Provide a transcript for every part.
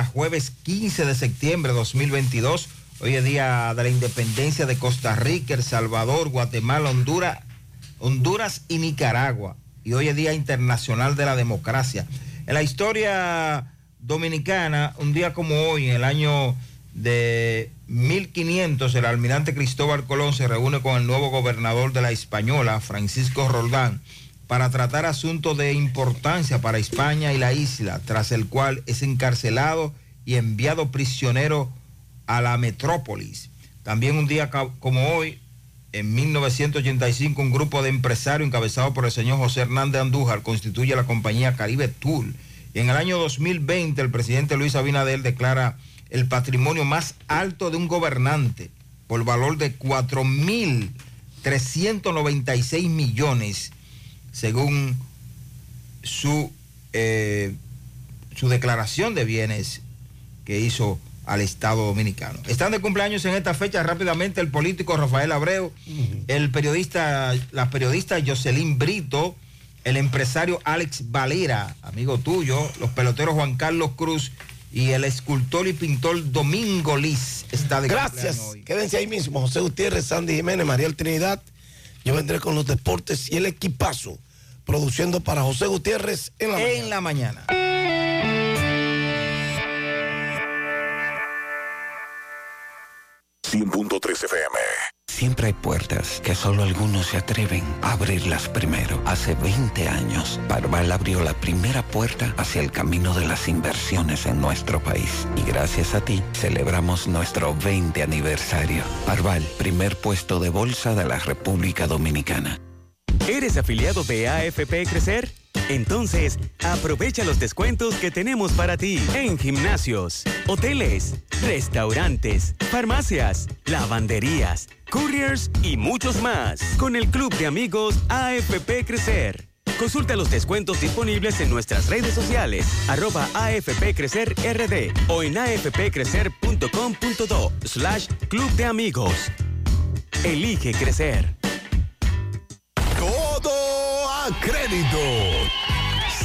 jueves 15 de septiembre de 2022. Hoy es día de la independencia de Costa Rica, El Salvador, Guatemala, Honduras, Honduras y Nicaragua. Y hoy es día internacional de la democracia. En la historia dominicana, un día como hoy, en el año de 1500, el almirante Cristóbal Colón se reúne con el nuevo gobernador de la Española, Francisco Roldán para tratar asuntos de importancia para España y la isla, tras el cual es encarcelado y enviado prisionero a la metrópolis. También un día como hoy, en 1985, un grupo de empresarios encabezado por el señor José Hernández Andújar constituye la compañía Caribe Tour. Y en el año 2020, el presidente Luis Abinader declara el patrimonio más alto de un gobernante por valor de 4.396 millones según su, eh, su declaración de bienes que hizo al Estado Dominicano. Están de cumpleaños en esta fecha rápidamente el político Rafael Abreu, el periodista, la periodista Jocelyn Brito, el empresario Alex Valera, amigo tuyo, los peloteros Juan Carlos Cruz y el escultor y pintor Domingo Liz está de Gracias. Hoy. Quédense ahí mismo, José Gutiérrez, Sandy Jiménez, María Trinidad yo vendré con los deportes y el equipazo, produciendo para José Gutiérrez en la en La mañana. FM. Siempre hay puertas que solo algunos se atreven a abrirlas primero. Hace 20 años, Parval abrió la primera puerta hacia el camino de las inversiones en nuestro país. Y gracias a ti, celebramos nuestro 20 aniversario. Parval, primer puesto de bolsa de la República Dominicana. ¿Eres afiliado de AFP Crecer? Entonces, aprovecha los descuentos que tenemos para ti en gimnasios, hoteles, restaurantes, farmacias, lavanderías, couriers y muchos más con el Club de Amigos AFP Crecer. Consulta los descuentos disponibles en nuestras redes sociales, arroba AFP Crecer RD o en afpcrecer.com.do slash Club de Amigos. Elige crecer. Todo a crédito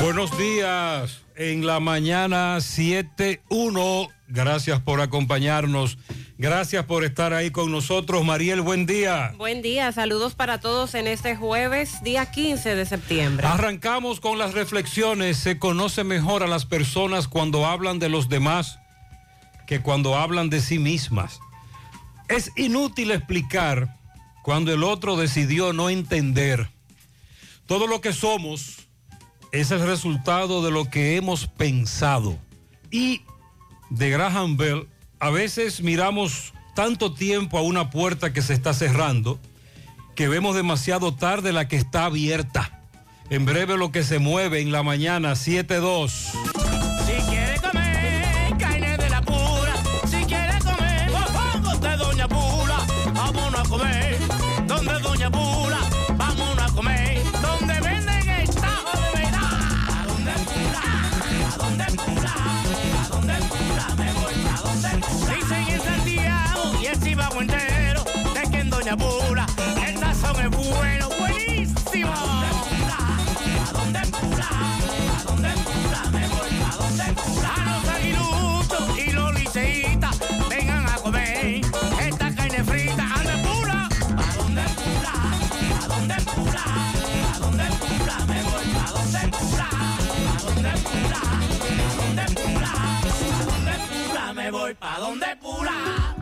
Buenos días en la mañana 7.1. Gracias por acompañarnos. Gracias por estar ahí con nosotros. Mariel, buen día. Buen día, saludos para todos en este jueves, día 15 de septiembre. Arrancamos con las reflexiones. Se conoce mejor a las personas cuando hablan de los demás que cuando hablan de sí mismas. Es inútil explicar cuando el otro decidió no entender. Todo lo que somos es el resultado de lo que hemos pensado. Y de Graham Bell, a veces miramos tanto tiempo a una puerta que se está cerrando que vemos demasiado tarde la que está abierta. En breve lo que se mueve en la mañana 7-2. El sazón es bueno, buenísimo. ¿A dónde Pula? ¿A dónde? Me voy a donde Pula. A los aguiluchos y los liceitas vengan a comer esta carne frita. ¿A dónde Pula? ¿A dónde Pula? ¿A dónde Pula? ¿A dónde Pula? Me voy a donde Pula. ¿A dónde Pula? ¿A dónde Pula? ¿A dónde Pula? Me voy pa' donde Pula.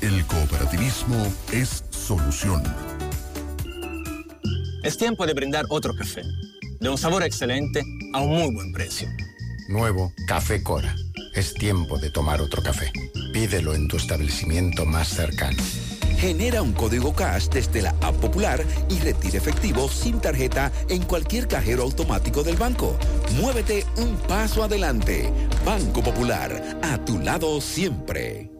El cooperativismo es solución. Es tiempo de brindar otro café, de un sabor excelente a un muy buen precio. Nuevo Café Cora. Es tiempo de tomar otro café. Pídelo en tu establecimiento más cercano. Genera un código cash desde la app popular y retira efectivo sin tarjeta en cualquier cajero automático del banco. Muévete un paso adelante. Banco Popular, a tu lado siempre.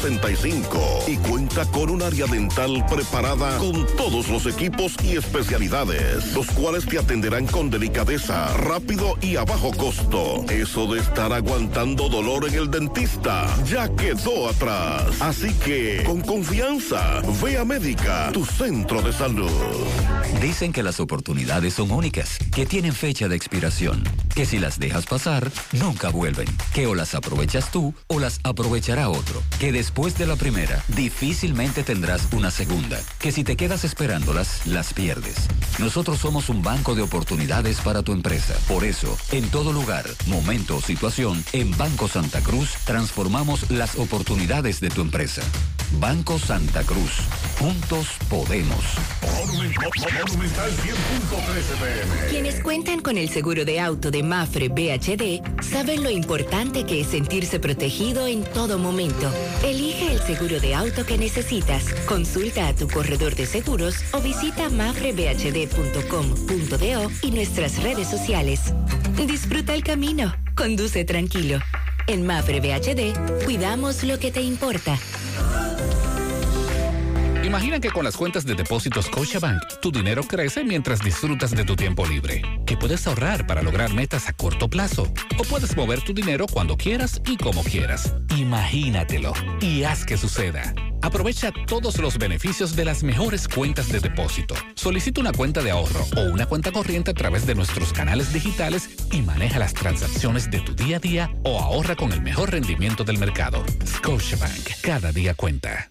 65 y cuenta con un área dental preparada con todos los equipos y especialidades, los cuales te atenderán con delicadeza, rápido y a bajo costo. Eso de estar aguantando dolor en el dentista ya quedó atrás. Así que, con confianza, ve a Médica, tu centro de salud. Dicen que las oportunidades son únicas, que tienen fecha de expiración, que si las dejas pasar, nunca vuelven, que o las aprovechas tú o las aprovechará otro, que de la primera, difícilmente tendrás una segunda, que si te quedas esperándolas, las pierdes. Nosotros somos un banco de oportunidades para tu empresa. Por eso, en todo lugar, momento o situación, en Banco Santa Cruz transformamos las oportunidades de tu empresa. Banco Santa Cruz. Juntos podemos. Monumental 100.13 pm. Quienes cuentan con el seguro de auto de Mafre BHD saben lo importante que es sentirse protegido en todo momento. Elige el seguro de auto que necesitas. Consulta a tu corredor de seguros o visita mafrebhd.com.do y nuestras redes sociales. Disfruta el camino. Conduce tranquilo. En Mafre BHD cuidamos lo que te importa. Imagina que con las cuentas de depósitos Scotiabank, tu dinero crece mientras disfrutas de tu tiempo libre. Que puedes ahorrar para lograr metas a corto plazo. O puedes mover tu dinero cuando quieras y como quieras. Imagínatelo y haz que suceda. Aprovecha todos los beneficios de las mejores cuentas de depósito. Solicita una cuenta de ahorro o una cuenta corriente a través de nuestros canales digitales y maneja las transacciones de tu día a día o ahorra con el mejor rendimiento del mercado. Scotiabank, cada día cuenta.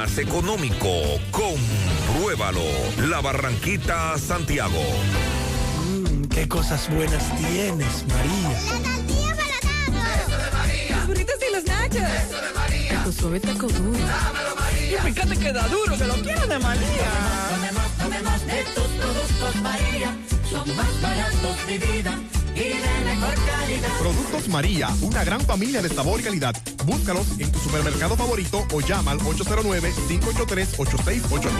más económico. Compruébalo. La Barranquita, Santiago. Mmm, qué cosas buenas tienes, María. La tortilla para Eso de María. Los burritos y los nachos. Eso de María. Taco suave, taco duro. Dámelo, María. Y fíjate que da duro, que lo quiero de María. Tomemos, tomemos, tomemos de tus productos, María. son más baratos de vida y de mejor calidad. Productos María, una gran familia de sabor y calidad. Búscalos en tu supermercado favorito o llama al 809-583-8689.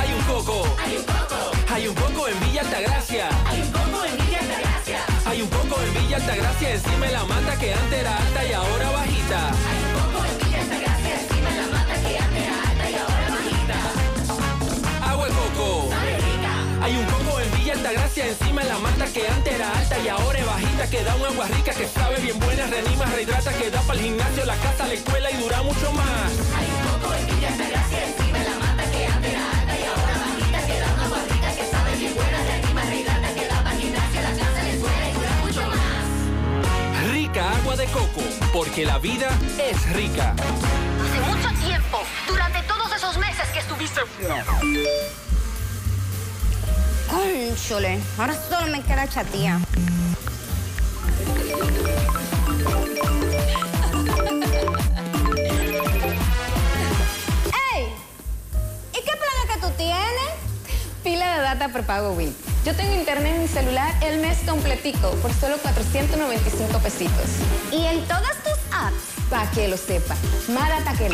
Hay un coco. Hay un coco. Hay un coco en Villa Altagracia. Hay un coco en Villa Altagracia. Hay un coco en Villa Altagracia encima de la mata que antes era alta y ahora bajita. Hay un coco en Villa Altagracia encima de la mata que antes era alta y ahora es bajita que da un agua rica que sabe bien buena, reanima, rehidrata, que da para el gimnasio, la casa, la escuela y dura mucho más. Hay un coco en Villa Altagracia encima de la mata que antes era alta y ahora bajita que da un agua rica que sabe bien buena, reanima, rehidrata, que da para el gimnasio, la casa, la escuela y dura mucho más. Rica agua de coco, porque la vida es rica. Hace mucho tiempo, durante todos esos meses que estuviste Cónchole, ahora solo me queda chatía. ¡Ey! ¿Y qué planes que tú tienes? Pila de data por pago Win. Yo tengo internet en mi celular el mes completico por solo 495 pesitos. ¿Y en todas tus apps? Para que lo sepa. Más data que...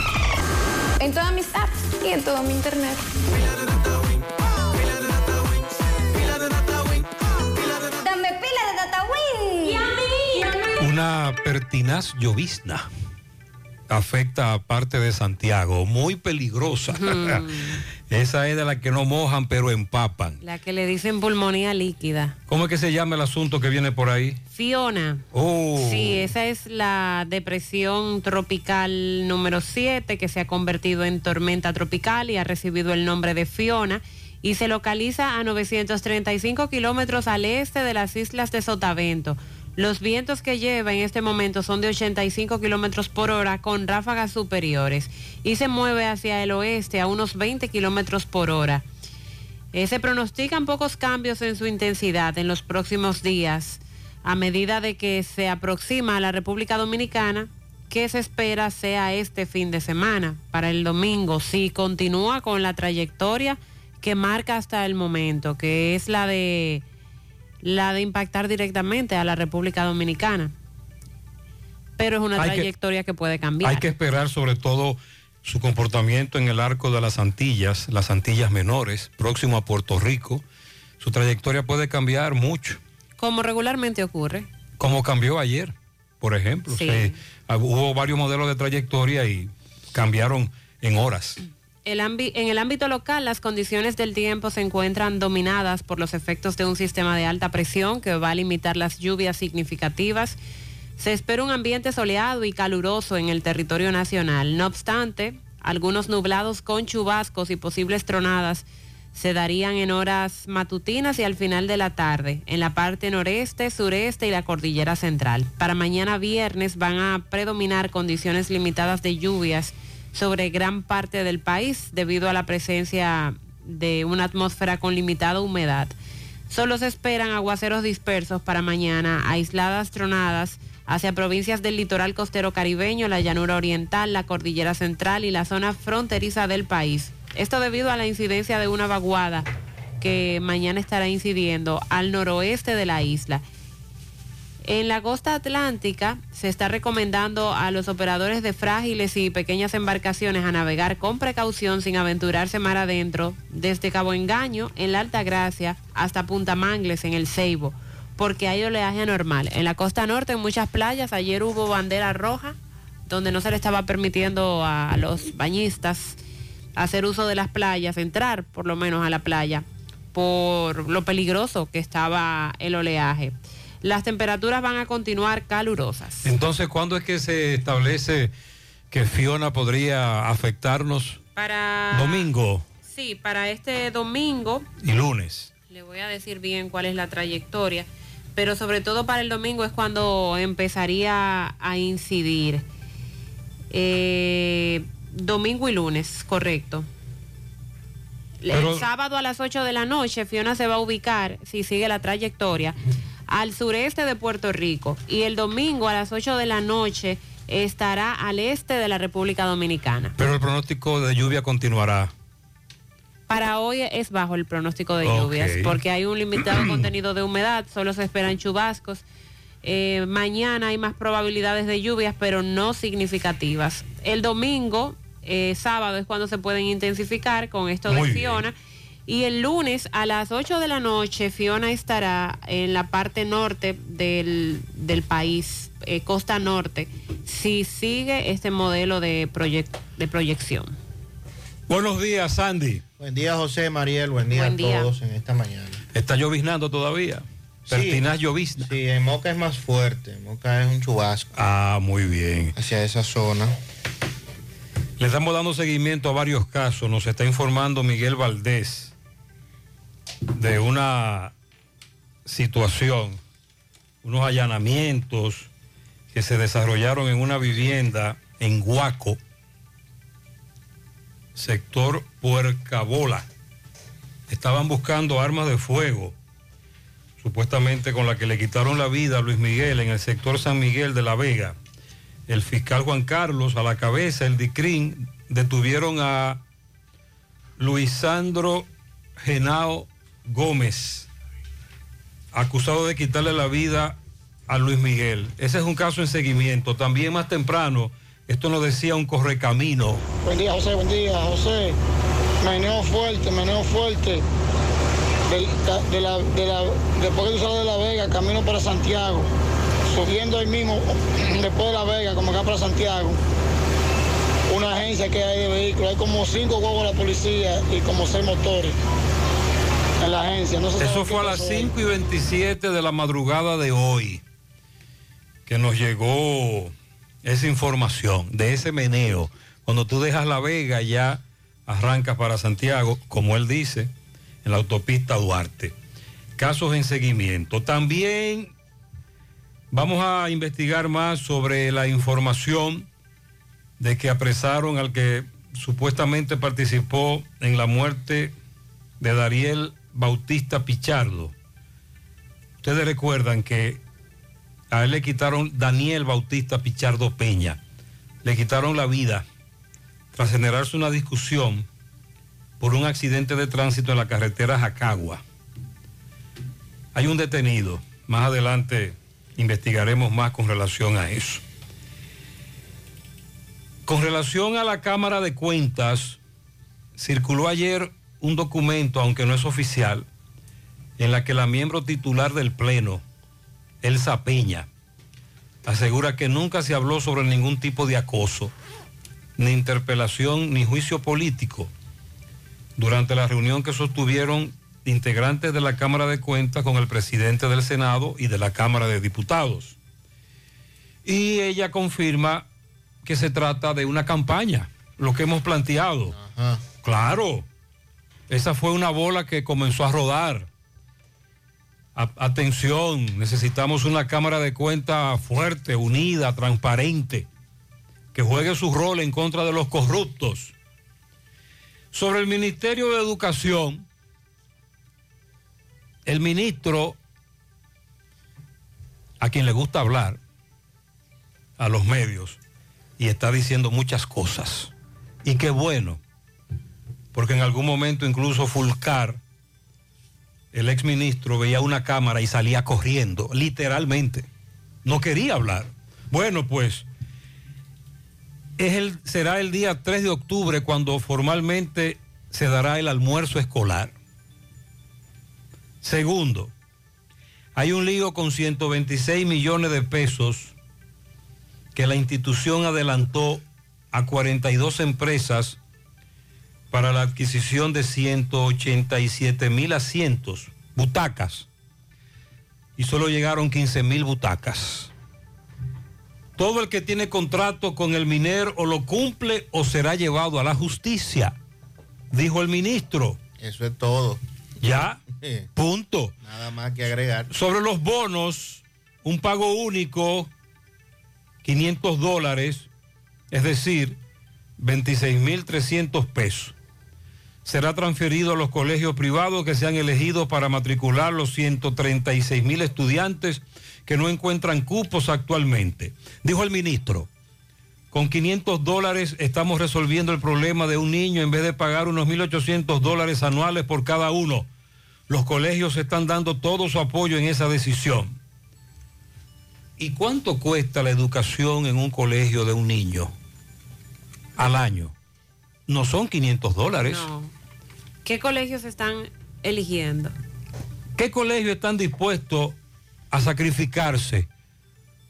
En todas mis apps y en todo mi internet. Una pertinaz llovizna afecta a parte de Santiago, muy peligrosa. Esa es de la que no mojan pero empapan. La que le dicen pulmonía líquida. ¿Cómo es que se llama el asunto que viene por ahí? Fiona. Oh. Sí, esa es la depresión tropical número 7 que se ha convertido en tormenta tropical y ha recibido el nombre de Fiona y se localiza a 935 kilómetros al este de las islas de Sotavento. Los vientos que lleva en este momento son de 85 kilómetros por hora con ráfagas superiores y se mueve hacia el oeste a unos 20 kilómetros por hora. Eh, se pronostican pocos cambios en su intensidad en los próximos días a medida de que se aproxima a la República Dominicana, que se espera sea este fin de semana. Para el domingo, si continúa con la trayectoria que marca hasta el momento, que es la de la de impactar directamente a la República Dominicana. Pero es una Hay trayectoria que, puede cambiar. Hay que esperar sobre todo su comportamiento en el arco de las Antillas, las Antillas menores, próximo a Puerto Rico. Su trayectoria puede cambiar mucho, Como regularmente ocurre. como cambió ayer, por ejemplo. Sí. Se- ah, hubo varios modelos de trayectoria y cambiaron en horas. En el ámbito local, las condiciones del tiempo se encuentran dominadas por los efectos de un sistema de alta presión que va a limitar las lluvias significativas. Se espera un ambiente soleado y caluroso en el territorio nacional. No obstante, algunos nublados con chubascos y posibles tronadas se darían en horas matutinas y al final de la tarde, en la parte noreste, sureste y la cordillera central. Para mañana viernes van a predominar condiciones limitadas de lluvias sobre gran parte del país debido a la presencia de una atmósfera con limitada humedad. Solo se esperan aguaceros dispersos para mañana, aisladas tronadas hacia provincias del litoral costero caribeño, la llanura oriental, la cordillera central y la zona fronteriza del país. Esto debido a la incidencia de una vaguada que mañana estará incidiendo al noroeste de la isla. En la costa atlántica se está recomendando a los operadores de frágiles y pequeñas embarcaciones a navegar con precaución sin aventurarse mar adentro desde Cabo Engaño en la Alta Gracia hasta Punta Mangles en el Ceibo, porque hay oleaje anormal. En la costa norte en muchas playas ayer hubo bandera roja donde no se le estaba permitiendo a los bañistas hacer uso de las playas, entrar por lo menos a la playa por lo peligroso que estaba el oleaje. Las temperaturas van a continuar calurosas. Entonces, ¿cuándo es que se establece que Fiona podría afectarnos? Para Domingo Sí, para este domingo y lunes. le voy a decir bien cuál es la trayectoria, pero sobre todo para el domingo es cuando empezaría a incidir. Eh, domingo y lunes, correcto. Pero- el sábado a las 8 de la noche, Fiona se va a ubicar, si sigue la trayectoria, al sureste de Puerto Rico. Y el domingo a las 8 de la noche estará al este de la República Dominicana. Pero el pronóstico de lluvia continuará. Para hoy es bajo el pronóstico de lluvias porque hay un limitado contenido de humedad, solo se esperan chubascos. Eh, mañana hay más probabilidades de lluvias, pero no significativas. El domingo, eh, sábado, es cuando se pueden intensificar con esto Muy de bien. Y el lunes a las 8 de la noche, Fiona estará en la parte norte del, del país, eh, costa norte, si sigue este modelo de, proyec- de proyección. Buenos días, Sandy. Buen día, José, Mariel. Buen día Buen a día. todos en esta mañana. ¿Está lloviznando todavía? Pertinaz llovizna. Sí, en Moca es más fuerte. Moca es un chubasco. Ah, muy bien. Hacia esa zona. Le estamos dando seguimiento a varios casos. Nos está informando Miguel Valdés de una situación, unos allanamientos que se desarrollaron en una vivienda en Huaco, sector Puercabola. Estaban buscando armas de fuego, supuestamente con la que le quitaron la vida a Luis Miguel en el sector San Miguel de la Vega. El fiscal Juan Carlos a la cabeza, el DICRIN, detuvieron a Luisandro Genao Gómez, acusado de quitarle la vida a Luis Miguel. Ese es un caso en seguimiento. También más temprano, esto nos decía un correcamino. Buen día, José, buen día, José. Meneo fuerte, meneo fuerte. Ca- de la, de la, después que tú de La Vega, camino para Santiago. Subiendo ahí mismo, después de La Vega, como acá para Santiago. Una agencia que hay de vehículos. Hay como cinco huevos de la policía y como seis motores en la agencia. No se sabe Eso fue a las pasó ahí. 5 y 27 de la madrugada de hoy que nos llegó esa información de ese meneo. Cuando tú dejas La Vega ya arrancas para Santiago, como él dice, en la autopista Duarte. Casos en seguimiento. También vamos a investigar más sobre la información de que apresaron al que supuestamente participó en la muerte de Dariel Bautista Pichardo. Ustedes recuerdan que a él le quitaron Daniel Bautista Pichardo Peña, le quitaron la vida tras generarse una discusión por un accidente de tránsito en la carretera Jacagua. Hay un detenido, más adelante investigaremos más con relación a eso. Con relación a la Cámara de Cuentas, circuló ayer un documento, aunque no es oficial, en la que la miembro titular del Pleno, Elsa Peña, asegura que nunca se habló sobre ningún tipo de acoso, ni interpelación, ni juicio político durante la reunión que sostuvieron integrantes de la Cámara de Cuentas con el presidente del Senado y de la Cámara de Diputados. Y ella confirma que se trata de una campaña, lo que hemos planteado. Claro, esa fue una bola que comenzó a rodar. Atención, necesitamos una Cámara de Cuentas fuerte, unida, transparente, que juegue su rol en contra de los corruptos. Sobre el Ministerio de Educación, el ministro, a quien le gusta hablar, a los medios, y está diciendo muchas cosas. Y qué bueno, porque en algún momento incluso Fulcar, el exministro, veía una cámara y salía corriendo, literalmente. No quería hablar. Bueno, pues es el, será el día 3 de octubre cuando formalmente se dará el almuerzo escolar. Segundo, hay un lío con 126 millones de pesos que la institución adelantó a 42 empresas para la adquisición de 187 mil asientos, butacas, y solo llegaron 15 mil butacas. Todo el que tiene contrato con el minero o lo cumple o será llevado a la justicia, dijo el ministro. Eso es todo. Ya, punto. Nada más que agregar. Sobre los bonos, un pago único, 500 dólares, es decir, 26.300 pesos. Será transferido a los colegios privados que se han elegido para matricular los 136 mil estudiantes que no encuentran cupos actualmente. Dijo el ministro, Con 500 dólares estamos resolviendo el problema de un niño en vez de pagar unos 1.800 dólares anuales por cada uno. Los colegios están dando todo su apoyo en esa decisión. ¿Y cuánto cuesta la educación en un colegio de un niño al año? No son 500 dólares. ¿Qué colegios están eligiendo? ¿Qué colegios están dispuestos a sacrificarse?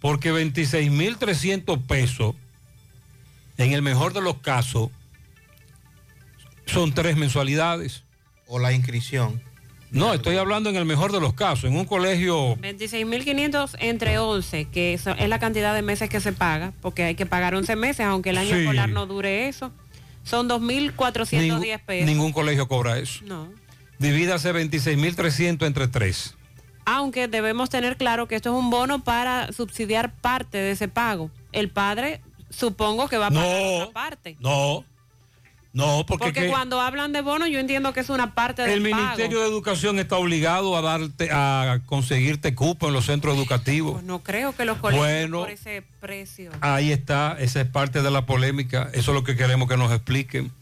Porque 26.300 pesos, en el mejor de los casos, son tres mensualidades. O la inscripción. No, estoy hablando en el mejor de los casos. En un colegio 26.500 entre 11, que es la cantidad de meses que se paga, porque hay que pagar 11 meses, aunque el año Sí. escolar no dure eso. Son 2.410 Ningún- pesos. Ningún colegio cobra eso. No. Divídase 26.300 entre tres. Aunque debemos tener claro que esto es un bono para subsidiar parte de ese pago. El padre supongo que va a pagar No, parte. No, no, porque, Porque que cuando hablan de bono yo entiendo que es una parte del el Ministerio de Educación está obligado a darte a conseguirte cupo en los centros educativos. No creo que los colegios Bueno. por ese precio. Ahí está, esa es parte de la polémica. Eso es lo que queremos que nos expliquen.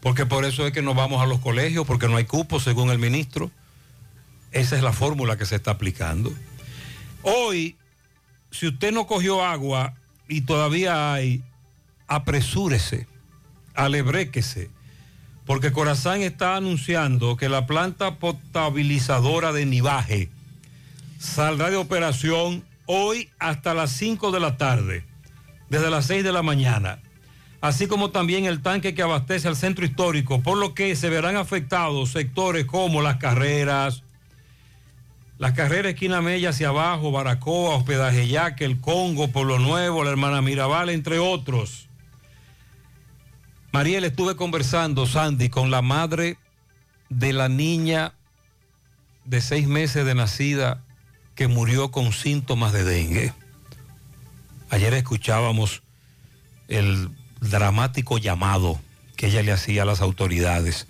Porque por eso es que nos vamos a los colegios, porque no hay cupos, según el ministro. Esa es la fórmula que se está aplicando. Hoy, si usted no cogió agua y todavía hay, apresúrese, alebréquese, porque Corazán está anunciando que la planta potabilizadora de Nivaje saldrá de operación hoy hasta las 5 de la tarde, desde las 6 de la mañana, así como también el tanque que abastece al centro histórico, por lo que se verán afectados sectores como las carreras, las carreras esquina Mella hacia abajo, Baracoa, Hospedaje Yaque, El Congo, Pueblo Nuevo, la hermana Mirabal, entre otros. Mariel, estuve conversando, Sandy, con la madre de la niña de seis meses de nacida que murió con síntomas de dengue. Ayer escuchábamos el dramático llamado que ella le hacía a las autoridades.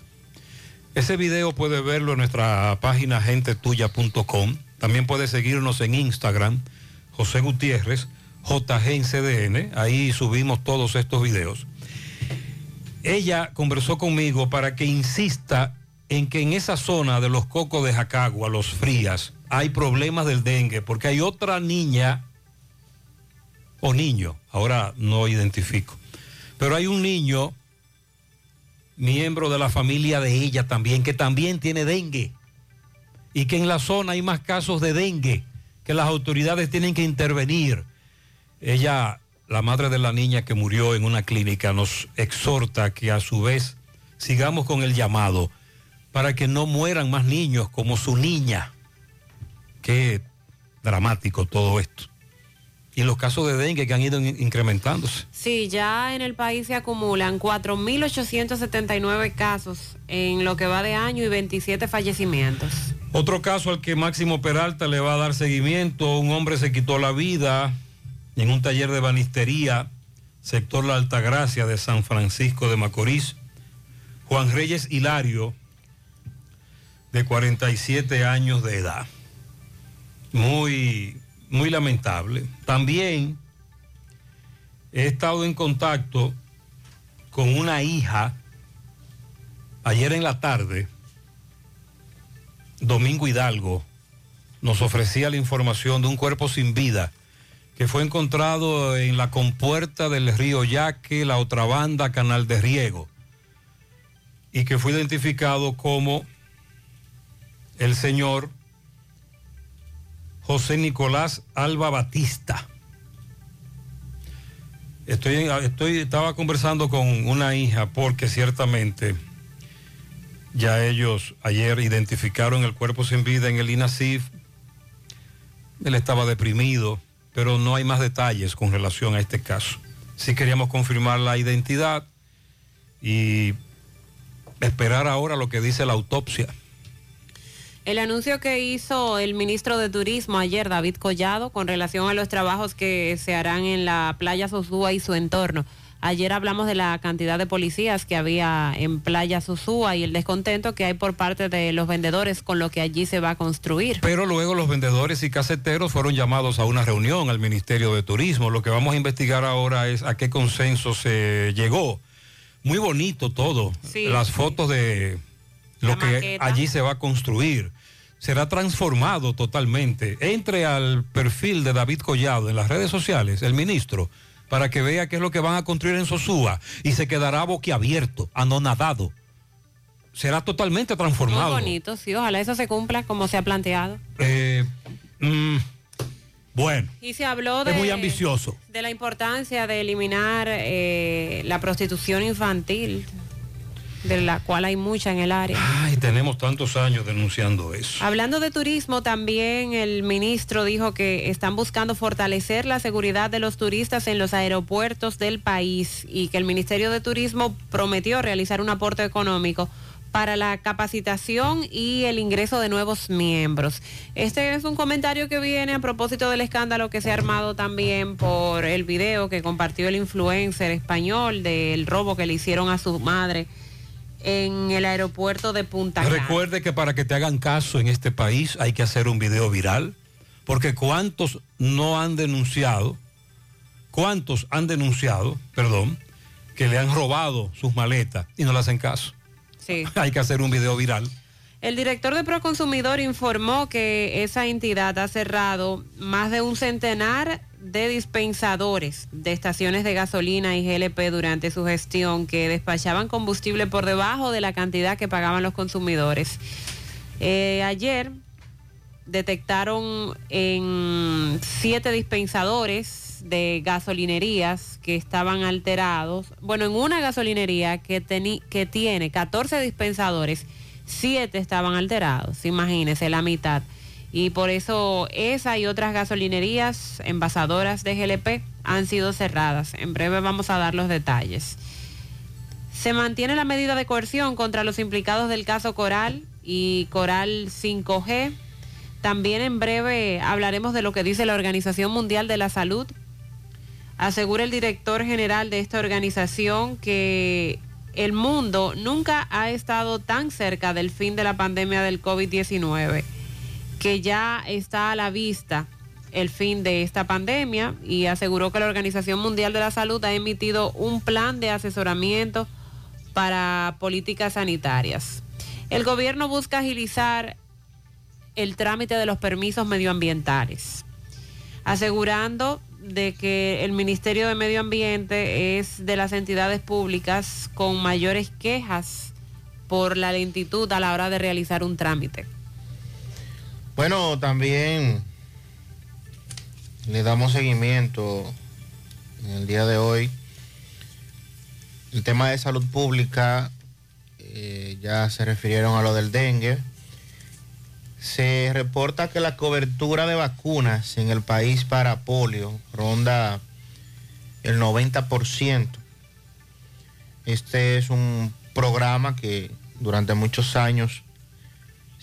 Ese video puede verlo en nuestra página gentetuya.com. También puede seguirnos en Instagram, José Gutiérrez, JGNCDN. Ahí subimos todos estos videos. Ella conversó conmigo para que insista en que en esa zona de los cocos de Jacagua, los frías, hay problemas del dengue, porque hay otra niña o niño, ahora no identifico, pero hay un niño, miembro de la familia de ella también, que también tiene dengue, y que en la zona hay más casos de dengue, que las autoridades tienen que intervenir. Ella, la madre de la niña que murió en una clínica, nos exhorta que a su vez sigamos con el llamado para que no mueran más niños como su niña. Qué dramático todo esto. Y los casos de dengue que han ido in- incrementándose. Sí, ya en el país se acumulan 4.879 casos en lo que va de año y 27 fallecimientos. Otro caso al que Máximo Peralta le va a dar seguimiento, un hombre se quitó la vida en un taller de banistería, sector La Altagracia de San Francisco de Macorís. Juan Reyes Hilario, de 47 años de edad. Muy, muy lamentable. También he estado en contacto con una hija ayer en la tarde Domingo Hidalgo nos ofrecía la información de un cuerpo sin vida que fue encontrado en la compuerta del río Yaque, la otra banda, Canal de Riego, y que fue identificado como el señor José Nicolás Alba Batista. Estoy, estoy, estaba conversando con una hija porque ciertamente ya ellos ayer identificaron el cuerpo sin vida en el INASIF. Él estaba deprimido, pero no hay más detalles con relación a este caso. Sí queríamos confirmar la identidad y esperar ahora lo que dice la autopsia. El anuncio que hizo el ministro de Turismo ayer, David Collado, con relación a los trabajos que se harán en la playa Sosúa y su entorno, Ayer hablamos de la cantidad de policías que había en Playa Susúa y el descontento que hay por parte de los vendedores con lo que allí se va a construir. Pero luego los vendedores y caseteros fueron llamados a una reunión al Ministerio de Turismo. Lo que vamos a investigar ahora es a qué consenso se llegó. Muy bonito todo. Sí. Las fotos de lo La que maqueta. allí se va a construir. Será transformado totalmente. Entre al perfil de David Collado en las redes sociales, el ministro, para que vea qué es lo que van a construir en Sosúa y se quedará boquiabierto, anonadado. Será totalmente Muy transformado. bonito, sí, ojalá eso se cumpla como se ha planteado. Eh, mm, bueno, Y se habló de, es muy ambicioso. de la importancia de eliminar eh, la prostitución infantil, de la cual hay mucha en el área. Ay, tenemos tantos años denunciando eso. Hablando de turismo, también el ministro dijo que están buscando fortalecer la seguridad de los turistas en los aeropuertos del país y que el Ministerio de Turismo prometió realizar un aporte económico para la capacitación y el ingreso de nuevos miembros. Este es un comentario que viene a propósito del escándalo que se ha armado también por el video que compartió el influencer español del robo que le hicieron a su madre en el aeropuerto de Punta Cana. Recuerde que para que te hagan caso en este país hay que hacer un video viral, porque cuántos no han denunciado, cuántos han denunciado, perdón, que le han robado sus maletas y no le hacen caso. Sí. Hay que hacer un video viral. El director de Proconsumidor informó que esa entidad ha cerrado más de un centenar de dispensadores de estaciones de gasolina y GLP durante su gestión que despachaban combustible por debajo de la cantidad que pagaban los consumidores. Eh, ayer detectaron en siete dispensadores de gasolinerías que estaban alterados. Bueno, en una gasolinería que, que tiene 14 dispensadores, siete estaban alterados, imagínense, la mitad. Y por eso esa y otras gasolinerías envasadoras de GLP han sido cerradas. En breve vamos a dar los detalles. Se mantiene la medida de coerción contra los implicados del caso Coral y Coral 5G. También en breve hablaremos de lo que dice la Organización Mundial de la Salud. Asegura el director general de esta organización que el mundo nunca ha estado tan cerca del fin de la pandemia del COVID-19, que ya está a la vista el fin de esta pandemia y aseguró que la Organización Mundial de la Salud ha emitido un plan de asesoramiento para políticas sanitarias. El gobierno busca agilizar el trámite de los permisos medioambientales, asegurando de que el Ministerio de Medio Ambiente es de las entidades públicas con mayores quejas por la lentitud a la hora de realizar un trámite. Bueno, también le damos seguimiento en el día de hoy. El tema de salud pública, eh, ya se refirieron a lo del dengue. Se reporta que la cobertura de vacunas en el país para polio ronda el 90%. Este es un programa que durante muchos años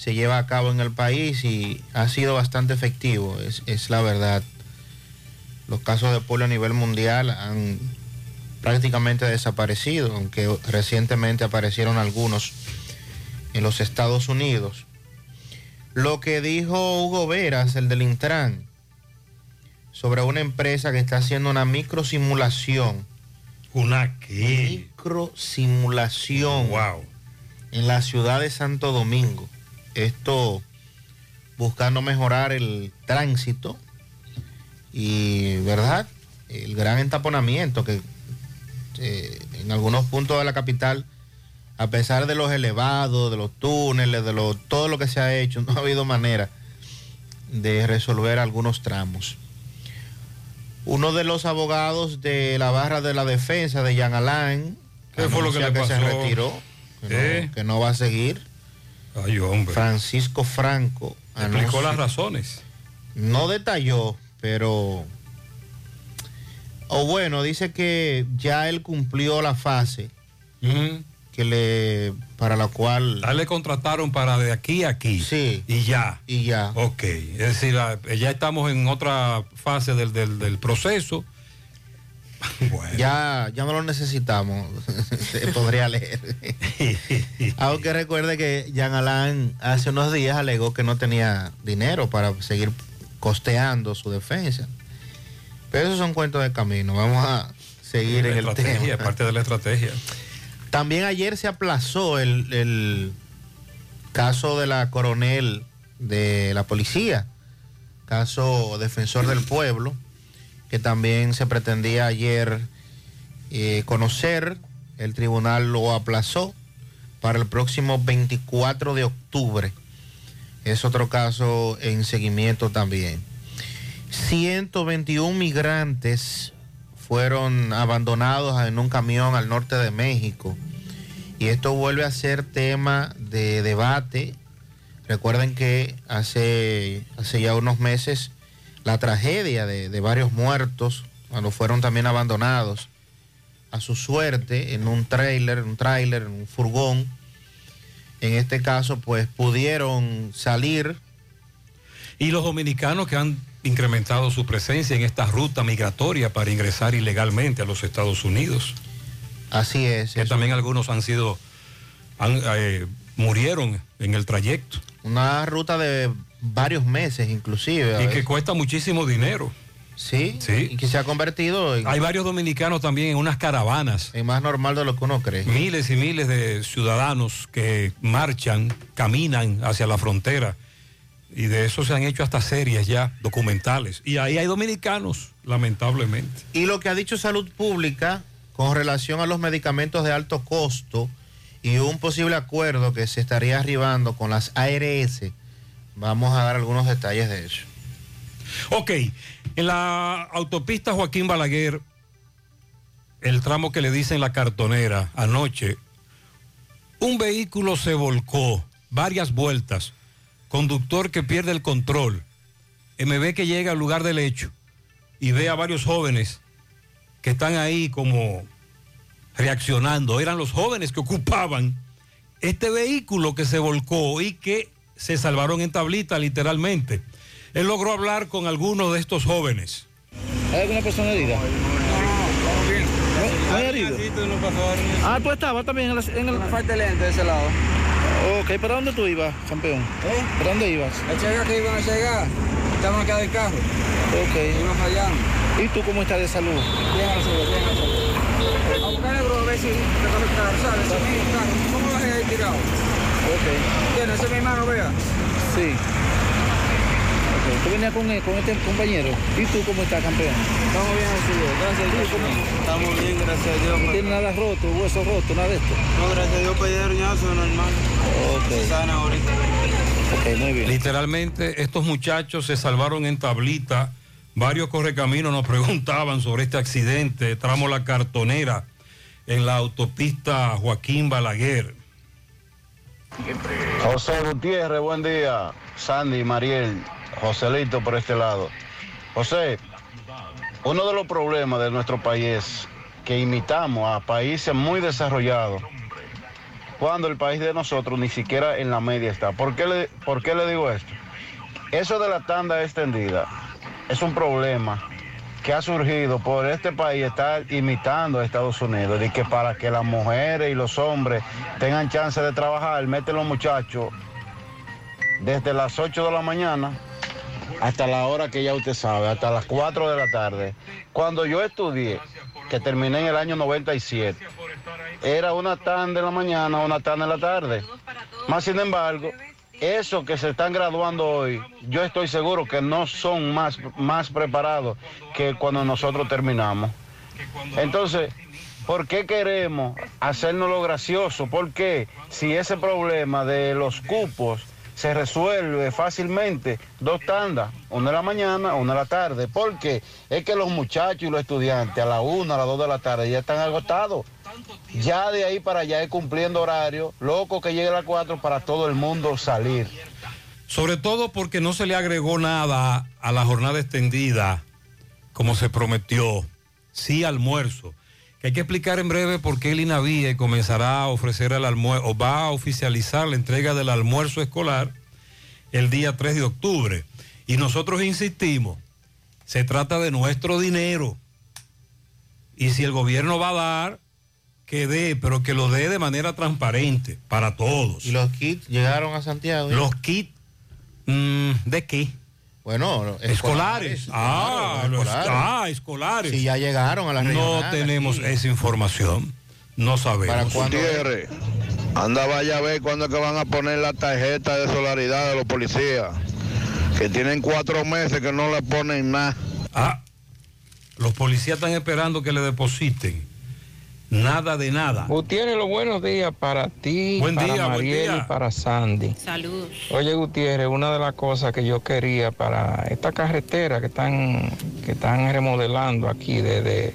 se lleva a cabo en el país y ha sido bastante efectivo, es, es la verdad. Los casos de polio a nivel mundial han prácticamente desaparecido, aunque recientemente aparecieron algunos en los Estados Unidos. Lo que dijo Hugo Veras, el del Intran, sobre una empresa que está haciendo una microsimulación. ¿Una qué? Microsimulación. Wow. En la ciudad de Santo Domingo. Esto buscando mejorar el tránsito y, ¿verdad? El gran entaponamiento que eh, en algunos puntos de la capital, a pesar de los elevados, de los túneles, de lo, todo lo que se ha hecho, no ha habido manera de resolver algunos tramos. Uno de los abogados de la barra de la defensa de Jean Alain, ¿Qué fue lo que le se pasó? retiró, que, ¿Eh? no, que no va a seguir. Ay, hombre. Francisco Franco Explicó anunció- las razones. no detalló, pero... O bueno, dice que ya él cumplió la fase que le para la cual Ya le contrataron para de aquí a aquí. Sí. Y ya. y ya. Ok. Es decir, ya estamos en otra fase del, del- del proceso Ya, ya no lo necesitamos, se podría leer. Aunque recuerde que Jean Alain hace unos días alegó que no tenía dinero para seguir costeando su defensa. Pero esos son cuentos de camino. Vamos a seguir en el tema. parte de la estrategia. También ayer se aplazó el, el caso de la coronel de la policía, caso defensor del pueblo, que también se pretendía ayer eh, conocer. El tribunal lo aplazó para el próximo 24 de octubre. Es otro caso en seguimiento también. 121 migrantes fueron abandonados en un camión al norte de México. Y esto vuelve a ser tema de debate. Recuerden que hace, hace ya unos meses la tragedia de, de varios muertos, cuando fueron también abandonados a su suerte en un trailer, un tráiler, en un furgón. En este caso, pues pudieron salir. Y los dominicanos que han incrementado su presencia en esta ruta migratoria para ingresar ilegalmente a los Estados Unidos. Así es. Que también algunos han sido, han, eh, murieron en el trayecto. Una ruta de varios meses inclusive. Y que cuesta muchísimo dinero. Sí, sí. y que se ha convertido en... Hay varios dominicanos también en unas caravanas. Es más normal de lo que uno cree. Miles y miles de ciudadanos que marchan, caminan hacia la frontera. Y de eso se han hecho hasta series ya, documentales. Y ahí hay dominicanos, lamentablemente. Y lo que ha dicho Salud Pública con relación a los medicamentos de alto costo y un posible acuerdo que se estaría arribando con las ARS, vamos a dar algunos detalles de eso. Ok, en la autopista Joaquín Balaguer, el tramo que le dicen la cartonera, anoche, un vehículo se volcó varias vueltas, conductor que pierde el control, MB que llega al lugar del hecho y ve a varios jóvenes que están ahí como reaccionando, eran los jóvenes que ocupaban este vehículo que se volcó y que se salvaron en tablita literalmente. Él logró hablar con algunos de estos jóvenes. ¿Hay alguna persona herida? ¿No hay herido? Ah, tú estabas también en, la- en el... Falta lente de ese lado. Ok, ¿para dónde tú ibas, campeón? ¿Eh? ¿Para dónde ibas? A llegar que iban a llegar. Estaban acá del carro. Ok. Iban fallando. ¿Y tú cómo estás de salud? Bien, gracias a Dios, bien, gracias a Dios. A buscarle, bro, a ver si el carro, ¿sabes? ¿Cómo lo dejé ahí tirado? Ok. Ese es mi hermano, vea. Sí. Ok, ¿Tú venías con, con este compañero? ¿Y tú cómo estás, campeón? Estamos bien, gracias a Dios. Gracias a Dios. Estamos bien, gracias a Dios. ¿No tienes nada roto, hueso roto, nada de esto? No, gracias a Dios, pedí ñazo, normal. Ok. Sana ahorita. Ok, muy bien. Literalmente estos muchachos se salvaron en tablita. Varios correcaminos nos preguntaban sobre este accidente, tramo La Cartonera, en la autopista Joaquín Balaguer. José Gutiérrez, buen día. Sandy, Mariel, Joselito por este lado. José, uno de los problemas de nuestro país que imitamos a países muy desarrollados cuando el país de nosotros ni siquiera en la media está. ¿Por qué le, por qué le digo esto? Eso de la tanda extendida es un problema que ha surgido por este país estar imitando a Estados Unidos, de que para que las mujeres y los hombres tengan chance de trabajar, meten los muchachos desde las 8 de la mañana hasta la hora que ya usted sabe, hasta las 4 de la tarde. Cuando yo estudié, que terminé en el año 97, era una tanda en la mañana, una tanda en la tarde. Más sin embargo, esos que se están graduando hoy, yo estoy seguro que no son más, más preparados que cuando nosotros terminamos. Entonces, ¿por qué queremos hacernos lo gracioso? Porque si ese problema de los cupos se resuelve fácilmente, dos tandas, una en la mañana, una en la tarde, porque es que los muchachos y los estudiantes a la una, a las dos de la tarde ya están agotados. Ya de ahí para allá es cumpliendo horario, loco que llegue a las cuatro para todo el mundo salir. Sobre todo porque no se le agregó nada a la jornada extendida, como se prometió. Sí, almuerzo. Que hay que explicar en breve por qué el INAVIE comenzará a ofrecer el almuerzo, o va a oficializar la entrega del almuerzo escolar el día 3 de octubre. Y nosotros insistimos, se trata de nuestro dinero. Y si el gobierno va a dar, que dé, pero que lo dé de manera transparente para todos. ¿Y los kits llegaron a Santiago? Los kits, mm, ¿de qué? Bueno, escolares. Ah, claro, los- escolares. ah, escolares. Si ya llegaron a la No tenemos aquí. esa información. No sabemos. Gutiérrez, anda vaya a ver cuándo es que van a poner la tarjeta de solidaridad de los policías. Que tienen cuatro meses que no le ponen nada. Ah, los policías están esperando que le depositen. Nada de nada. Gutiérrez, los buenos días para ti, Buen para día, buen Mariel día. y para Sandy. Saludos. Oye, Gutiérrez, una de las cosas que yo quería para esta carretera que están, que están remodelando aquí, desde,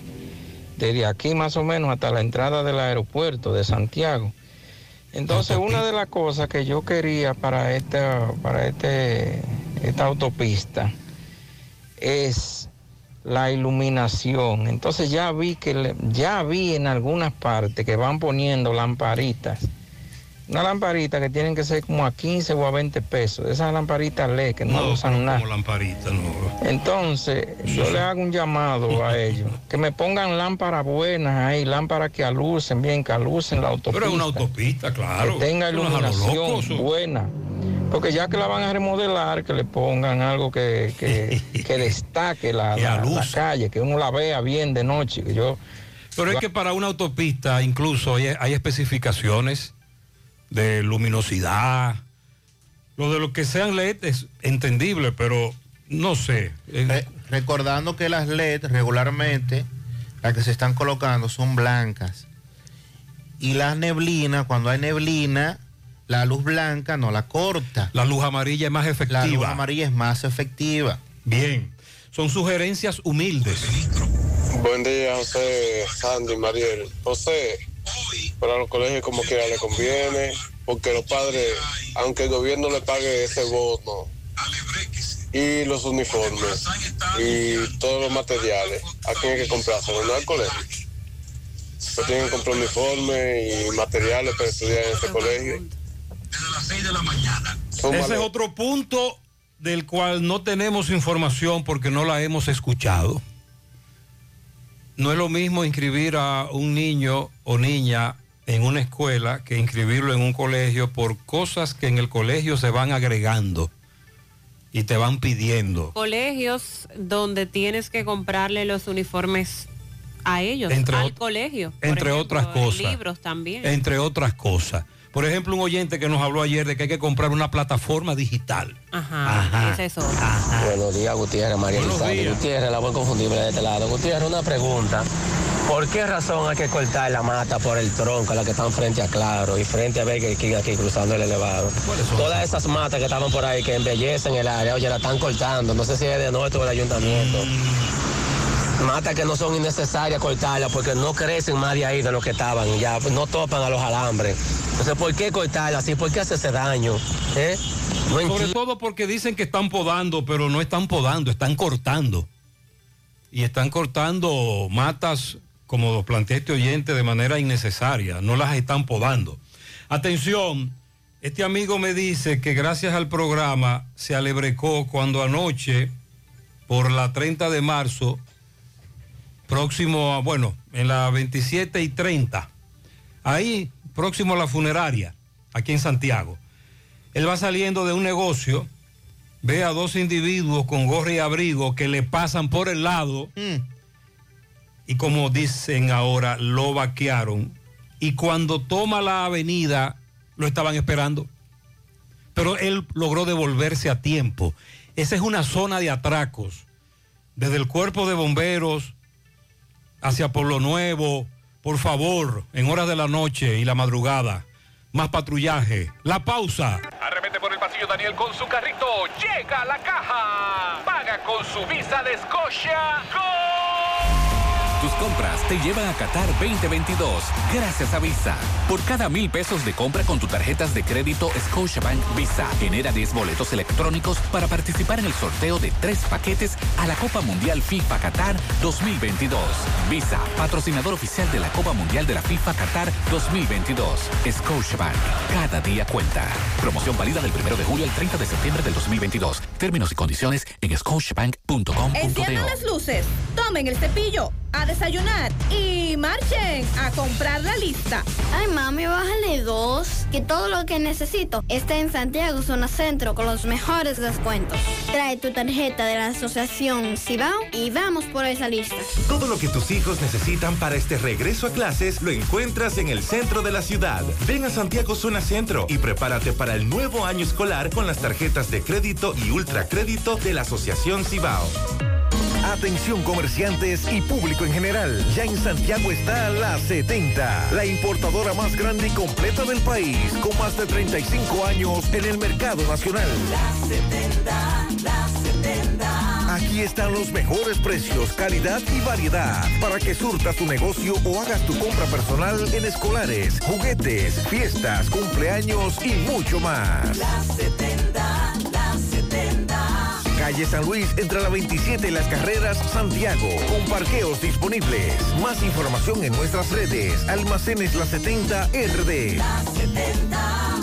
desde aquí más o menos hasta la entrada del aeropuerto de Santiago. Entonces, una de las cosas que yo quería para esta, para este, esta autopista es la iluminación. Entonces ya vi que le- ya vi en algunas partes que van poniendo lamparitas. Una lamparita que tienen que ser como a 15 o a 20 pesos. Esas lamparitas LED que no, usan nada. Como lamparita, no. Entonces, yo le hago un llamado a ellos, que me pongan lámparas buenas ahí, lámparas que alucen bien, que alucen la autopista. Pero es una autopista, claro. Que tenga no loco, iluminación buena. Porque ya que la van a remodelar, que le pongan algo que, que, que destaque la, la- la calle, que uno la vea bien de noche. Que yo, Pero es que para una autopista incluso hay, hay especificaciones de luminosidad. Lo de lo que sean LED es entendible, pero no sé. Re- recordando que las LED regularmente, las que se están colocando son blancas. Y las neblinas, cuando hay neblina, la luz blanca no la corta. La luz amarilla es más efectiva. La luz amarilla es más efectiva. Bien. Son sugerencias humildes. Buen día, José, Sandy, Mariel. José, para los colegios como quiera le conviene, porque los padres, aunque el gobierno le pague ese bono y los uniformes y todos los materiales, ¿a quién hay que comprárselo? No al colegio. Pues tienen que comprar uniformes y materiales para estudiar en ese colegio. Ese es otro punto del cual no tenemos información porque no la hemos escuchado. No es lo mismo inscribir a un niño o niña en una escuela que inscribirlo en un colegio por cosas que en el colegio se van agregando y te van pidiendo. Colegios donde tienes que comprarle los uniformes a ellos, Entre al colegio. entre ejemplo, otras cosas. Libros también. Entre otras cosas. Por ejemplo, un oyente que nos habló ayer de que hay que comprar una plataforma digital. Ajá, Ajá. es otro. Buenos días, Gutiérrez, María Buenos Elizabeth. días. Gutiérrez, la voy confundible de este lado. Gutiérrez, una pregunta. ¿Por qué razón hay que cortar la mata por el tronco, la que están frente a Claro y frente a Burger King aquí cruzando el elevado? Todas esas matas que estaban por ahí que embellecen el área, oye, la están cortando. No sé si es de nuestro o del ayuntamiento. Matas que no son innecesarias cortarlas porque no crecen más de ahí de lo que estaban ya no topan a los alambres. Entonces, ¿por qué cortarlas así? ¿Por qué hace ese daño? ¿Eh? No Sobre todo porque dicen que están podando, pero no están podando, están cortando. Y están cortando matas, como lo plantea este oyente, de manera innecesaria. No las están podando. Atención, este amigo me dice que gracias al programa se alebrecó cuando anoche, por la 30 de marzo, próximo, a, bueno, en la 27 y 30, ahí, próximo a la funeraria, aquí en Santiago. Él va saliendo de un negocio, ve a dos individuos con gorra y abrigo que le pasan por el lado y como dicen ahora, lo vaquearon. Y cuando toma la avenida, lo estaban esperando. Pero él logró devolverse a tiempo. Esa es una zona de atracos. Desde el cuerpo de bomberos hacia Pueblo Nuevo, por favor, en horas de la noche y la madrugada, más patrullaje. La pausa. Arremete por el pasillo Daniel con su carrito. Llega a la caja. Paga con su visa de Scotia. Tus compras te llevan a Qatar 2022 gracias a Visa. Por cada mil pesos de compra con tus tarjetas de crédito Scotiabank Visa, genera 10 boletos electrónicos para participar en el sorteo de tres paquetes a la Copa Mundial FIFA Qatar 2022. Visa, patrocinador oficial de la Copa Mundial de la FIFA Qatar 2022. Scotiabank, cada día cuenta. Promoción válida del 1 de julio al 30 de septiembre del 2022. Términos y condiciones en scotiabank.com.do. Enciendan las luces, tomen el cepillo, a desayunar y marchen a comprar la lista. Ay, mami, bájale dos. Que todo lo que necesito está en Santiago, zona centro, con los mejores descuentos. Trae tu tarjeta de la asociación Cibao y vamos por esa lista. Todo lo que tus hijos necesitan para este regreso a clases lo encuentras en el centro de la ciudad. Ven a Santiago Zona Centro y prepárate para el nuevo año escolar con las tarjetas de crédito y ultracrédito de la Asociación Cibao. Atención comerciantes y público en general. Ya en Santiago está La 70, la importadora más grande y completa del país, con más de 35 años en el mercado nacional. La 70, la 70. Aquí están los mejores precios, calidad y variedad para que surtas tu negocio o hagas tu compra personal en escolares, juguetes, fiestas, cumpleaños y mucho más. La 70, la 70. Calle San Luis entre la 27 y las carreras Santiago, con parqueos disponibles. Más información en nuestras redes. Almacenes La 70 RD. La 70.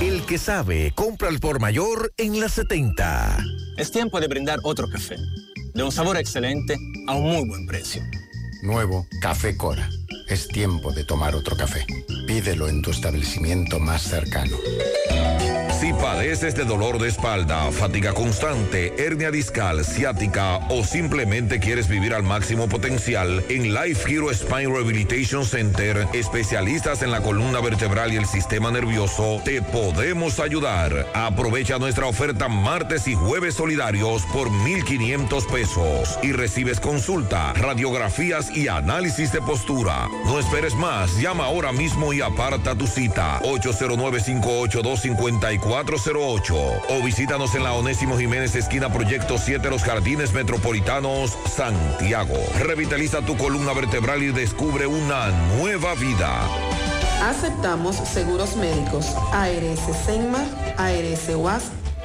El que sabe, compra al por mayor en La 70. Es tiempo de brindar otro café, de un sabor excelente a un muy buen precio. Nuevo Café Cora. Es tiempo de tomar otro café. Pídelo en tu establecimiento más cercano. Si padeces de dolor de espalda, fatiga constante, hernia discal, ciática o simplemente quieres vivir al máximo potencial, en Life Hero Spine Rehabilitation Center, especialistas en la columna vertebral y el sistema nervioso, te podemos ayudar. Aprovecha nuestra oferta martes y jueves solidarios por 1,500 pesos y recibes consulta, radiografías y análisis de postura. No esperes más, llama ahora mismo y aparta tu cita. 809-582-5408 o visítanos en la Onésimo Jiménez, esquina Proyecto 7, Los Jardines Metropolitanos, Santiago. Revitaliza tu columna vertebral y descubre una nueva vida. Aceptamos seguros médicos ARS Senma, ARS UAS,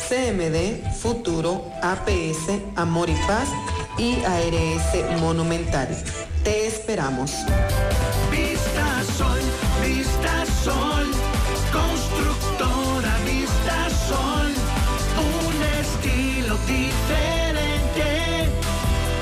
CMD, Futuro, APS, Amor y Paz y ARS Monumental. Te esperamos. Vista Sol,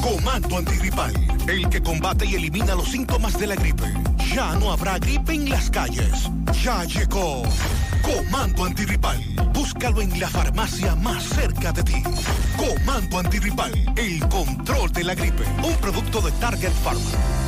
Comando antigripal, el que combate y elimina los síntomas de la gripe. Ya no habrá gripe en las calles. Ya llegó. Comando antigripal. Búscalo en la farmacia más cerca de ti. Comando antigripal, el control de la gripe. Un producto de Target Pharma.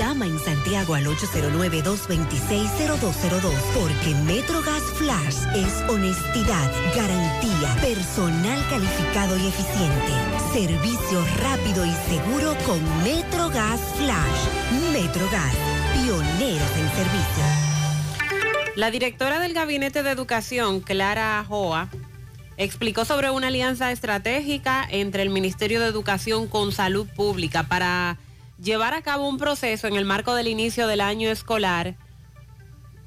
Llama en Santiago al 809-226-0202 porque MetroGas Flash es honestidad, garantía, personal calificado y eficiente, servicio rápido y seguro con MetroGas Flash. MetroGas, pioneros en servicio. La directora del Gabinete de Educación, Clara Joa, explicó sobre una alianza estratégica entre el Ministerio de Educación con Salud Pública para llevar a cabo un proceso en el marco del inicio del año escolar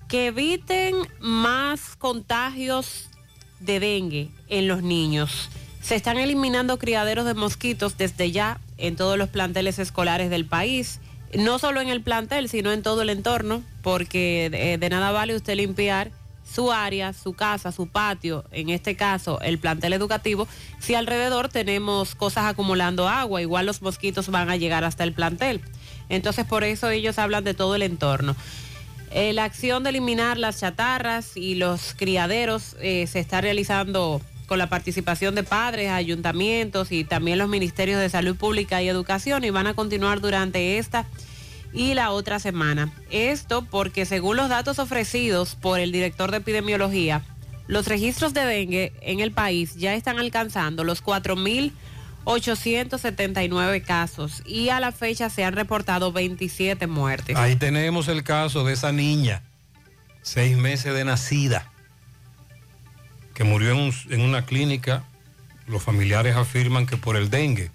que eviten más contagios de dengue en los niños. Se están eliminando criaderos de mosquitos desde ya en todos los planteles escolares del país, no solo en el plantel, sino en todo el entorno, porque de, de nada vale usted limpiar su área, su casa, su patio, en este caso el plantel educativo, si alrededor tenemos cosas acumulando agua, igual los mosquitos van a llegar hasta el plantel. Entonces por eso ellos hablan de todo el entorno. Eh, la acción de eliminar las chatarras y los criaderos eh, se está realizando con la participación de padres, ayuntamientos y también los ministerios de salud pública y educación y van a continuar durante esta y la otra semana. Esto porque según los datos ofrecidos por el director de epidemiología, los registros de dengue en el país ya están alcanzando los 4.879 casos y a la fecha se han reportado 27 muertes. Ahí tenemos el caso de esa niña, seis meses de nacida, que murió en, un- en una clínica. Los familiares afirman que por el dengue.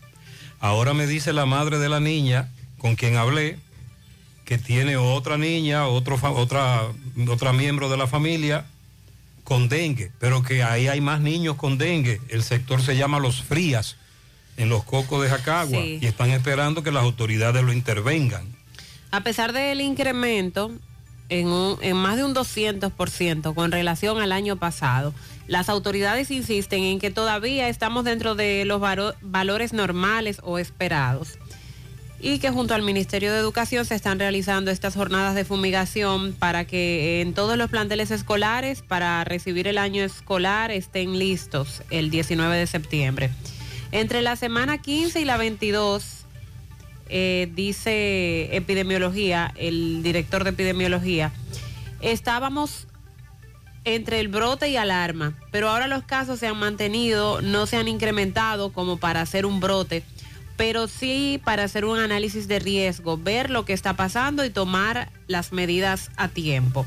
Ahora me dice la madre de la niña con quien hablé que tiene otra niña, otro otra, otra miembro de la familia con dengue, pero que ahí hay más niños con dengue. El sector se llama Los Frías, en los cocos de Jacagua, Sí. y están esperando que las autoridades lo intervengan. A pesar del incremento en, un- en más de un 200% con relación al año pasado, las autoridades insisten en que todavía estamos dentro de los valores normales o esperados y que junto al Ministerio de Educación se están realizando estas jornadas de fumigación para que en todos los planteles escolares para recibir el año escolar estén listos el 19 de septiembre. Entre la semana 15 y la 22 eh, dice epidemiología, el director de epidemiología, estábamos entre el brote y alarma, pero ahora los casos se han mantenido, no se han incrementado como para hacer un brote, pero sí para hacer un análisis de riesgo, ver lo que está pasando y tomar las medidas a tiempo.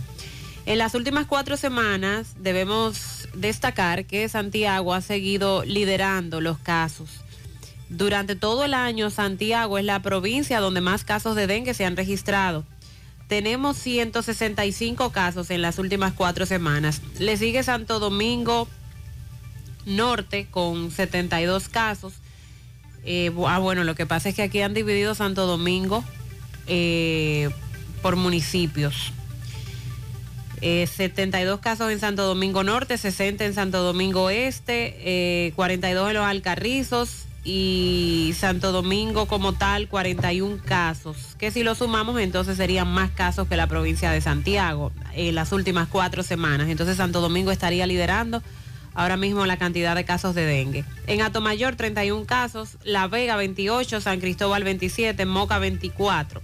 En las últimas cuatro semanas debemos destacar que Santiago ha seguido liderando los casos. Durante todo el año, Santiago es la provincia donde más casos de dengue se han registrado. Tenemos 165 casos en las últimas cuatro semanas. Le sigue Santo Domingo Norte con 72 casos. Eh, ah, bueno, lo que pasa es que aquí han dividido Santo Domingo eh, por municipios. Eh, 72 casos en Santo Domingo Norte, 60 en Santo Domingo Este, eh, 42 en los Alcarrizos y Santo Domingo como tal 41 casos, que si lo sumamos entonces serían más casos que la provincia de Santiago en las últimas cuatro semanas. Entonces Santo Domingo estaría liderando ahora mismo la cantidad de casos de dengue. En Atomayor 31 casos, La Vega 28, San Cristóbal 27, Moca 24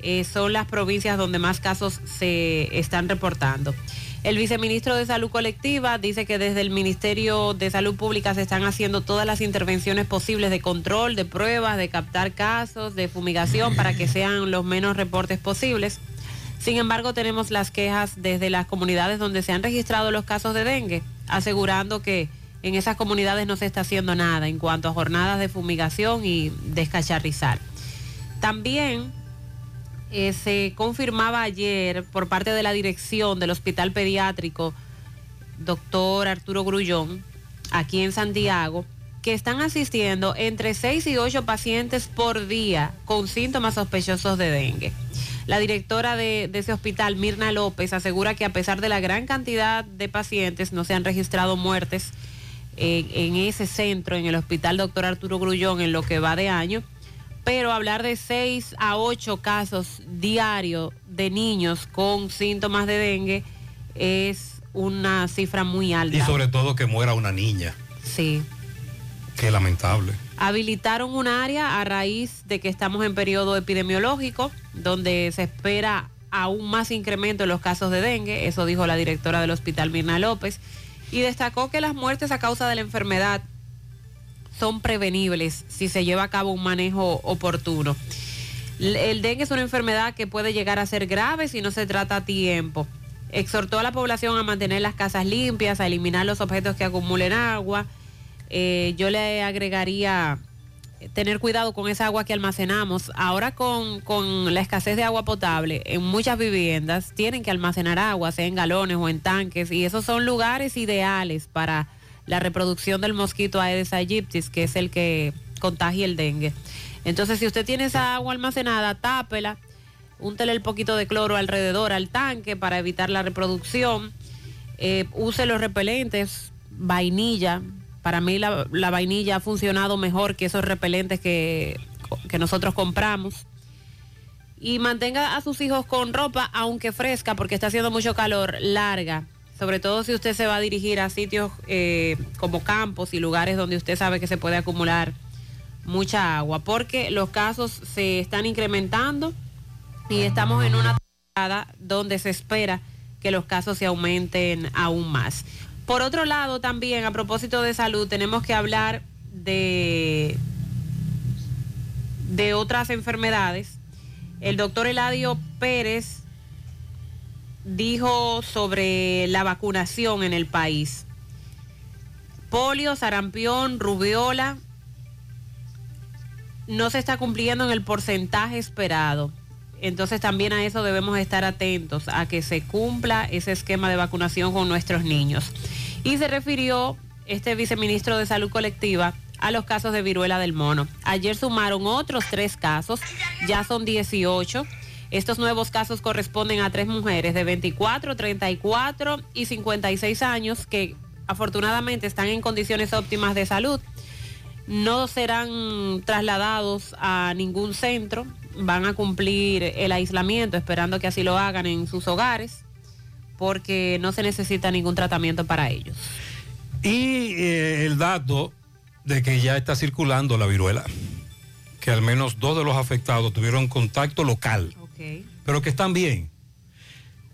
eh, son las provincias donde más casos se están reportando. El viceministro de Salud Colectiva dice que desde el Ministerio de Salud Pública se están haciendo todas las intervenciones posibles de control, de pruebas, de captar casos, de fumigación para que sean los menos reportes posibles. Sin embargo, tenemos las quejas desde las comunidades donde se han registrado los casos de dengue, asegurando que en esas comunidades no se está haciendo nada en cuanto a jornadas de fumigación y descacharrizar. También eh, se confirmaba ayer por parte de la dirección del Hospital Pediátrico, doctor Arturo Grullón, aquí en Santiago, que están asistiendo entre 6 y 8 pacientes por día con síntomas sospechosos de dengue. La directora de, de, ese hospital, Mirna López, asegura que a pesar de la gran cantidad de pacientes, no se han registrado muertes en, en ese centro, en el hospital doctor Arturo Grullón, en lo que va de año. Pero hablar de 6 a 8 casos diarios de niños con síntomas de dengue es una cifra muy alta. Y sobre todo que muera una niña. Sí. Qué lamentable. Habilitaron un área a raíz de que estamos en periodo epidemiológico, donde se espera aún más incremento en los casos de dengue, eso dijo la directora del hospital Mirna López, y destacó que las muertes a causa de la enfermedad son prevenibles si se lleva a cabo un manejo oportuno. El dengue es una enfermedad que puede llegar a ser grave si no se trata a tiempo. Exhortó a la población a mantener las casas limpias, a eliminar los objetos que acumulen agua. Eh, yo le agregaría tener cuidado con esa agua que almacenamos. Ahora con, con, la escasez de agua potable, en muchas viviendas tienen que almacenar agua, sea en galones o en tanques, y esos son lugares ideales para la reproducción del mosquito Aedes aegyptis, que es el que contagia el dengue. Entonces, si usted tiene esa agua almacenada, tápela, úntele el poquito de cloro alrededor al tanque para evitar la reproducción. Eh, use los repelentes, vainilla. Para mí la, la, vainilla ha funcionado mejor que esos repelentes que, que nosotros compramos. Y mantenga a sus hijos con ropa, aunque fresca, porque está haciendo mucho calor, larga sobre todo si usted se va a dirigir a sitios eh, como campos y lugares donde usted sabe que se puede acumular mucha agua, porque los casos se están incrementando y estamos en una temporada donde se espera que los casos se aumenten aún más. Por otro lado, también a propósito de salud, tenemos que hablar de, de otras enfermedades. El doctor Eladio Pérez dijo sobre la vacunación en el país. Polio, sarampión, rubiola, no se está cumpliendo en el porcentaje esperado. Entonces también a eso debemos estar atentos, a que se cumpla ese esquema de vacunación con nuestros niños. Y se refirió este viceministro de Salud Colectiva a los casos de viruela del mono. Ayer sumaron otros tres casos, ya son 18 estos nuevos casos corresponden a tres mujeres de 24, 34 y 56 años que afortunadamente están en condiciones óptimas de salud. No serán trasladados a ningún centro, van a cumplir el aislamiento esperando que así lo hagan en sus hogares porque no se necesita ningún tratamiento para ellos. Y eh, el dato de que ya está circulando la viruela, que al menos dos de los afectados tuvieron contacto local pero que están bien.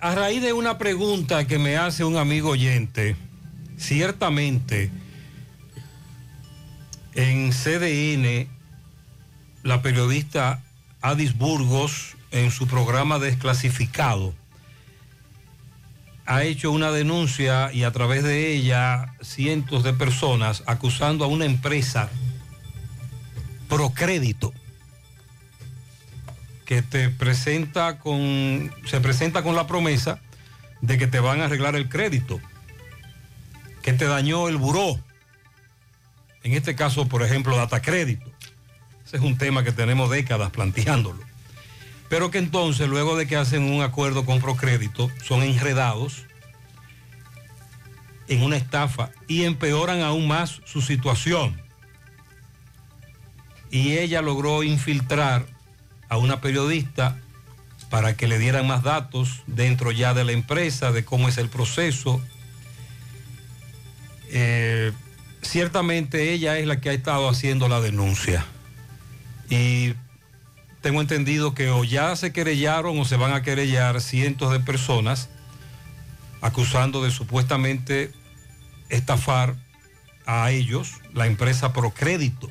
A raíz de una pregunta que me hace un amigo oyente, ciertamente en CDN, la periodista Adis Burgos, en su programa Desclasificado, ha hecho una denuncia y a través de ella cientos de personas acusando a una empresa Procrédito que te presenta con, se presenta con la promesa de que te van a arreglar el crédito, que te dañó el buró. En este caso, por ejemplo, data crédito. Ese es un tema que tenemos décadas planteándolo. Pero que entonces, luego de que hacen un acuerdo con Procrédito, son enredados en una estafa y empeoran aún más su situación. Y ella logró infiltrar a una periodista para que le dieran más datos dentro ya de la empresa, de cómo es el proceso. Eh, ciertamente ella es la que ha estado haciendo la denuncia. Y tengo entendido que o ya se querellaron o se van a querellar cientos de personas acusando de supuestamente estafar a ellos, la empresa Procrédito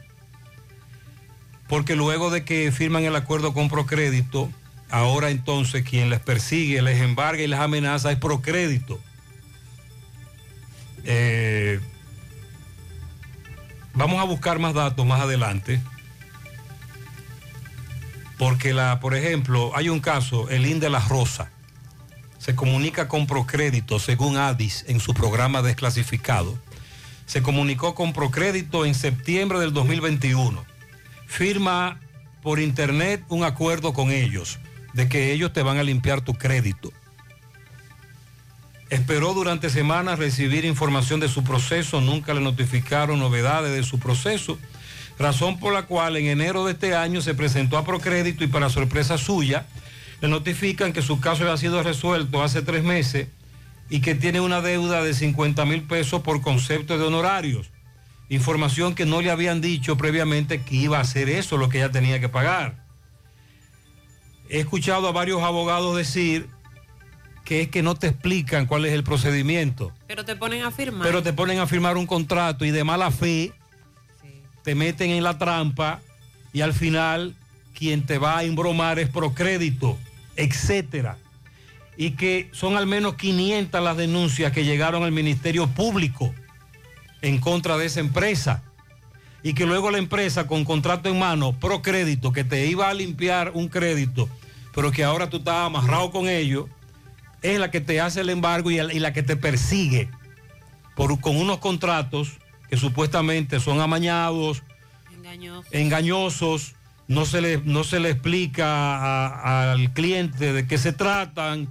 porque luego de que firman el acuerdo con Procrédito, ahora entonces quien les persigue, les embarga y les amenaza es Procrédito. Eh, Vamos a buscar más datos más adelante. Porque, la, por ejemplo, hay un caso, el de la Rosa. Se comunica con Procrédito, según Adis, en su programa desclasificado. Se comunicó con Procrédito en septiembre del 2021. Firma por internet un acuerdo con ellos de que ellos te van a limpiar tu crédito. Esperó durante semanas recibir información de su proceso, nunca le notificaron novedades de su proceso, razón por la cual en enero de este año se presentó a Procrédito y para sorpresa suya, le notifican que su caso había sido resuelto hace tres meses y que tiene una deuda de 50 mil pesos por concepto de honorarios. Información que no le habían dicho previamente que iba a ser eso lo que ella tenía que pagar. He escuchado a varios abogados decir que es que no te explican cuál es el procedimiento. Pero te ponen a firmar. Pero te ponen a firmar un contrato y de mala fe te meten en la trampa y al final quien te va a embromar es Procrédito, etcétera. Y que son al menos 500 las denuncias que llegaron al Ministerio Público en contra de esa empresa. Y que luego la empresa con contrato en mano, Procrédito, que te iba a limpiar un crédito, pero que ahora tú estás amarrado con ellos, es la que te hace el embargo y la que te persigue por, con unos contratos que supuestamente son amañados, engañosos, no, se le, no se le explica a- al cliente de qué se tratan.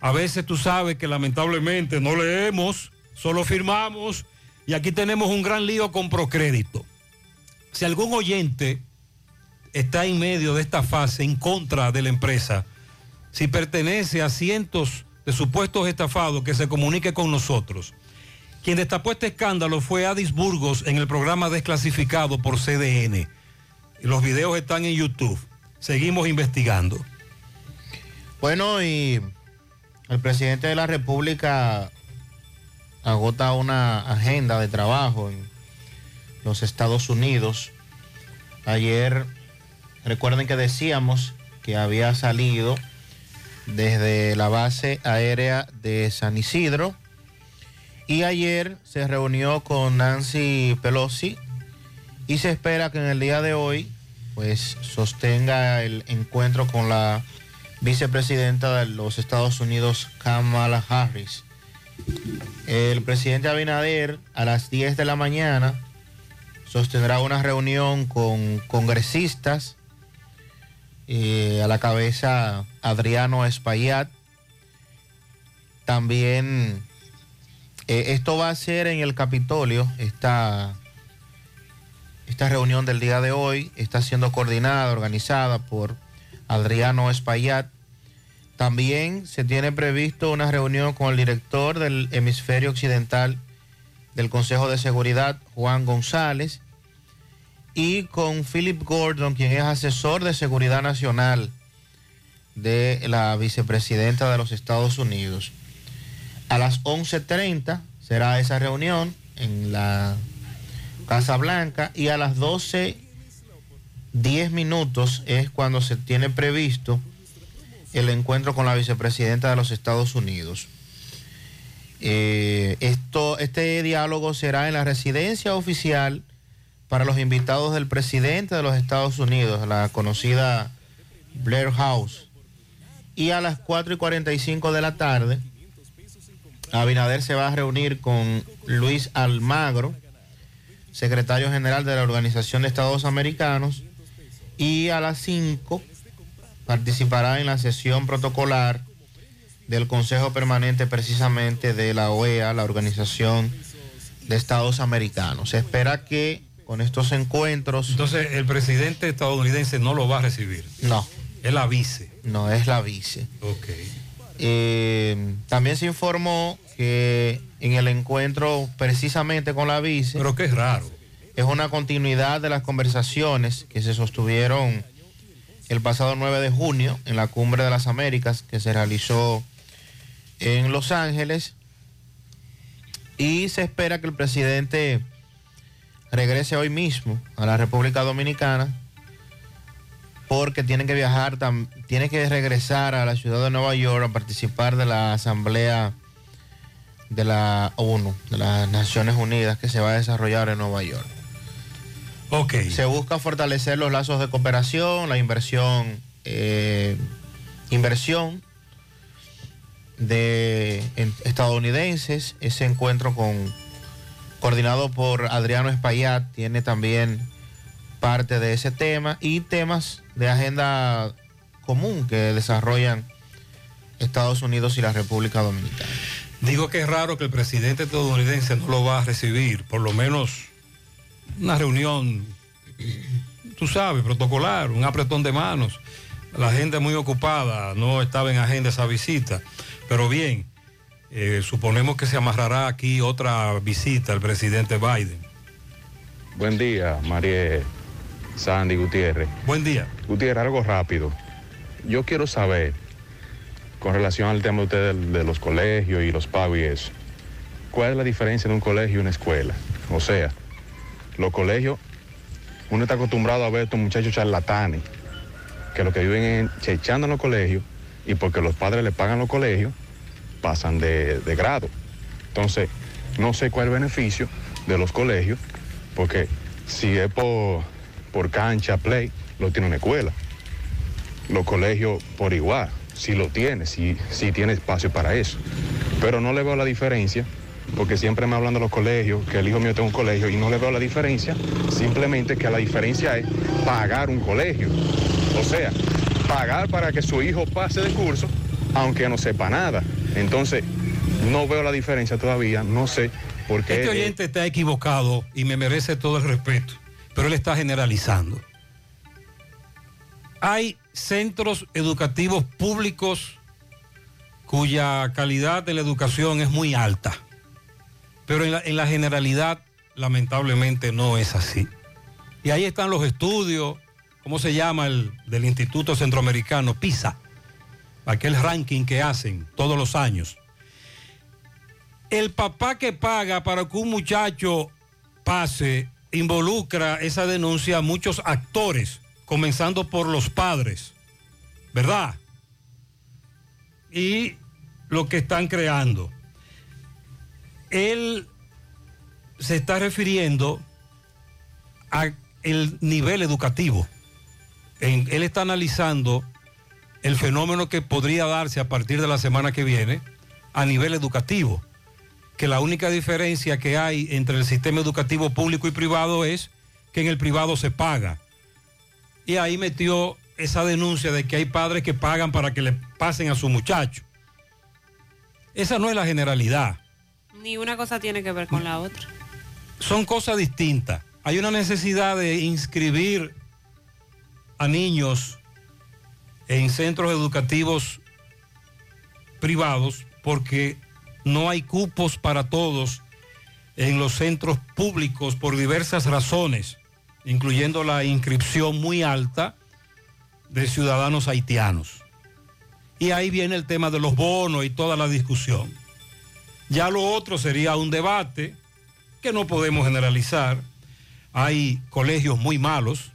A veces tú sabes que lamentablemente no leemos, solo firmamos y aquí tenemos un gran lío con Procrédito. Si algún oyente está en medio de esta fase en contra de la empresa, si pertenece a cientos de supuestos estafados, que se comunique con nosotros. Quien destapó este escándalo fue Adis Burgos en el programa desclasificado por CDN. Los videos están en YouTube. Seguimos investigando. Bueno, y el presidente de la República agota una agenda de trabajo en los Estados Unidos. Ayer, recuerden que decíamos que había salido desde la base aérea de San Isidro y ayer se reunió con Nancy Pelosi y se espera que en el día de hoy pues sostenga el encuentro con la vicepresidenta de los Estados Unidos, Kamala Harris. El presidente Abinader a las 10 de la mañana sostendrá una reunión con congresistas eh, a la cabeza Adriano Espaillat. También eh, esto va a ser en el Capitolio, esta, esta reunión del día de hoy está siendo coordinada, organizada por Adriano Espaillat. También se tiene previsto una reunión con el director del hemisferio occidental del Consejo de Seguridad, Juan González, y con Philip Gordon, quien es asesor de seguridad nacional de la vicepresidenta de los Estados Unidos. A las 11.30 será esa reunión en la Casa Blanca y a las 12.10 minutos es cuando se tiene previsto el encuentro con la vicepresidenta de los Estados Unidos. Eh, esto, este diálogo será en la residencia oficial para los invitados del presidente de los Estados Unidos, la conocida Blair House. Y a las 4 y 45 de la tarde, Abinader se va a reunir con Luis Almagro, secretario general de la Organización de Estados Americanos, y a las 5 participará en la sesión protocolar del Consejo Permanente precisamente de la OEA, la Organización de Estados Americanos. Se espera que con estos encuentros... Entonces, el presidente estadounidense no lo va a recibir. No. Es la vice. No, es la vice. Ok. Eh, también se informó que en el encuentro precisamente con la vice... Pero que es raro. Es una continuidad de las conversaciones que se sostuvieron el pasado 9 de junio en la Cumbre de las Américas que se realizó en Los Ángeles. Y se espera que el presidente regrese hoy mismo a la República Dominicana porque tiene que viajar, tiene que regresar a la ciudad de Nueva York a participar de la asamblea de la ONU, de las Naciones Unidas, que se va a desarrollar en Nueva York. Se busca fortalecer los lazos de cooperación, la inversión, eh, inversión de en- estadounidenses. Ese encuentro con coordinado por Adriano Espaillat tiene también parte de ese tema y temas de agenda común que desarrollan Estados Unidos y la República Dominicana. Digo que es raro que el presidente estadounidense no lo va a recibir, por lo menos una reunión, tú sabes, protocolar, un apretón de manos. La gente muy ocupada, no estaba en agenda esa visita. Pero bien, eh, suponemos que se amarrará aquí otra visita al presidente Biden. Buen día, María Sandy Gutiérrez. Buen día. Gutiérrez, algo rápido. Yo quiero saber, con relación al tema de ustedes de los colegios y los pagos y eso, ¿cuál es la diferencia de un colegio y una escuela? O sea, los colegios, uno está acostumbrado a ver a estos muchachos charlatanes, que lo que viven es chechando en los colegios y porque los padres le pagan los colegios, pasan de, de grado. Entonces, no sé cuál es el beneficio de los colegios, porque si es por, por cancha, play, lo tiene una escuela. Los colegios por igual, si lo tiene, si, si tiene espacio para eso. Pero no le veo la diferencia, porque siempre me hablan de los colegios, que el hijo mío tiene un colegio, y no le veo la diferencia, simplemente que la diferencia es pagar un colegio. O sea, pagar para que su hijo pase de curso, aunque no sepa nada. Entonces, no veo la diferencia todavía, no sé por qué. Este oyente está equivocado y me merece todo el respeto, pero él está generalizando. Hay centros educativos públicos cuya calidad de la educación es muy alta, pero en la, en la generalidad lamentablemente no es así. Y ahí están los estudios, ¿cómo se llama el del Instituto Centroamericano? PISA, aquel ranking que hacen todos los años. El papá que paga para que un muchacho pase involucra esa denuncia a muchos actores, comenzando por los padres, ¿verdad? Y lo que están creando. Él se está refiriendo a el nivel educativo. Él está analizando el fenómeno que podría darse a partir de la semana que viene a nivel educativo que la única diferencia que hay entre el sistema educativo público y privado es que en el privado se paga. Y ahí metió esa denuncia de que hay padres que pagan para que le pasen a su muchacho. Esa no es la generalidad. Ni una cosa tiene que ver con la otra. Son cosas distintas. Hay una necesidad de inscribir a niños en centros educativos privados porque no hay cupos para todos en los centros públicos por diversas razones, incluyendo la inscripción muy alta de ciudadanos haitianos. Y ahí viene el tema de los bonos y toda la discusión. Ya lo otro sería un debate que no podemos generalizar. Hay colegios muy malos,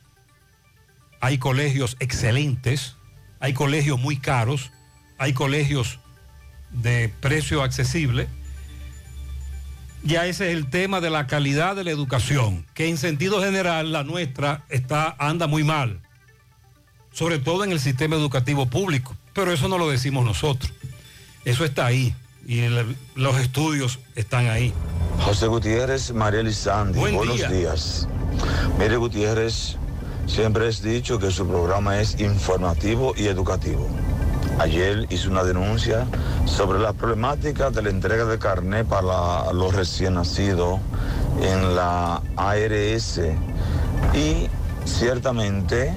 hay colegios excelentes, hay colegios muy caros, hay colegios de precio accesible. Ya ese es el tema de la calidad de la educación, que en sentido general la nuestra está, anda muy mal, sobre todo en el sistema educativo público, pero eso no lo decimos nosotros, eso está ahí y el- los estudios están ahí. José Gutiérrez, María Lizandi, Buen buenos día. días. Mire Gutiérrez, siempre has dicho que su programa es informativo y educativo. Ayer hice una denuncia sobre la problemática de la entrega de carnet para los recién nacidos en la ARS y ciertamente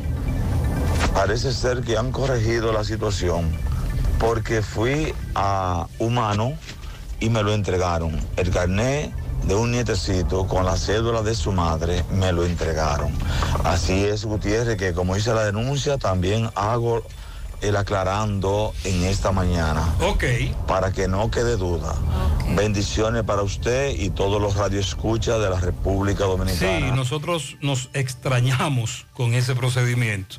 parece ser que han corregido la situación porque fui a Humano y me lo entregaron. El carnet de un nietecito con la cédula de su madre me lo entregaron. Así es, Gutiérrez, que como hice la denuncia, también hago el aclarando en esta mañana. Ok. Para que no quede duda. Bendiciones para usted y todos los radioescuchas de la República Sí, Dominicana. nosotros nos extrañamos con ese procedimiento,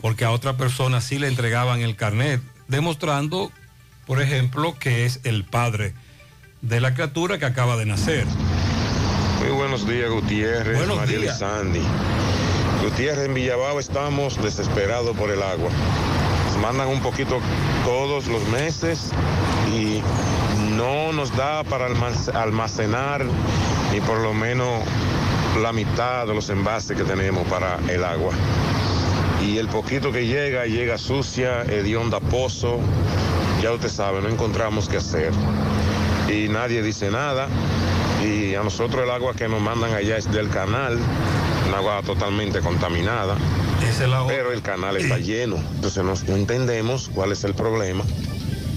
porque a otra persona sí le entregaban el carnet, demostrando, por ejemplo, que es el padre de la criatura que acaba de nacer. Muy buenos días, Gutiérrez, Buenos María y días. Sandy. Gutiérrez, en Villabao estamos desesperados por el agua. Mandan un poquito todos los meses y no nos da para almac- almacenar ni por lo menos la mitad de los envases que tenemos para el agua. Y el poquito que llega, llega sucia, hedionda pozo. Ya usted sabe, no encontramos qué hacer. Y nadie dice nada. Y a nosotros el agua que nos mandan allá es del canal, un agua totalmente contaminada. Pero el canal está lleno. Entonces nos- no entendemos cuál es el problema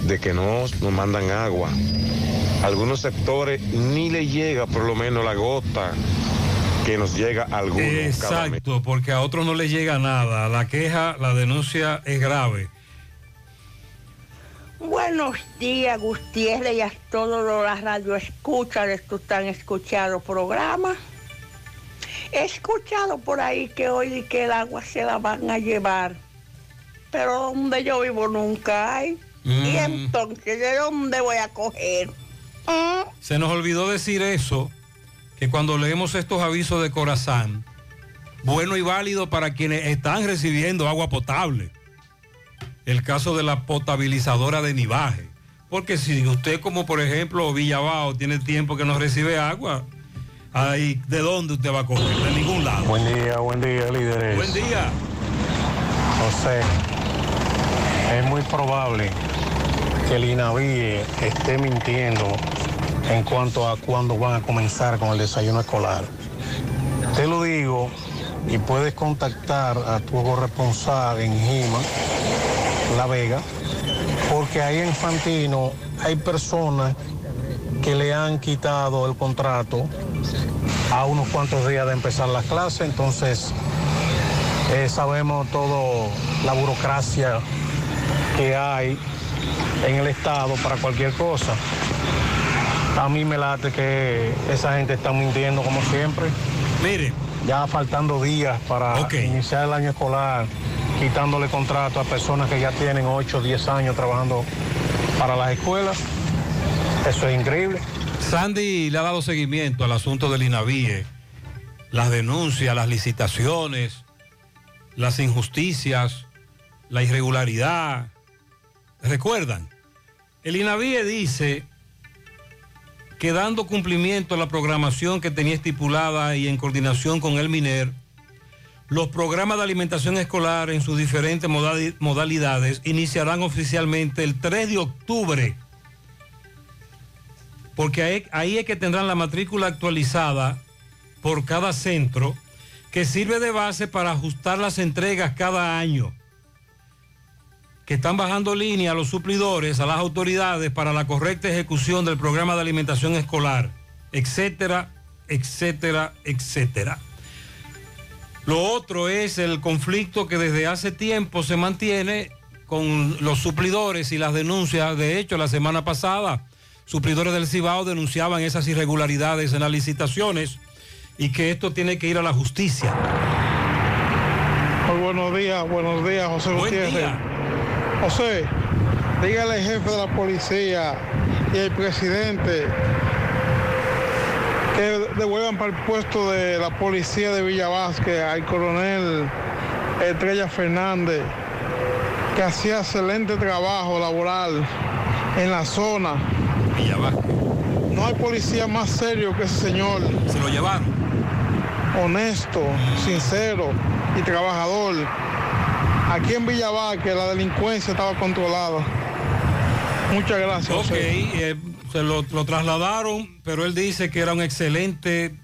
de que no nos mandan agua. Algunos sectores ni le llega por lo menos la gota que nos llega a algunos cada mes. Exacto, porque a otros no les llega nada. La queja, la denuncia es grave. Buenos días, Gutiérrez, y a todos los la radio escucha de estos tan escuchados programas. He escuchado por ahí que hoy que el agua se la van a llevar, pero donde yo vivo nunca hay. Y entonces, ¿de dónde voy a coger? ¿Mm? Se nos olvidó decir eso, que cuando leemos estos avisos de Corazán, bueno y válido para quienes están recibiendo agua potable. El caso de la potabilizadora de Nivaje. Porque si usted, como por ejemplo Villabao, tiene tiempo que no recibe agua, ahí, ¿de dónde usted va a coger? De ningún lado. Buen día, buen día, líderes. Buen día. José, es muy probable que el INAVIE esté mintiendo en cuanto a cuándo van a comenzar con el desayuno escolar. Te lo digo y puedes contactar a tu corresponsal en Gima, La Vega, porque ahí en Fantino hay personas que le han quitado el contrato a unos cuantos días de empezar las clases, entonces eh, sabemos todo la burocracia que hay en el Estado para cualquier cosa. A mí me late que esa gente está mintiendo como siempre. Mire. Ya faltando días para iniciar el año escolar, quitándole contrato a personas que ya tienen 8 o 10 años trabajando para las escuelas. Eso es increíble. Sandy le ha dado seguimiento al asunto del INAVIE, las denuncias, las licitaciones, las injusticias, la irregularidad. ¿Recuerdan? El INAVIE dice que dando cumplimiento a la programación que tenía estipulada y en coordinación con el MINER, los programas de alimentación escolar en sus diferentes modali- modalidades iniciarán oficialmente el 3 de octubre porque ahí, es que tendrán la matrícula actualizada por cada centro, que sirve de base para ajustar las entregas cada año, que están bajando línea a los suplidores, a las autoridades para la correcta ejecución del programa de alimentación escolar, etcétera, etcétera, etcétera. Lo otro es el conflicto que desde hace tiempo se mantiene con los suplidores y las denuncias. De hecho, la semana pasada, suplidores del Cibao denunciaban esas irregularidades en las licitaciones y que esto tiene que ir a la justicia. Muy buenos días, buenos días, José Buen Gutiérrez. día. José, dígale al jefe de la policía y al presidente que devuelvan para el puesto de la policía de Villa Vázquez al coronel Estrella Fernández, que hacía excelente trabajo laboral en la zona. Villa Vázquez. No hay policía más serio que ese señor. Se lo llevaron. Honesto, sincero y trabajador. Aquí en Villa Vázquez la delincuencia estaba controlada. Muchas gracias. Ok, eh, se lo, lo trasladaron, pero él dice que era un excelente,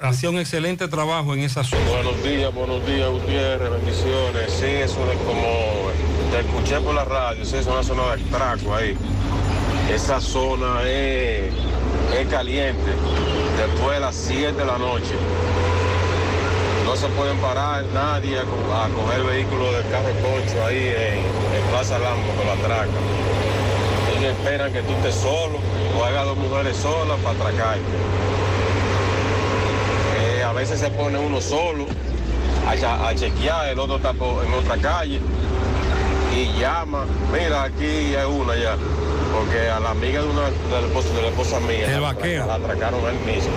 hacía un excelente trabajo en esa zona. Buenos días, buenos días, Gutiérrez, bendiciones. Sí, eso de como te escuché por la radio, sí, es una zona de atraco ahí. Esa zona es, es caliente después de las 7 de la noche. No se pueden parar nadie a, co- coger vehículos del carro concho ahí en, Plaza Lambo con la traca. Ellos esperan que tú estés solo o hagas dos mujeres solas para atracarte. Eh, a veces se pone uno solo a, a chequear, el otro está en otra calle y llama, mira aquí hay una ya, porque a la amiga de una de la esposa, de la esposa mía la, la atracaron él mismo.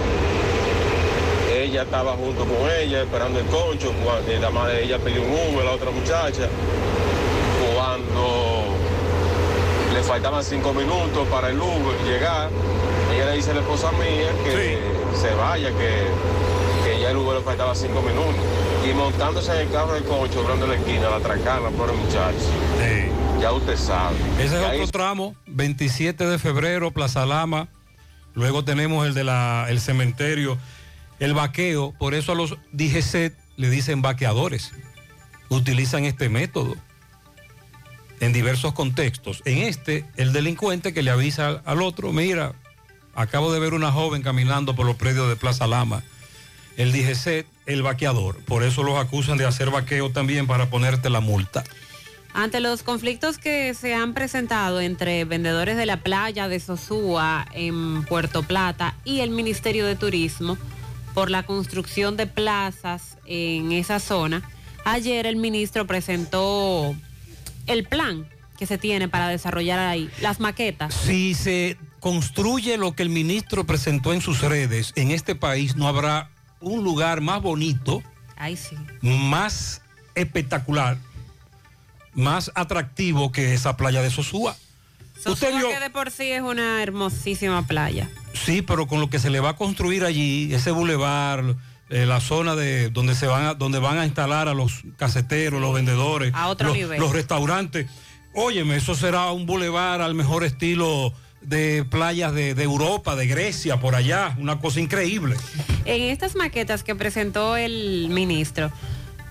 ella estaba junto con ella esperando el concho, cuando, la madre de ella pidió un Uber, la otra muchacha, cuando le faltaban cinco minutos para el Uber llegar, ella le dice a la esposa mía que se vaya, que, que ya el Uber le faltaba cinco minutos. Y montándose en el carro del concho, abriendo la esquina, la atracaron por el muchacho. Ya usted sabe. Ese es ahí otro tramo, 27 de febrero, Plaza Lama. Luego tenemos el de la, el cementerio, el vaqueo. Por eso a los DGC le dicen vaqueadores. Utilizan este método en diversos contextos. En este, el delincuente que le avisa al, al otro, mira, acabo de ver una joven caminando por los predios de Plaza Lama. El DGC, el vaqueador. Por eso los acusan de hacer vaqueo también para ponerte la multa. Ante los conflictos que se han presentado entre vendedores de la playa de Sosúa en Puerto Plata y el Ministerio de Turismo por la construcción de plazas en esa zona, ayer el ministro presentó el plan que se tiene para desarrollar ahí, las maquetas. Si se construye lo que el ministro presentó en sus redes, en este país no habrá un lugar más bonito, Ay, sí. más espectacular, más atractivo que esa playa de Sosúa. Usted Sosúa vio, que de por sí es una hermosísima playa. sí, pero con lo que se le va a construir allí, ese bulevar, eh, la zona de donde se van a, donde van a instalar a los caseteros, los vendedores, A otro los, nivel. los restaurantes. Óyeme, eso será un bulevar al mejor estilo de playas de, de Europa, de Grecia, por allá, una cosa increíble. En estas maquetas que presentó el ministro,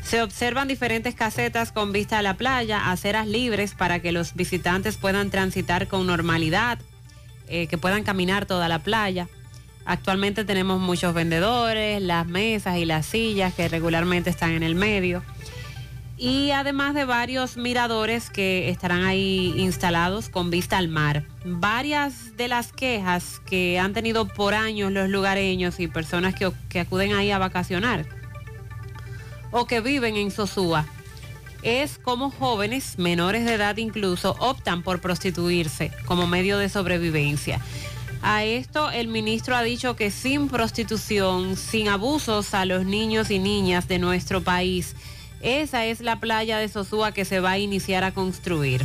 se observan diferentes casetas con vista a la playa, aceras libres para que los visitantes puedan transitar con normalidad, eh, que puedan caminar toda la playa. Actualmente tenemos muchos vendedores, las mesas y las sillas que regularmente están en el medio. Y además de varios miradores que estarán ahí instalados con vista al mar. Varias de las quejas que han tenido por años los lugareños y personas que, que acuden ahí a vacacionar o que viven en Sosúa es como jóvenes menores de edad incluso optan por prostituirse como medio de sobrevivencia. A esto el ministro ha dicho que sin prostitución, sin abusos a los niños y niñas de nuestro país, esa es la playa de Sosúa que se va a iniciar a construir.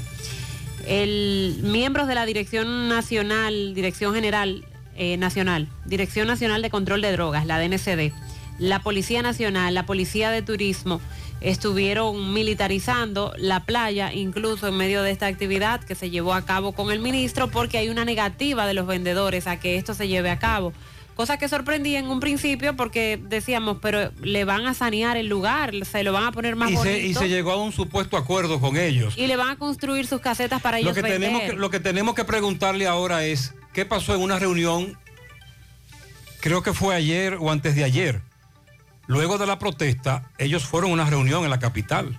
El miembros de la Dirección Nacional, Dirección General eh, Nacional, Dirección Nacional de Control de Drogas, la DNCD, la Policía Nacional, la Policía de Turismo, estuvieron militarizando la playa, incluso en medio de esta actividad que se llevó a cabo con el ministro, porque hay una negativa de los vendedores a que esto se lleve a cabo. Cosa que sorprendía en un principio porque decíamos, pero le van a sanear el lugar, se lo van a poner más Y bonito. se, y se llegó a un supuesto acuerdo con ellos. y le van a construir sus casetas para ellos Lo que, vender. tenemos que, lo que tenemos que preguntarle ahora es, ¿qué pasó en una reunión? Creo que fue ayer o antes de ayer. Luego de la protesta, ellos fueron a una reunión en la capital.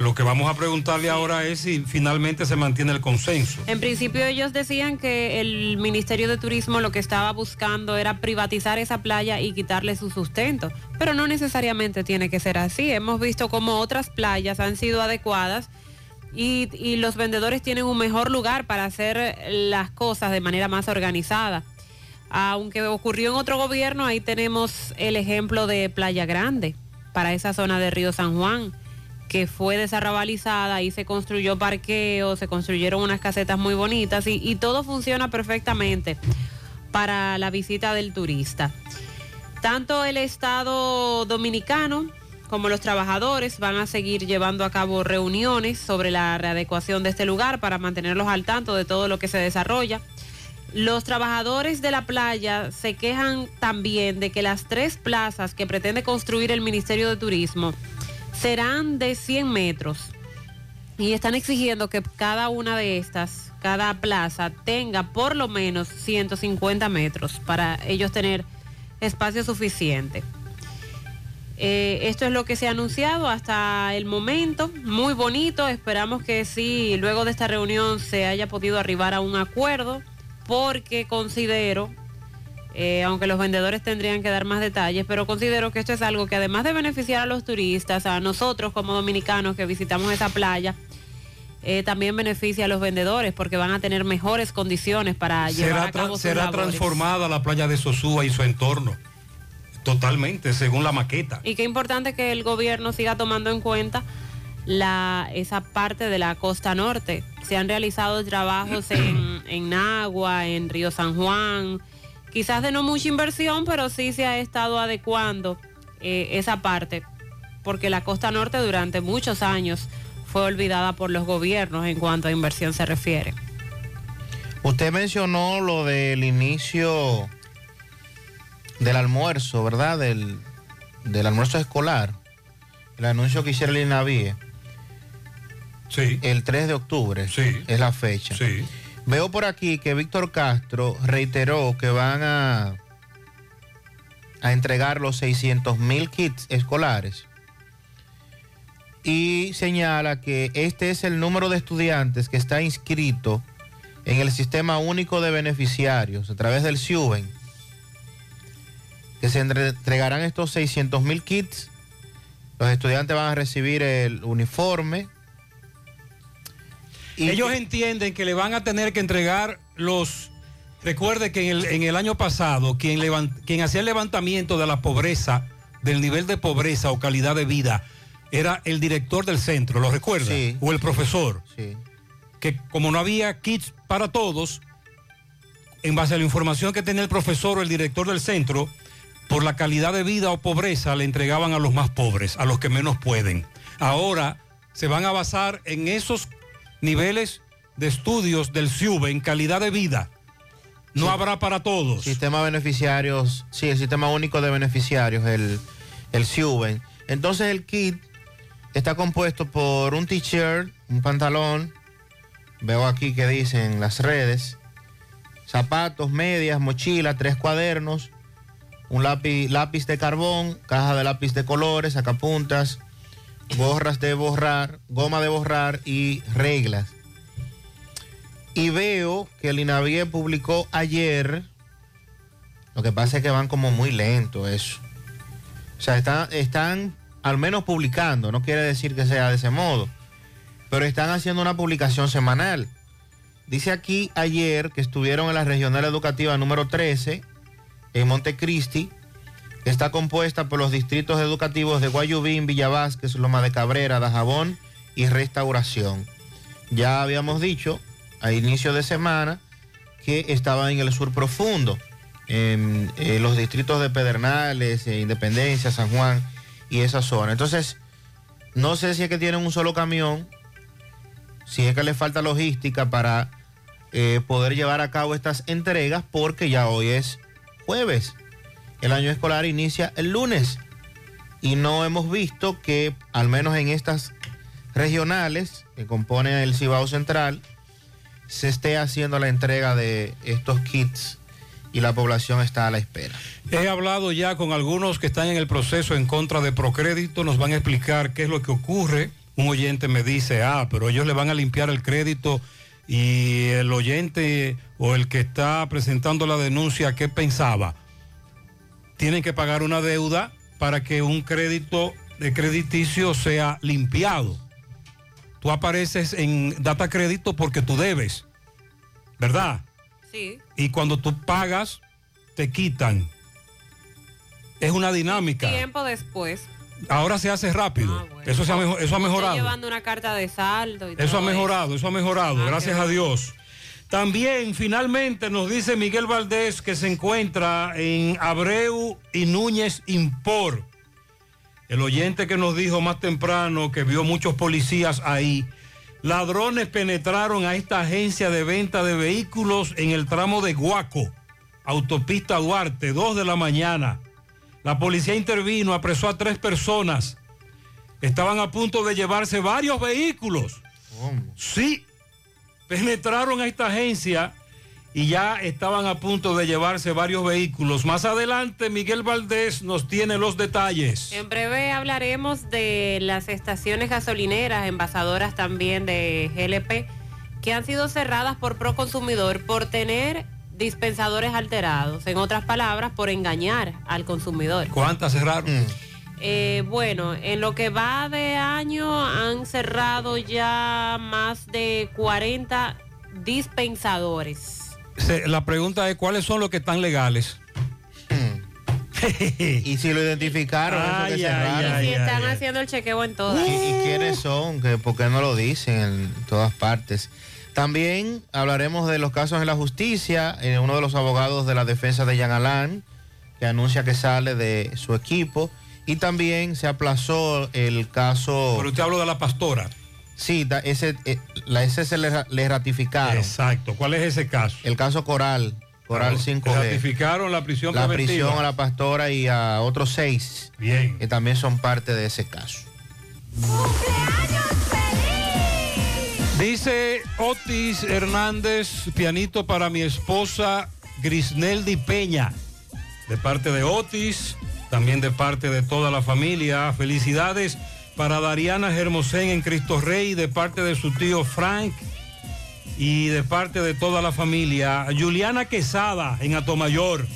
Lo que vamos a preguntarle ahora es si finalmente se mantiene el consenso. En principio ellos decían que el Ministerio de Turismo lo que estaba buscando era privatizar esa playa y quitarle su sustento, pero no necesariamente tiene que ser así. Hemos visto cómo otras playas han sido adecuadas y, y los vendedores tienen un mejor lugar para hacer las cosas de manera más organizada. Aunque ocurrió en otro gobierno, ahí tenemos el ejemplo de Playa Grande, para esa zona de Río San Juan que fue desarrabalizada, ahí se construyó parqueo, se construyeron unas casetas muy bonitas y, y todo funciona perfectamente para la visita del turista. Tanto el Estado dominicano como los trabajadores van a seguir llevando a cabo reuniones sobre la readecuación de este lugar para mantenerlos al tanto de todo lo que se desarrolla. Los trabajadores de la playa se quejan también de que las tres plazas que pretende construir el Ministerio de Turismo serán de 100 metros. Y están exigiendo que cada una de estas, cada plaza, tenga por lo menos 150 metros para ellos tener espacio suficiente. Eh, esto es lo que se ha anunciado hasta el momento, muy bonito, esperamos que sí, luego de esta reunión se haya podido arribar a un acuerdo, porque considero eh, aunque los vendedores tendrían que dar más detalles, pero considero que esto es algo que además de beneficiar a los turistas, a nosotros como dominicanos que visitamos esa playa, eh, también beneficia a los vendedores porque van a tener mejores condiciones para llevar Será, a cabo sus será labores. transformada la playa de Sosúa y su entorno. Totalmente, según la maqueta. Y qué importante que el gobierno siga tomando en cuenta la, esa parte de la costa norte. Se han realizado trabajos en, en Nagua, en Río San Juan, quizás de no mucha inversión, pero sí se ha estado adecuando eh, esa parte, porque la costa norte durante muchos años fue olvidada por los gobiernos en cuanto a inversión se refiere. Usted mencionó lo del inicio del almuerzo, ¿verdad? Del, del almuerzo escolar. El anuncio que hiciera el INAVIE. Sí. El 3 de octubre Sí. es la fecha. Sí. Veo por aquí que Víctor Castro reiteró que van a, a entregar los 600 mil kits escolares y señala que este es el número de estudiantes que está inscrito en el Sistema Único de Beneficiarios a través del SIUBEN, que se entre- entregarán estos 600 mil kits. Los estudiantes van a recibir el uniforme. Ellos entienden que le van a tener que entregar los... Recuerde que en el, en el año pasado, quien, hacía el levantamiento de la pobreza, del nivel de pobreza o calidad de vida, era el director del centro, ¿lo recuerda? O el profesor. Sí. Que como no había kits para todos, en base a la información que tenía el profesor o el director del centro, por la calidad de vida o pobreza le entregaban a los más pobres, a los que menos pueden. Ahora se van a basar en esos niveles de estudios del SIUBE en calidad de vida. No habrá para todos. Sistema beneficiarios, sí, el sistema único de beneficiarios, el, el SIUBEN. Entonces el kit está compuesto por un t-shirt, un pantalón, veo aquí que dicen las redes, zapatos, medias, mochila, tres cuadernos, un lápiz, lápiz de carbón, caja de lápiz de colores, sacapuntas, gorras de borrar, goma de borrar y reglas. Y veo que el INAVIE publicó ayer, lo que pasa es que van como muy lento eso. O sea, están, están al menos publicando, no quiere decir que sea de ese modo, pero están haciendo una publicación semanal. Dice aquí ayer que estuvieron en la regional educativa número 13 en Montecristi, está compuesta por los distritos educativos de Guayubín, Villa Vázquez, Loma de Cabrera, Dajabón y Restauración. Ya habíamos dicho a inicio de semana que estaba en el sur profundo, en, en los distritos de Pedernales, eh, Independencia, San Juan y esa zona. Entonces, no sé si es que tienen un solo camión, si es que le falta logística para eh, poder llevar a cabo estas entregas, porque ya hoy es jueves. El año escolar inicia el lunes y no hemos visto que, al menos en estas regionales que componen el Cibao Central, se esté haciendo la entrega de estos kits y la población está a la espera. He hablado ya con algunos que están en el proceso en contra de Procrédito, nos van a explicar qué es lo que ocurre. Un oyente me dice, ah, pero ellos le van a limpiar el crédito y el oyente o el que está presentando la denuncia, ¿qué pensaba? Tienen que pagar una deuda para que un crédito de crediticio sea limpiado. Tú apareces en data crédito porque tú debes, ¿verdad? Sí. y cuando tú pagas, te quitan. Es una dinámica. Tiempo después. Ahora se hace rápido. eso, se ha, eso ha Estoy mejorado. llevando una carta de saldo y Eso ha todo mejorado, eso ha mejorado, Ah, gracias a. Dios. También finalmente nos dice Miguel Valdés que se encuentra en Abreu y Núñez Impor. El oyente que nos dijo más temprano que vio muchos policías ahí. Ladrones penetraron a esta agencia de venta de vehículos en el tramo de Guaco, autopista Duarte, 2 de la mañana. La policía intervino, apresó a tres personas. Estaban a punto de llevarse varios vehículos. Sí, penetraron a esta agencia y ya estaban a punto de llevarse varios vehículos. Más adelante, Miguel Valdés nos tiene los detalles. En breve hablaremos de las estaciones gasolineras, envasadoras también de GLP, que han sido cerradas por Proconsumidor por tener dispensadores alterados. En otras palabras, por engañar al consumidor. ¿Cuántas cerraron? Eh, bueno, en lo que va de año han cerrado ya más de 40 dispensadores. Se- la pregunta es, ¿cuáles son los que están legales? y si lo identificaron, eso que Ay, cerraron. y si están haciendo el chequeo en todas. ¿Y, y quiénes son? que ¿Por qué no lo dicen en todas partes? También hablaremos de los casos en la justicia. Eh, uno de los abogados de la defensa de Jean Alain, que anuncia que sale de su equipo. Y también se aplazó el caso. Pero usted habló de la pastora. Sí, da- ese, eh, la ese se le, ra- le ratificaron. Exacto. ¿Cuál es ese caso? El caso Coral, Coral Claro, 5G. Ratificaron la prisión la preventiva. prisión a la pastora y a otros seis Bien. que también son parte de ese caso. Dice Otis Hernández, pianito para mi esposa Grisneldi Peña, de parte de Otis, también de parte de toda la familia. Felicidades para Dariana Germosén en Cristo Rey, de parte de su tío Frank y de parte de toda la familia. Juliana Quesada en Atomayor,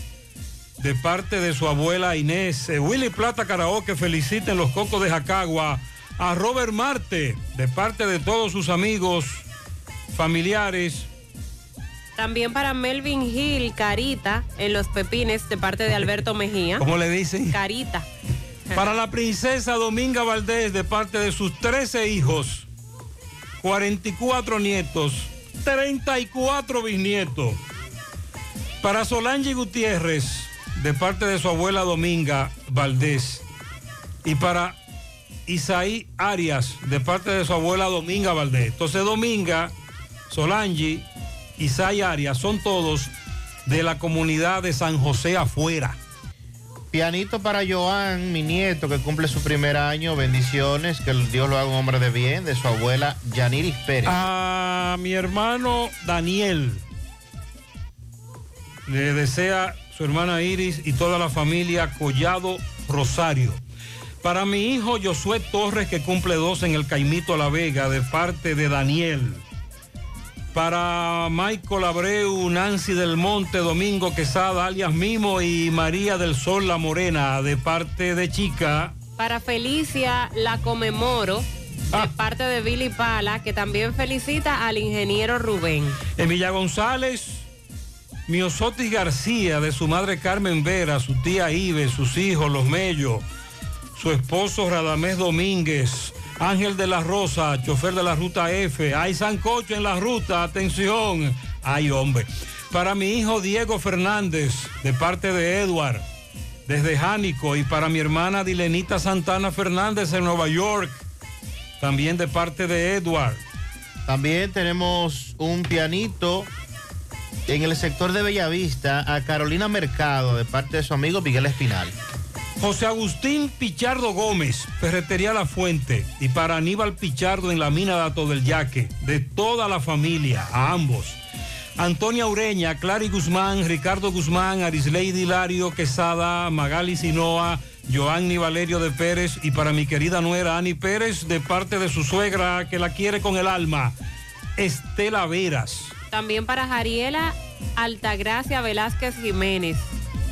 de parte de su abuela Inés. Eh, Willy Plata Karaoke feliciten los cocos de Jacagua. A Robert Marte, de parte de todos sus amigos, familiares. También para Melvin Hill, Carita, en Los Pepines, de parte de Alberto Mejía. ¿Cómo le dicen? Carita. Para la princesa Dominga Valdés, de parte de sus 13 hijos, 44 nietos, 34 bisnietos. Para Solange Gutiérrez, de parte de su abuela Dominga Valdés. Y para Isaí Arias, de parte de su abuela Dominga Valdés. Entonces Dominga, Solange, Isaí Arias, son todos de la comunidad de San José afuera. Pianito para Joan, mi nieto, que cumple su primer año. Bendiciones, que Dios lo haga un hombre de bien, de su abuela Yaniris Pérez. A mi hermano Daniel le desea su hermana Iris y toda la familia Collado Rosario. Para mi hijo Josué Torres, que cumple dos en el Caimito La Vega, de parte de Daniel. Para Michael Abreu, Nancy del Monte, Domingo Quesada, alias Mimo y María del Sol La Morena, de parte de Chica. Para Felicia, la conmemoro, de parte de Billy Pala, que también felicita al ingeniero Rubén. Emilia González, Miosotis García, de su madre Carmen Vera, su tía Ibe, sus hijos, los Mellos, su esposo Radamés Domínguez, Ángel de la Rosa, chofer de la ruta F, hay Sancocho en la ruta, atención, ay hombre. Para mi hijo Diego Fernández, de parte de Edward, desde Jánico, y para mi hermana Dilenita Santana Fernández en Nueva York, también de parte de Edward. También tenemos un pianito en el sector de Bellavista a Carolina Mercado, de parte de su amigo Miguel Espinal. José Agustín Pichardo Gómez, Ferretería La Fuente, y para Aníbal Pichardo en la mina Dato del Yaque, de toda la familia, a ambos. Antonia Ureña, Clary Guzmán, Ricardo Guzmán, Arisleidi Hilario Quesada, Magali Sinoa, Joanny Valerio de Pérez y para mi querida nuera Ani Pérez de parte de su suegra que la quiere con el alma, Estela Veras. También para Jariela Altagracia Velázquez Jiménez.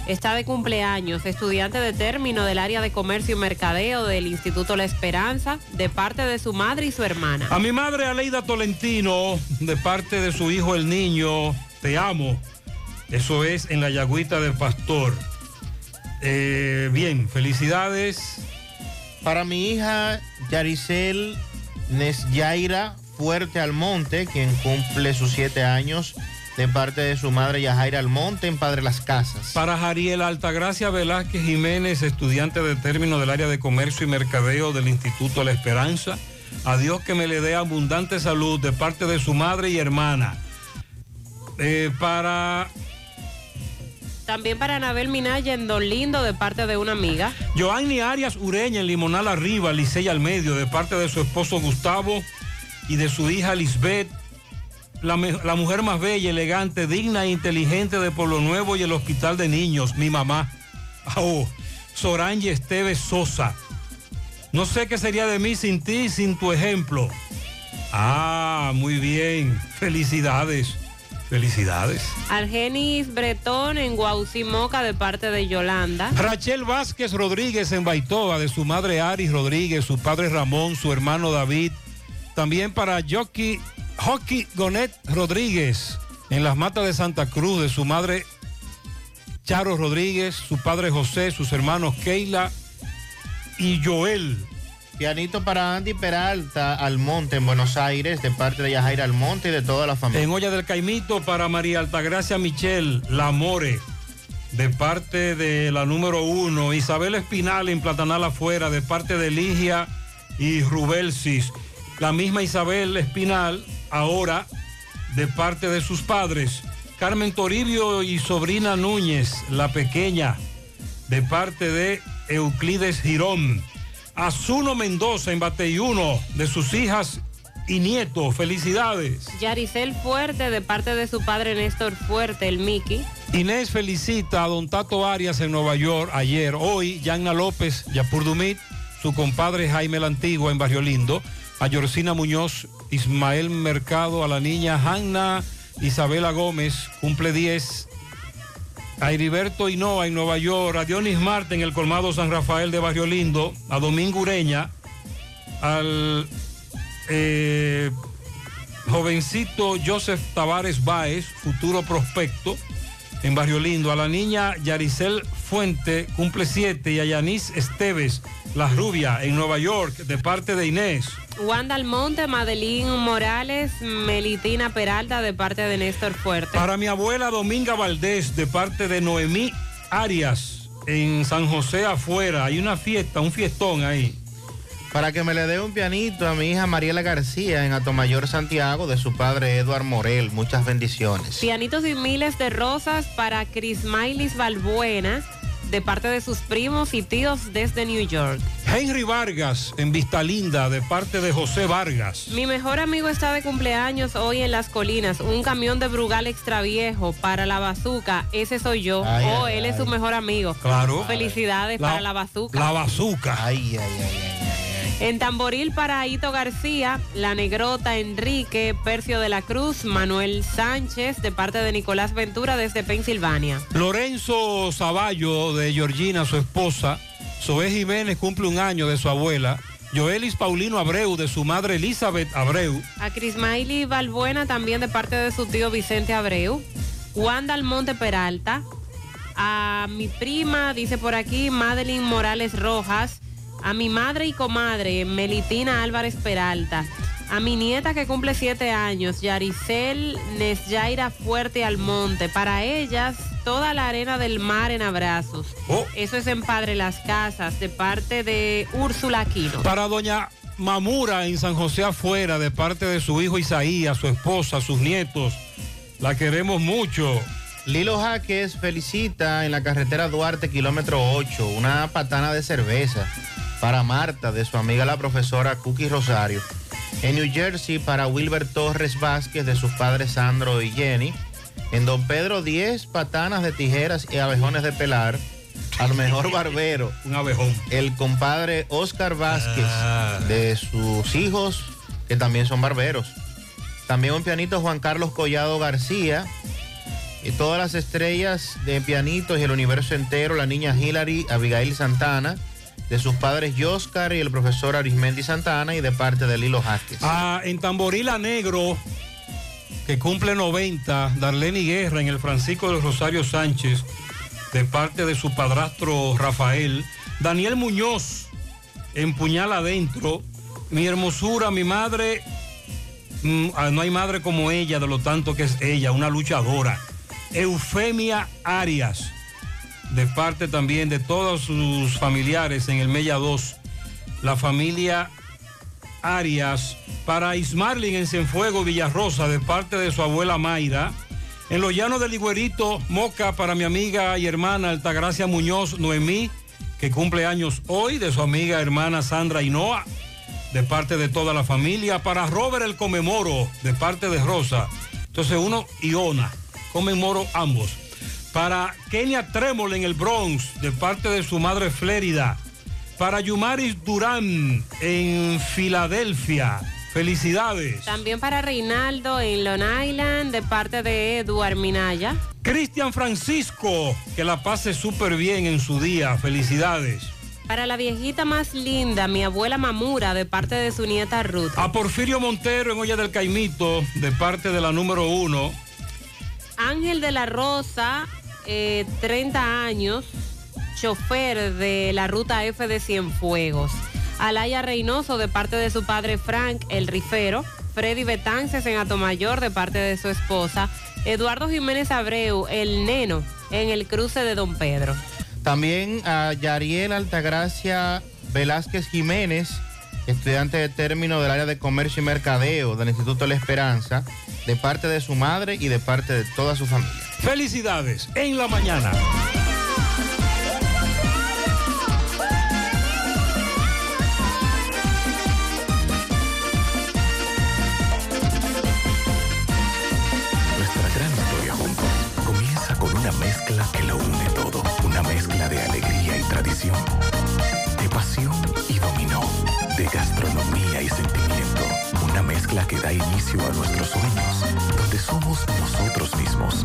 Está de cumpleaños, estudiante de término del área de comercio y mercadeo del Instituto La Esperanza, de parte de su madre y su hermana. A mi madre Aleida Tolentino, de parte de su hijo el niño, te amo. Eso es en la Yagüita del Pastor. Eh, bien, felicidades. Para mi hija Yaricel Nesyaira Fuerte Almonte, quien cumple sus siete años, de parte de su madre Yajaira Almonte en Padre Las Casas. Para Jariel Altagracia Velázquez Jiménez, estudiante de término del área de comercio y mercadeo del Instituto La Esperanza. A Dios que me le dé abundante salud de parte de su madre y hermana. Eh, para También para Anabel Minaya en Don Lindo, de parte de una amiga. Joanny Arias Ureña en Limonal Arriba, Licey al medio, de parte de su esposo Gustavo y de su hija Lisbeth. La, mujer más bella, elegante, digna e inteligente de Pueblo Nuevo y el Hospital de Niños, mi mamá. Oh, Sorange Esteves Sosa. No sé qué sería de mí sin ti, sin tu ejemplo. Ah, muy bien. Felicidades. Felicidades. Argenis Bretón en Guaucimoca, de parte de Yolanda. Rachel Vázquez Rodríguez en Baitoa, de su madre Aris Rodríguez, su padre Ramón, su hermano David. También para Jockey, Hockey Gonet Rodríguez en las matas de Santa Cruz, de su madre Charo Rodríguez, su padre José, sus hermanos Keila y Joel. Pianito para Andy Peralta Almonte en Buenos Aires, de parte de Yajaira Almonte y de toda la familia. En olla del Caimito para María Altagracia Michel, La More, de parte de la número uno. Isabel Espinal en Platanal afuera, de parte de Ligia y Rubelsis. La misma Isabel Espinal, ahora, de parte de sus padres. Carmen Toribio y sobrina Núñez, la pequeña, de parte de Euclides Girón. Azuno Mendoza en Bateyuno, de sus hijas y nietos. Felicidades. Yaricel Fuerte de parte de su padre Néstor Fuerte, el Mickey. Inés felicita a don Tato Arias en Nueva York ayer. Hoy, Yanna López, Yapur Dumit, su compadre Jaime la Antigua en Barrio Lindo. A Yorcina Muñoz, Ismael Mercado, a la niña Hanna Isabela Gómez, cumple 10. A Heriberto Hinoa en Nueva York, a Dionis Marte en el colmado San Rafael de Barrio Lindo, a Domingo Ureña, al eh, jovencito Joseph Tavares Báez, futuro prospecto en Barrio Lindo, a la niña Yaricel Fuente, cumple 7, y a Yanis Esteves, la rubia, en Nueva York, de parte de Inés. Wanda Almonte, Madeline Morales, Melitina Peralta de parte de Néstor Fuerte. Para mi abuela Dominga Valdés, de parte de Noemí Arias, en San José afuera, hay una fiesta, un fiestón ahí. Para que me le dé un pianito a mi hija Mariela García en Atomayor, Santiago, de su padre Eduard Morel. Muchas bendiciones. Pianitos y miles de rosas para Chris Mailis Balbuena, de parte de sus primos y tíos desde New York. Henry Vargas, en Vista Linda, de parte de José Vargas. Mi mejor amigo está de cumpleaños hoy en Las Colinas. Un camión de Brugal extra viejo para la bazuca. Ese soy yo. Ay, oh, ay, él es su mejor amigo. Claro. Felicidades La- para la bazuca. La bazuca. Ay, ay, ay, En Tamboril para Aito García, La Negrota, Enrique, Percio de la Cruz, Manuel Sánchez, de parte de Nicolás Ventura desde Pensilvania. Lorenzo Zavallo, de Georgina, su esposa. Zoé Jiménez cumple un año de su abuela. Joelis Paulino Abreu, de su madre Elizabeth Abreu. A Crismaili Balbuena también de parte de su tío Vicente Abreu. Wanda Almonte Peralta. A mi prima, dice por aquí, Madeline Morales Rojas. A mi madre y comadre, Melitina Álvarez Peralta. A mi nieta que cumple siete años, Yaricel Nesyaira Fuerte Almonte. Para ellas, toda la arena del mar en abrazos. Eso es en Padre Las Casas, de parte de Úrsula Aquino. Para doña Mamura en San José afuera, de parte de su hijo Isaías, su esposa, sus nietos. La queremos mucho. Lilo Jaques felicita en la carretera Duarte, kilómetro 8, una patana de cerveza para Marta, de su amiga la profesora Cookie Rosario. En New Jersey, para Wilber Torres Vázquez, de sus padres Sandro y Jenny. En Don Pedro, 10 patanas de tijeras y abejones de pelar. Al mejor barbero. Un abejón. El compadre Oscar Vázquez, Ah. de sus hijos, que también son barberos. También un pianito Juan Carlos Collado García. Y todas las estrellas de pianitos y el universo entero, la niña Hilary Abigail Santana, de sus padres Yoscar y el profesor Arismendi Santana y de parte de Lilo Jaques. Ah, en Tamborila Negro, que cumple 90, Darlene Guerra en el Francisco del Rosario Sánchez, de parte de su padrastro Rafael. Daniel Muñoz, en Puñal Adentro. Mi hermosura, mi madre, mm, ah, no hay madre como ella, de lo tanto que es ella, una luchadora. Eufemia Arias, de parte también de todos sus familiares en el Mella 2. La familia Arias para Ismarlin en Cienfuego, Villarrosa, de parte de su abuela Mayra. En los llanos del Higuerito, Moca para mi amiga y hermana Altagracia Muñoz Noemí, que cumple años hoy, de su amiga hermana Sandra Hinoa, de parte de toda la familia. Para Robert el Comemoro, de parte de Rosa. Entonces uno y Ona, conmemoro ambos. Para Kenia Tremol en el Bronx, de parte de su madre Flérida. Para Yumaris Durán en Filadelfia. Felicidades. También para Reinaldo en Long Island, de parte de Eduard Minaya. Cristian Francisco, que la pase súper bien en su día. Felicidades. Para la viejita más linda, mi abuela Mamura, de parte de su nieta Ruth. A Porfirio Montero en Olla del Caimito, de parte de la número uno. Ángel de la Rosa, eh, 30 años, chofer de la ruta F de Cienfuegos. Alaya Reynoso de parte de su padre Frank, el rifero. Freddy Betances en Atomayor de parte de su esposa. Eduardo Jiménez Abreu, el neno, en el cruce de Don Pedro. También a Yariel Altagracia Velázquez Jiménez, estudiante de término del área de comercio y mercadeo del Instituto La Esperanza, de parte de su madre y de parte de toda su familia. Felicidades en la mañana. Nuestra gran historia juntos comienza con una mezcla que lo une todo. Una mezcla de alegría y tradición, de pasión y dominó, de gastronomía y sentimiento. Una mezcla que da inicio a nuestros sueños, donde somos nosotros mismos,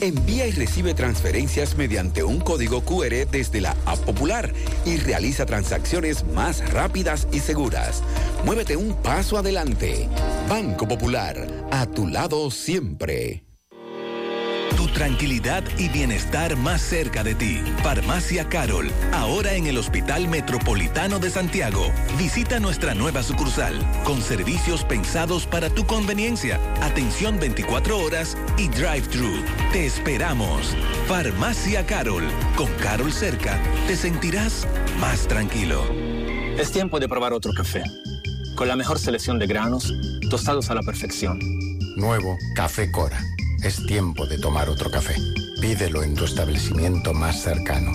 Envía y recibe transferencias mediante un código QR desde la App Popular y realiza transacciones más rápidas y seguras. Muévete un paso adelante. Banco Popular, a tu lado siempre. Tu tranquilidad y bienestar más cerca de ti. Farmacia Carol, ahora en el Hospital Metropolitano de Santiago. Visita nuestra nueva sucursal, con servicios pensados para tu conveniencia, atención 24 horas y drive-thru. Te esperamos. Farmacia Carol, con Carol cerca, te sentirás más tranquilo. Es tiempo de probar otro café. Con la mejor selección de granos, tostados a la perfección. Nuevo Café Cora. Es tiempo de tomar otro café. Pídelo en tu establecimiento más cercano.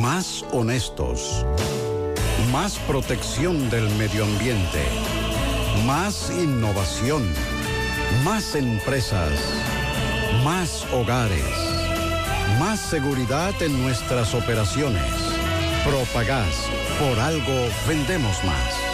Más honestos. Más protección del medio ambiente. Más innovación. Más empresas. Más hogares. Más seguridad en nuestras operaciones. Propagás. Por algo vendemos más.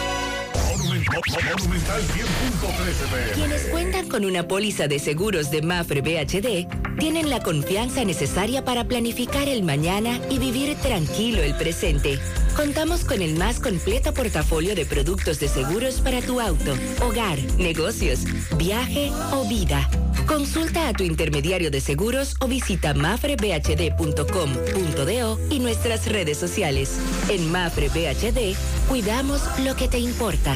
Monumental 100.13 Quienes cuentan con una póliza de seguros de Mafre BHD tienen la confianza necesaria para planificar el mañana y vivir tranquilo el presente. Contamos con el más completo portafolio de productos de seguros para tu auto, hogar, negocios, viaje o vida. Consulta a tu intermediario de seguros o visita mafrebhd.com.do y nuestras redes sociales. En Mafre BHD, cuidamos lo que te importa.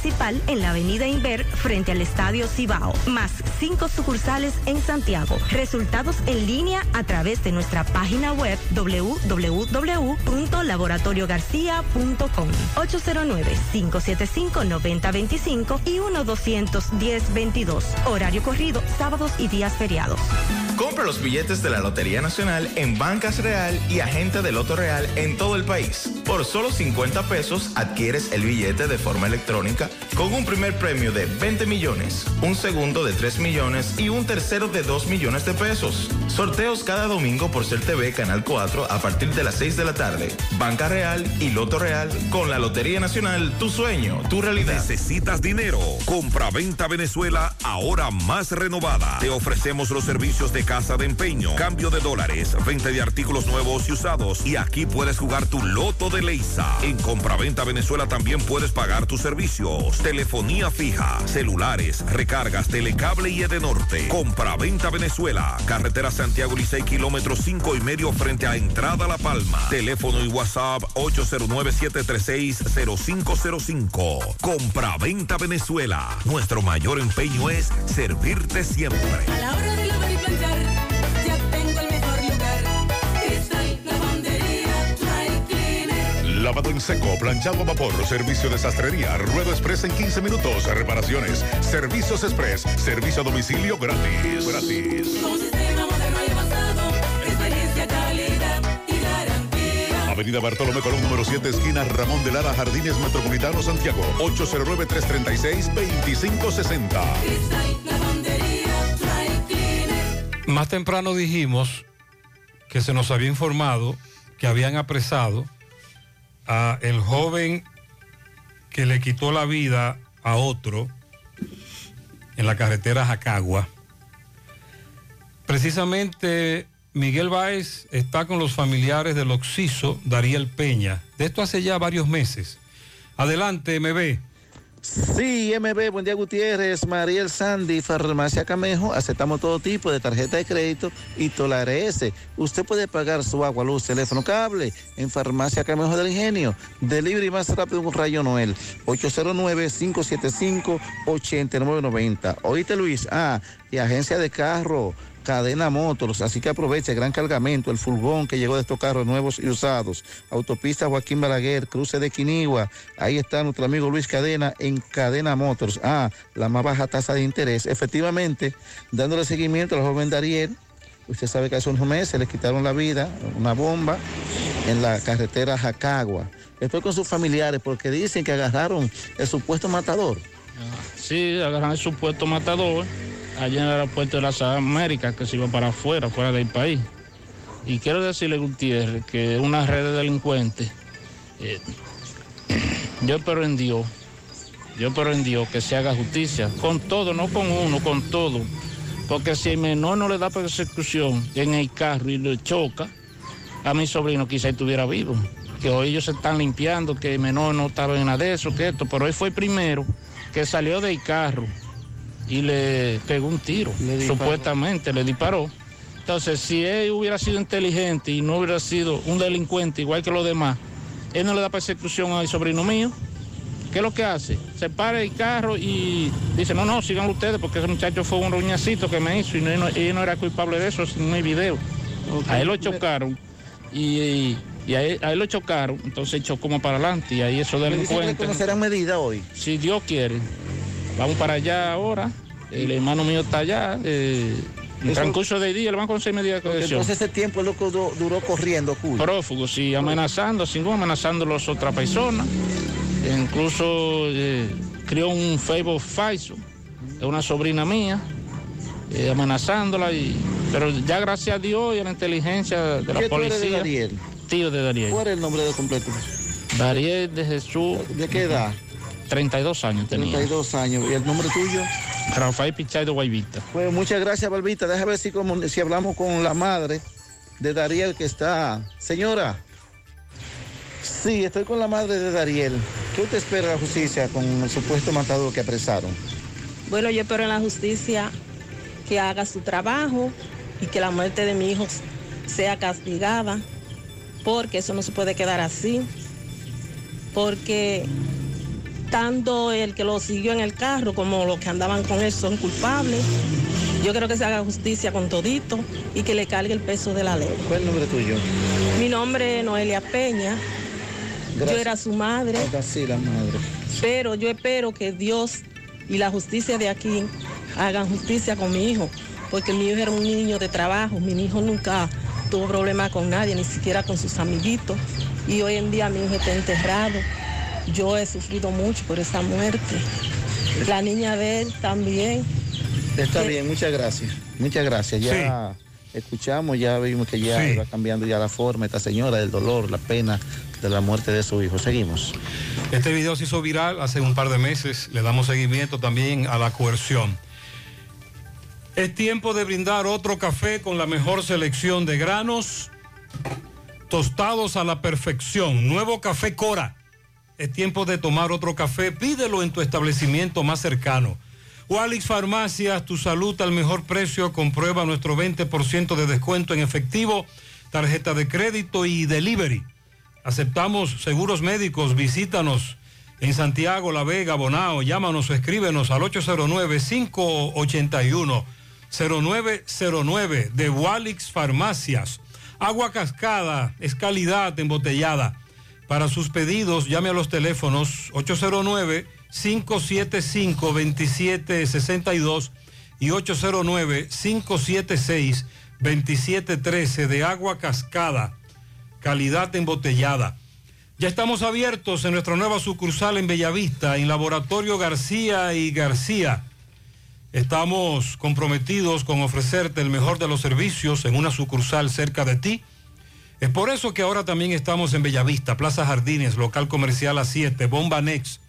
en la avenida Inver frente al Estadio Cibao, más cinco sucursales en Santiago. Resultados en línea a través de nuestra página web www.laboratoriogarcia.com 809-575-9025 y 1-210-22. Horario corrido, sábados y días feriados. Compra los billetes de la Lotería Nacional en Bancas Real y Agente de Loto Real en todo el país. Por solo 50 pesos adquieres el billete de forma electrónica con un primer premio de 20 millones, un segundo de 3 millones y un tercero de 2 millones de pesos. Sorteos cada domingo por Ser TV Canal 4 a partir de las 6 de la tarde. Banca Real y Loto Real con la Lotería Nacional, tu sueño, tu realidad. ¿Necesitas dinero? Compra-venta Venezuela ahora más renovada. Te ofrecemos los servicios de casa de empeño, cambio de dólares, venta de artículos nuevos y usados. Y aquí puedes jugar tu loto de Leisa. En Compra-venta Venezuela también puedes pagar tus Telefonía fija, celulares, recargas, telecable y Edenorte. Compra-venta Venezuela. Carretera Santiago Licey, kilómetro 5 y medio frente a Entrada La Palma. Teléfono y WhatsApp 809-736-0505. Compra-venta Venezuela. Nuestro mayor empeño es servirte siempre. Lavado en seco, planchado a vapor, servicio de sastrería, ruedo express en 15 minutos, reparaciones, servicios express, servicio a domicilio gratis. Gratis. Avenida Bartolomé Colón, número 7, esquina Ramón de Lara, Jardines Metropolitano, Santiago. 809-336-2560. Cristal Lavandería Dry Cleaner. Más temprano dijimos que se nos había informado que habían apresado a el joven que le quitó la vida a otro en la carretera Jacagua. Precisamente Miguel Báez está con los familiares del occiso Dariel Peña. De esto hace ya varios meses. Adelante, MB. Sí, MB, buen día Gutiérrez, Mariel Sandy, Farmacia Camejo, aceptamos todo tipo de tarjeta de crédito y Tolares. Usted puede pagar su agua, luz, teléfono, cable en Farmacia Camejo del Ingenio. Delivery más rápido un rayo Noel, 809-575-8990. Oíste Luis, ah, y agencia de carro. Cadena Motors, así que aproveche el gran cargamento, el furgón que llegó de estos carros nuevos y usados. Autopista Joaquín Balaguer, cruce de Quinigua. Ahí está nuestro amigo Luis Cadena en Cadena Motors. Ah, la más baja tasa de interés. Efectivamente, dándole seguimiento al joven Dariel. Usted sabe que hace unos meses le quitaron la vida, una bomba, en la carretera Jacagua. Estoy con sus familiares porque dicen que agarraron el supuesto matador. Sí, agarran el supuesto matador allá en el aeropuerto de las Américas que se iba para afuera, fuera del país. Y quiero decirle, Gutiérrez, que una red de delincuentes, eh, yo espero en Dios, yo espero en Dios que se haga justicia, con todo, no con uno, con todo. Porque si el menor no le da persecución en el carro y le choca, a mi sobrino quizá estuviera vivo. Que hoy ellos se están limpiando, que el menor no estaba en nada de eso, que esto, pero hoy fue el primero que salió del carro y le pegó un tiro, supuestamente le disparó. Entonces, si él hubiera sido inteligente y no hubiera sido un delincuente igual que los demás, él no le da persecución al sobrino mío. ¿Qué es lo que hace? Se para el carro y dice, no, no, sigan ustedes porque ese muchacho fue un ruñacito que me hizo y no, y no era culpable de eso, no hay video. A él lo chocaron y, y a, él, a él lo chocaron, entonces echó como para adelante y ahí que delincuentes... conocerán medidas hoy. Si Dios quiere. Vamos para allá ahora. El hermano mío está allá. eh, en transcurso del día le van a conseguir medidas de cohesión. entonces ese tiempo loco du- duró corriendo, Julio. Prófugo, sí, amenazando, sin amenazando a las otras personas. Incluso eh, crió un Facebook falso de una sobrina mía, eh, amenazándola. Y, pero ya gracias a Dios y a la inteligencia de la ¿Qué tú eres de policía. Dariel? Tío de Dariel. ¿Cuál es el nombre de completo? Dariel de Jesús. ¿De qué edad? 32 años tenía. 32 años. ¿Y el nombre tuyo? Rafael Pichay de Guaivita. Pues muchas gracias, Balbita. Déjame ver si, como- si hablamos con la madre de Dariel que está. Señora. Sí, estoy con la madre de Dariel. ¿Qué usted espera de la justicia con el supuesto matador que apresaron? Bueno, yo espero en la justicia que haga su trabajo y que la muerte de mi hijo sea castigada, porque eso no se puede quedar así, porque tanto el que lo siguió en el carro como los que andaban con él son culpables. Yo creo que se haga justicia con todito y que le cargue el peso de la ley. ¿Cuál es el nombre tuyo? Mi nombre es Noelia Peña. Yo era su madre. Sí, la madre. Pero yo espero que Dios y la justicia de aquí hagan justicia con mi hijo, porque mi hijo era un niño de trabajo, mi hijo nunca tuvo problema con nadie, ni siquiera con sus amiguitos, y hoy en día mi hijo está enterrado. Yo he sufrido mucho por esa muerte. La niña de él también. Está Eh, bien, muchas gracias. Muchas gracias. Ya escuchamos, ya vimos que ya Sí. va cambiando ya la forma esta señora del dolor, la pena de la muerte de su hijo. Seguimos. Este video se hizo viral hace un par de meses. Le damos seguimiento también a la coerción. Es tiempo de brindar otro café con la mejor selección de granos, tostados a la perfección. Nuevo café Cora. Es tiempo de tomar otro café. Pídelo en tu establecimiento más cercano. Walix Farmacias, tu salud al mejor precio. Comprueba nuestro 20% de descuento en efectivo, tarjeta de crédito y delivery. Aceptamos seguros médicos. Visítanos en Santiago, La Vega, Bonao. Llámanos o escríbenos al 809-581-0909 de Walix Farmacias. Agua cascada es calidad embotellada. Para sus pedidos, llame a los teléfonos 809-575-2762 y 809-576-2713 de agua cascada calidad embotellada. Ya estamos abiertos en nuestra nueva sucursal en Bellavista, en Laboratorio García y García. Estamos comprometidos con ofrecerte el mejor de los servicios en una sucursal cerca de ti. Es por eso que ahora también estamos en Bellavista, Plaza Jardines, local comercial a 7, Bomba Next.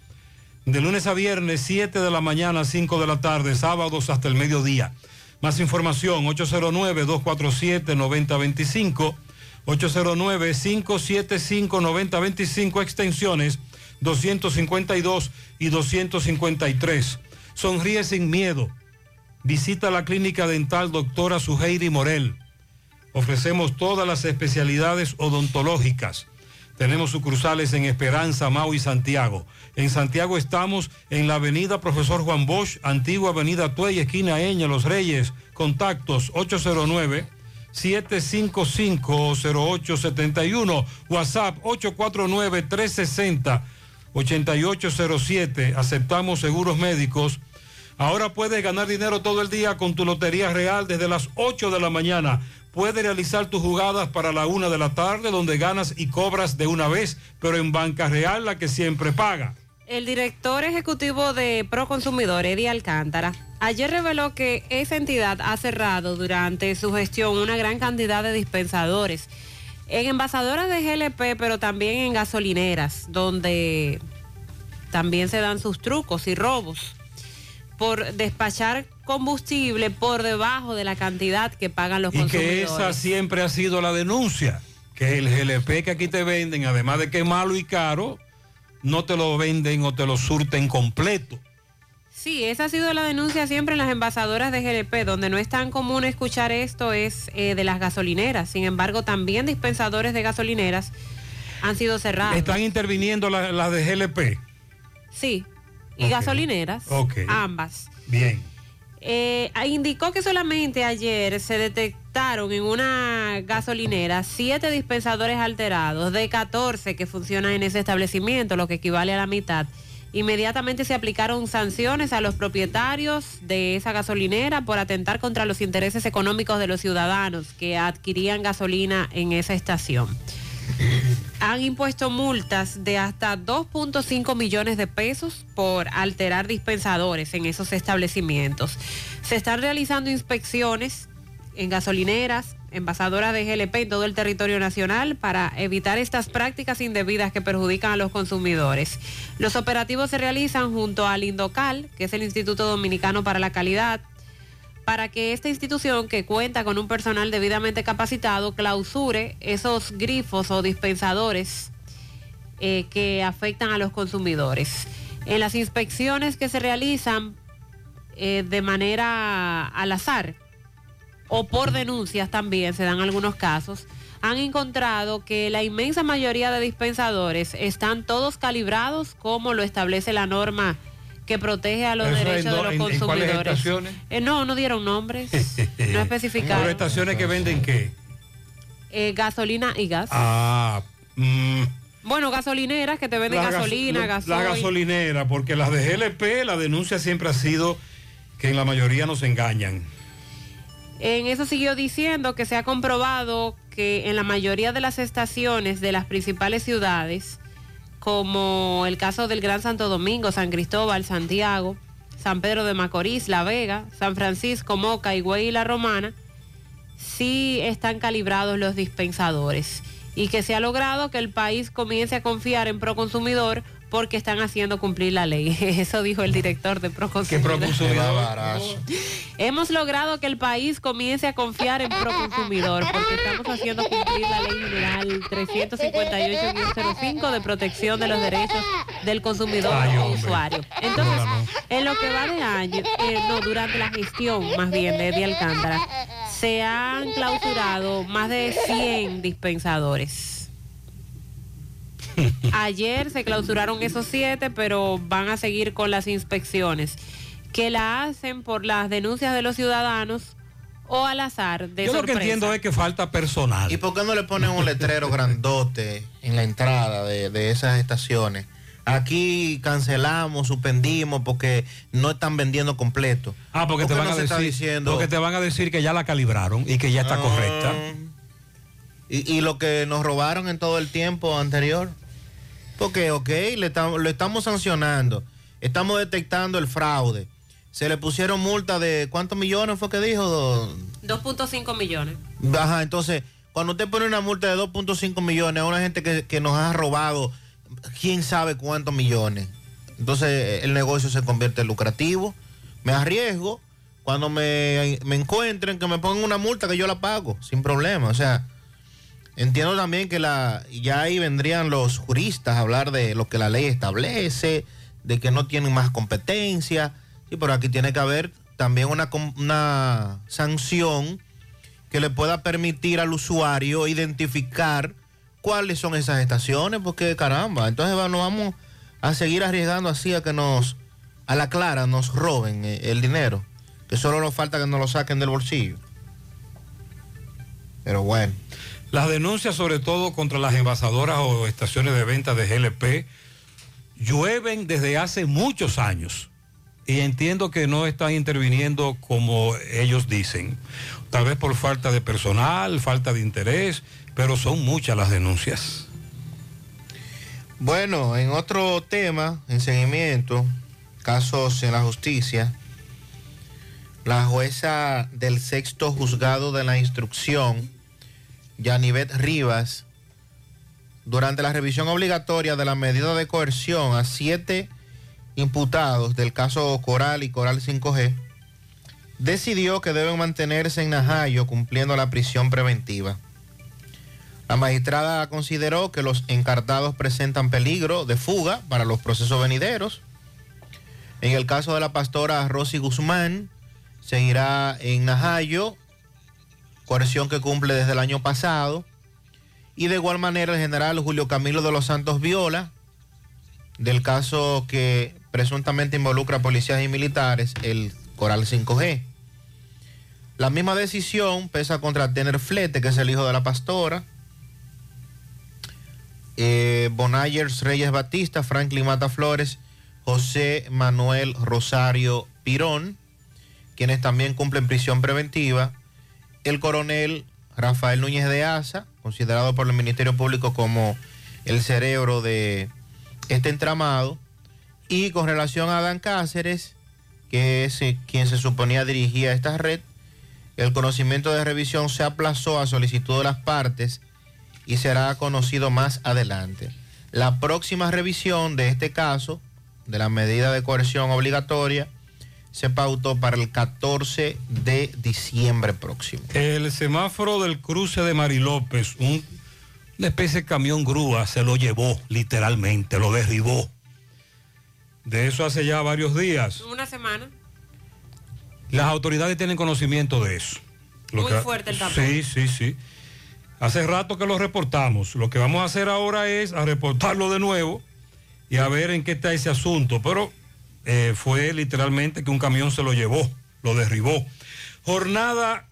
De lunes a viernes, 7 de la mañana, 5 de la tarde, sábados hasta el mediodía. Más información, 809-247-9025. 809-575-9025, extensiones 252 y 253. Sonríe sin miedo. Visita la clínica dental doctora Suheiri Morel. Ofrecemos todas las especialidades odontológicas. Tenemos sucursales en Esperanza, Mau y Santiago. En Santiago estamos en la avenida Profesor Juan Bosch, antigua avenida Tuey, esquina Eña, Los Reyes. Contactos 809 755-0871. WhatsApp 849-360-8807. Aceptamos seguros médicos. Ahora puedes ganar dinero todo el día con tu Lotería Real desde las 8 de la mañana. Puedes realizar tus jugadas para la 1 de la tarde donde ganas y cobras de una vez, pero en Banca Real la que siempre paga. El director ejecutivo de Proconsumidor, Eddie Alcántara, ayer reveló que esa entidad ha cerrado durante su gestión una gran cantidad de dispensadores en envasadoras de GLP, pero también en gasolineras, donde también se dan sus trucos y robos por despachar combustible por debajo de la cantidad que pagan los Y consumidores. que esa siempre ha sido la denuncia, que el GLP que aquí te venden, además de que es malo y caro, no te lo venden o te lo surten completo. Sí, esa ha sido la denuncia siempre en las envasadoras de GLP, donde no es tan común escuchar esto es eh, de las gasolineras. Sin embargo, también dispensadores de gasolineras han sido cerrados. Están interviniendo las la de GLP. Sí, y gasolineras, Ok. ambas. Bien. Eh, indicó que solamente ayer se detectaron en una gasolinera siete dispensadores alterados de 14 que funcionan en ese establecimiento, lo que equivale a la mitad. Inmediatamente se aplicaron sanciones a los propietarios de esa gasolinera por atentar contra los intereses económicos de los ciudadanos que adquirían gasolina en esa estación han impuesto multas de hasta 2.5 millones de pesos por alterar dispensadores en esos establecimientos. Se están realizando inspecciones en gasolineras, envasadoras de GLP en todo el territorio nacional para evitar estas prácticas indebidas que perjudican a los consumidores. Los operativos se realizan junto al Indocal, que es el Instituto Dominicano para la Calidad, para que esta institución que cuenta con un personal debidamente capacitado clausure esos grifos o dispensadores eh, que afectan a los consumidores. En las inspecciones que se realizan eh, de manera al azar o por denuncias también, se dan algunos casos, han encontrado que la inmensa mayoría de dispensadores están todos calibrados como lo establece la norma que protege a los Eso derechos en de los en- en cuáles consumidores. estaciones? Eh, no, no dieron nombres, no Pero especificaron. estaciones que venden qué? Eh, gasolina y gas. Ah, mm, Bueno, gasolineras que te venden las gas- gasolina, la- gasoil. La gasolinera, porque las de GLP, la denuncia siempre ha sido que en la mayoría nos engañan. En eso siguió diciendo que se ha comprobado que en la mayoría de las estaciones de las principales ciudades, como el caso del Gran Santo Domingo, San Cristóbal, Santiago, San Pedro de Macorís, La Vega, San Francisco, Moca, Higüey y La Romana, sí están calibrados los dispensadores. Y que se ha logrado que el país comience a confiar en Proconsumidor porque están haciendo cumplir la ley. Eso dijo el director de Proconsumidor. Hemos logrado que el país comience a confiar en Proconsumidor porque estamos haciendo cumplir la ley general 358-05 de protección de los derechos del consumidor Ay, o hombre. usuario. Entonces, en lo que va de año, eh, no, durante la gestión más bien de Eddie Alcántara, se han clausurado más de 100 dispensadores. Ayer se clausuraron esos siete, pero van a seguir con las inspecciones que la hacen por las denuncias de los ciudadanos o al azar de Yo lo que entiendo es que falta personal. ¿Y por qué no le ponen un letrero grandote en la entrada de, de esas estaciones? Aquí cancelamos, suspendimos porque no están vendiendo completo. Ah, porque te ¿Por qué van no a decir, diciendo porque te van a decir que ya la calibraron y que ya está Ah. correcta. y, y lo que nos robaron en todo el tiempo anterior. Porque, ok, le estamos, lo estamos sancionando, estamos detectando el fraude. Se le pusieron multa de cuántos millones fue que dijo. 2.5 millones. Ajá, entonces, cuando usted pone una multa de 2.5 millones a una gente que, que nos ha robado quién sabe cuántos millones, entonces el negocio se convierte en lucrativo. Me arriesgo, cuando me, me encuentren, que me pongan una multa que yo la pago, sin problema. O sea, entiendo también que la ya ahí vendrían los juristas a hablar de lo que la ley establece, de que no tienen más competencia. Sí, pero aquí tiene que haber también una, una sanción que le pueda permitir al usuario identificar cuáles son esas estaciones, porque caramba, entonces nos vamos a seguir arriesgando así a que nos, a la clara, nos roben eh, el dinero, que solo nos falta que nos lo saquen del bolsillo. Pero bueno. Las denuncias, sobre todo contra las envasadoras o estaciones de venta de GLP, llueven desde hace muchos años. Y entiendo que no están interviniendo como ellos dicen. Tal vez por falta de personal, falta de interés, pero son muchas las denuncias. Bueno, en otro tema, en seguimiento, casos en la justicia, la jueza del sexto juzgado de la instrucción, Yanivet Rivas, durante la revisión obligatoria de la medida de coerción a siete imputados del caso Coral y Coral 5G, decidió que deben mantenerse en Najayo cumpliendo la prisión preventiva. La magistrada consideró que los encartados presentan peligro de fuga para los procesos venideros. En el caso de la pastora Rosy Guzmán, seguirá en Najayo, coerción que cumple desde el año pasado. Y de igual manera el general Julio Camilo de los Santos Viola, del caso que presuntamente involucra policías y militares, el Coral 5G. La misma decisión pesa contra Tener Flete, que es el hijo de la pastora, eh, Bonayers Reyes Batista, Franklin Mata Flores, José Manuel Rosario Pirón, quienes también cumplen prisión preventiva, el coronel Rafael Núñez de Asa, considerado por el Ministerio Público como el cerebro de este entramado, y con relación a Adán Cáceres, que es eh, quien se suponía dirigía esta red, el conocimiento de revisión se aplazó a solicitud de las partes y será conocido más adelante. La próxima revisión de este caso, de la medida de coerción obligatoria, se pautó para el 14 de diciembre próximo. El semáforo del cruce de Mari López, un- una especie de camión grúa, se lo llevó literalmente, lo derribó. De eso hace ya varios días. Una semana. Las autoridades tienen conocimiento de eso. Muy fuerte el tapón. Sí, sí, sí. Hace rato que lo reportamos. Lo que vamos a hacer ahora es a reportarlo de nuevo y a ver en qué está ese asunto. Pero eh, fue literalmente que un camión se lo llevó, lo derribó. Jornada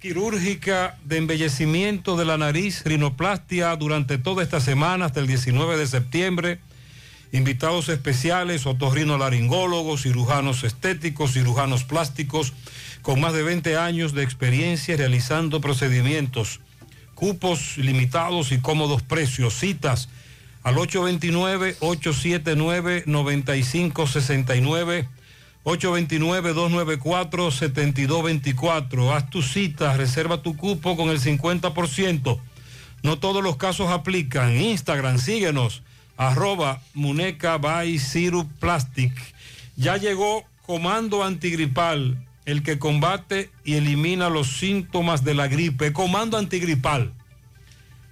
quirúrgica de embellecimiento de la nariz, rinoplastia durante toda esta semana hasta el 19 de septiembre. Invitados especiales, otorrinolaringólogos, cirujanos estéticos, cirujanos plásticos, con más de 20 años de experiencia realizando procedimientos. Cupos limitados y cómodos precios. Citas al 829-879-9569. 829-294-7224. Haz tu cita, reserva tu cupo con el 50%. No todos los casos aplican. Instagram, síguenos. Arroba Muneca by Plastic. Ya llegó Comando Antigripal, el que combate y elimina los síntomas de la gripe. Comando Antigripal.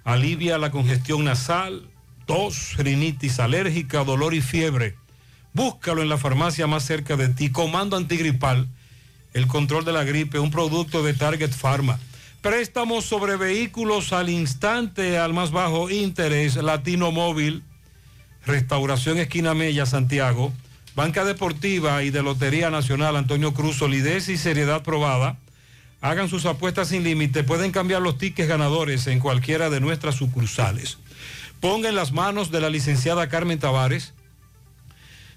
Alivia la congestión nasal, tos, rinitis alérgica, dolor y fiebre. Búscalo en la farmacia más cerca de ti. Comando antigripal, el control de la gripe, un producto de Target Pharma. Préstamos sobre vehículos al instante, al más bajo interés, Latino Móvil, Restauración Esquina Mella, Santiago, Banca Deportiva y de Lotería Nacional, Antonio Cruz, solidez y seriedad probada. Hagan sus apuestas sin límite, pueden cambiar los tickets ganadores en cualquiera de nuestras sucursales. Ponga en las manos de la licenciada Carmen Tavares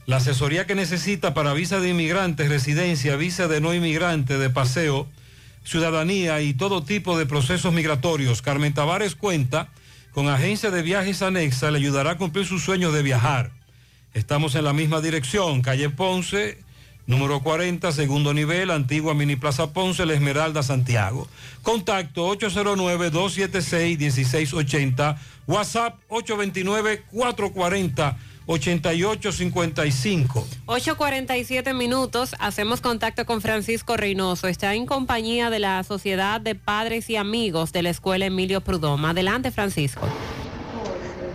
la asesoría que necesita para visa de inmigrantes, residencia, visa de no inmigrante, de paseo, ciudadanía y todo tipo de procesos migratorios. Carmen Tavares cuenta con agencia de viajes anexa, le ayudará a cumplir sus sueños de viajar. Estamos en la misma dirección, calle Ponce, número 40, segundo nivel, antigua Mini Plaza Ponce, La Esmeralda, Santiago. Contacto 809-276-1680, WhatsApp 829-440-8855. 8.47 minutos, hacemos contacto con Francisco Reynoso. Está en compañía de la Sociedad de Padres y Amigos de la Escuela Emilio Prudhomme. Adelante, Francisco.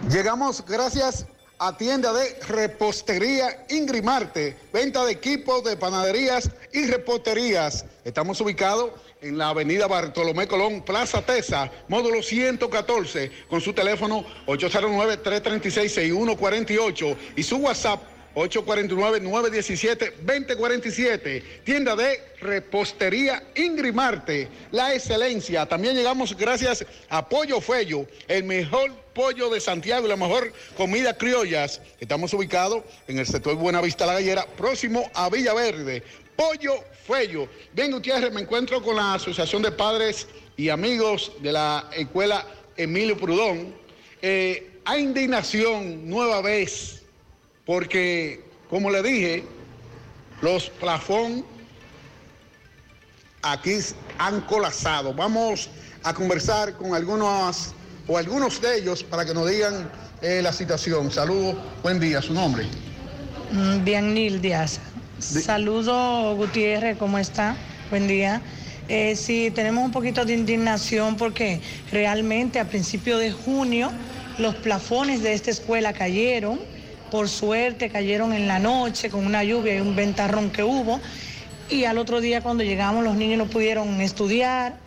Llegamos gracias a tienda de repostería Ingrimarte, venta de equipos de panaderías y reposterías. Estamos ubicados en la avenida Bartolomé Colón, Plaza Tesa, módulo 114, con su teléfono 809-336-6148 y su WhatsApp 849-917-2047. Tienda de repostería Ingrimarte, la excelencia. También llegamos gracias a Pollo Fello, el mejor pollo de Santiago y la mejor comida criollas. Estamos ubicados en el sector Buenavista La Gallera, próximo a Villaverde. Pollo Fello. Bien, Gutiérrez, me encuentro con la Asociación de Padres y Amigos de la Escuela Emilio Prudón. Eh, hay indignación nueva vez porque, como le dije, los plafón aquí han colapsado. Vamos a conversar con algunos o algunos de ellos para que nos digan eh, la situación. Saludos, buen día, su nombre. Mm, Bien, Nil Díaz. Saludo, Gutiérrez, ¿cómo está? Buen día. Eh, sí, tenemos un poquito de indignación porque realmente a principios de junio los plafones de esta escuela cayeron. Por suerte cayeron en la noche con una lluvia y un ventarrón que hubo. Y al otro día cuando llegamos los niños no pudieron estudiar.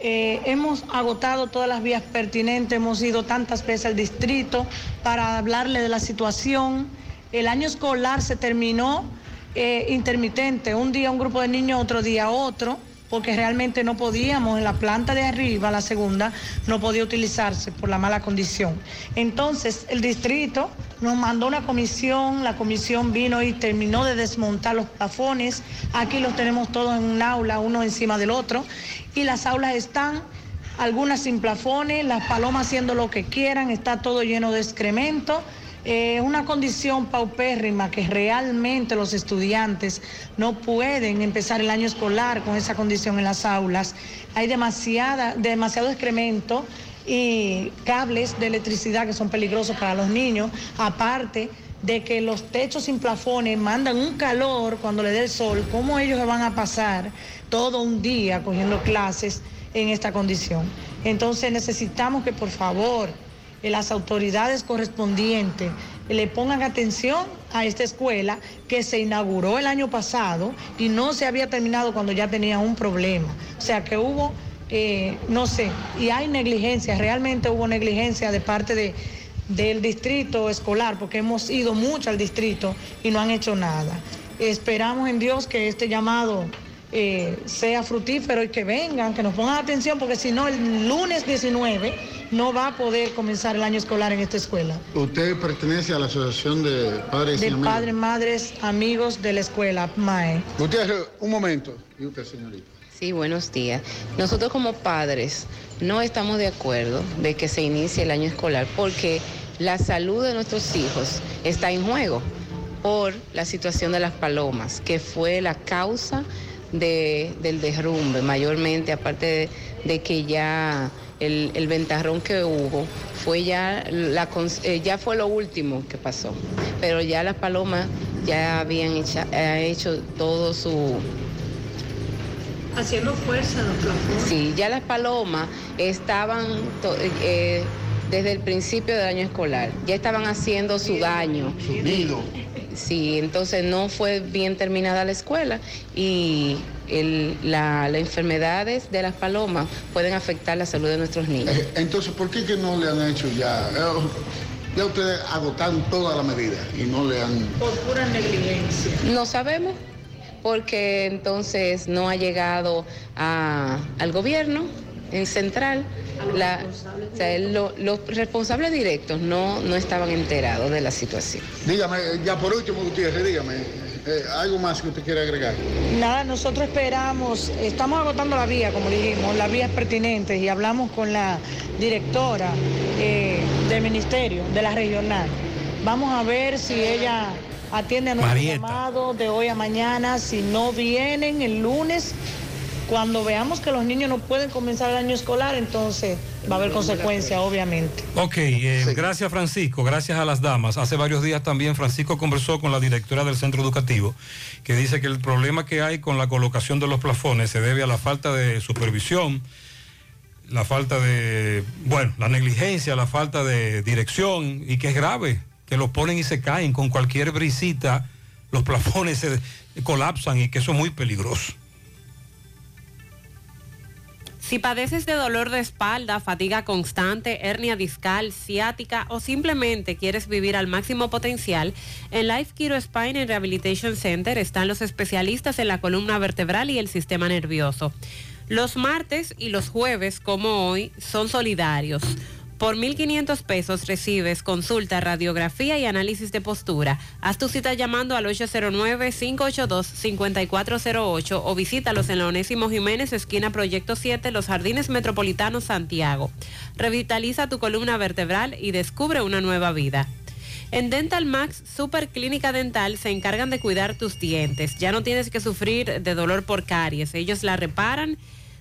Eh, hemos agotado todas las vías pertinentes, hemos ido tantas veces al distrito para hablarle de la situación. El año escolar se terminó eh, intermitente, un día un grupo de niños, otro día otro, porque realmente no podíamos, en la planta de arriba, la segunda, no podía utilizarse por la mala condición. Entonces el distrito nos mandó una comisión, la comisión vino y terminó de desmontar los plafones, aquí los tenemos todos en un aula, uno encima del otro, y las aulas están algunas sin plafones, las palomas haciendo lo que quieran, está todo lleno de excremento. Es una condición paupérrima que realmente los estudiantes no pueden empezar el año escolar con esa condición en las aulas. Hay demasiada, demasiado excremento y cables de electricidad que son peligrosos para los niños, aparte de que los techos sin plafones mandan un calor cuando le dé el sol, ¿cómo ellos van a pasar todo un día cogiendo clases en esta condición? Entonces necesitamos que por favor eh, las autoridades correspondientes le pongan atención a esta escuela que se inauguró el año pasado y no se había terminado cuando ya tenía un problema. O sea que hubo eh, no sé, y hay negligencia, realmente hubo negligencia de parte de, del distrito escolar, porque hemos ido mucho al distrito y no han hecho nada. Esperamos en Dios que este llamado eh, sea fructífero y que vengan, que nos pongan atención, porque si no, el lunes 19 no va a poder comenzar el año escolar en esta escuela. Usted pertenece a la Asociación de Padres y De Amigos. padres, madres, amigos de la escuela, MAE. Gutiérrez, un momento. Y usted, señorita. Sí, buenos días. Nosotros como padres no estamos de acuerdo de que se inicie el año escolar porque la salud de nuestros hijos está en juego por la situación de las palomas, que fue la causa de- del derrumbe, mayormente, aparte de, de que ya el, el ventarrón que hubo fue ya, la, eh, ya fue lo último que pasó, pero ya las palomas ya habían hecha- ha hecho todo su Haciendo fuerza los plafones. Sí, ya las palomas estaban to- eh, desde el principio del año escolar, ya estaban haciendo su daño. Su nido. Sí, entonces no fue bien terminada la escuela y el- la- las enfermedades de las palomas pueden afectar la salud de nuestros niños. Eh, Entonces, ¿por qué que no le han hecho ya? Eh, Ya ustedes agotaron todas las medidas y no le han... Por pura negligencia. No sabemos porque entonces no ha llegado a- al gobierno en central. La- o sea, lo- los responsables directos no, no estaban enterados de la situación. Dígame, eh, ya por último, Gutiérrez, dígame, eh, ¿algo más que usted quiera agregar? Nada, nosotros esperamos, estamos agotando la vía, como dijimos, las vías pertinentes y hablamos con la directora eh, del ministerio, de la regional. Vamos a ver si ella atiende a nuestro Marieta. llamado de hoy a mañana, si no vienen el lunes. Cuando veamos que los niños no pueden comenzar el año escolar, entonces va a haber consecuencias, obviamente. Ok, eh, gracias Francisco, gracias a las damas. Hace varios días también Francisco conversó con la directora del centro educativo, que dice que el problema que hay con la colocación de los plafones se debe a la falta de supervisión, la falta de, bueno, la negligencia, la falta de dirección y que es grave, que los ponen y se caen con cualquier brisita, los plafones se colapsan y que eso es muy peligroso. Si padeces de dolor de espalda, fatiga constante, hernia discal, ciática o simplemente quieres vivir al máximo potencial, en Life Kiro Spine and Rehabilitation Center están los especialistas en la columna vertebral y el sistema nervioso. Los martes y los jueves, como hoy, son solidarios. Por 1.500 pesos recibes consulta, radiografía y análisis de postura. Haz tu cita llamando al 809-582-5408 o visítalos en la Onésimo Jiménez, esquina Proyecto 7, Los Jardines Metropolitanos, Santiago. Revitaliza tu columna vertebral y descubre una nueva vida. En Dental Max Super Clínica Dental se encargan de cuidar tus dientes. Ya no tienes que sufrir de dolor por caries. Ellos la reparan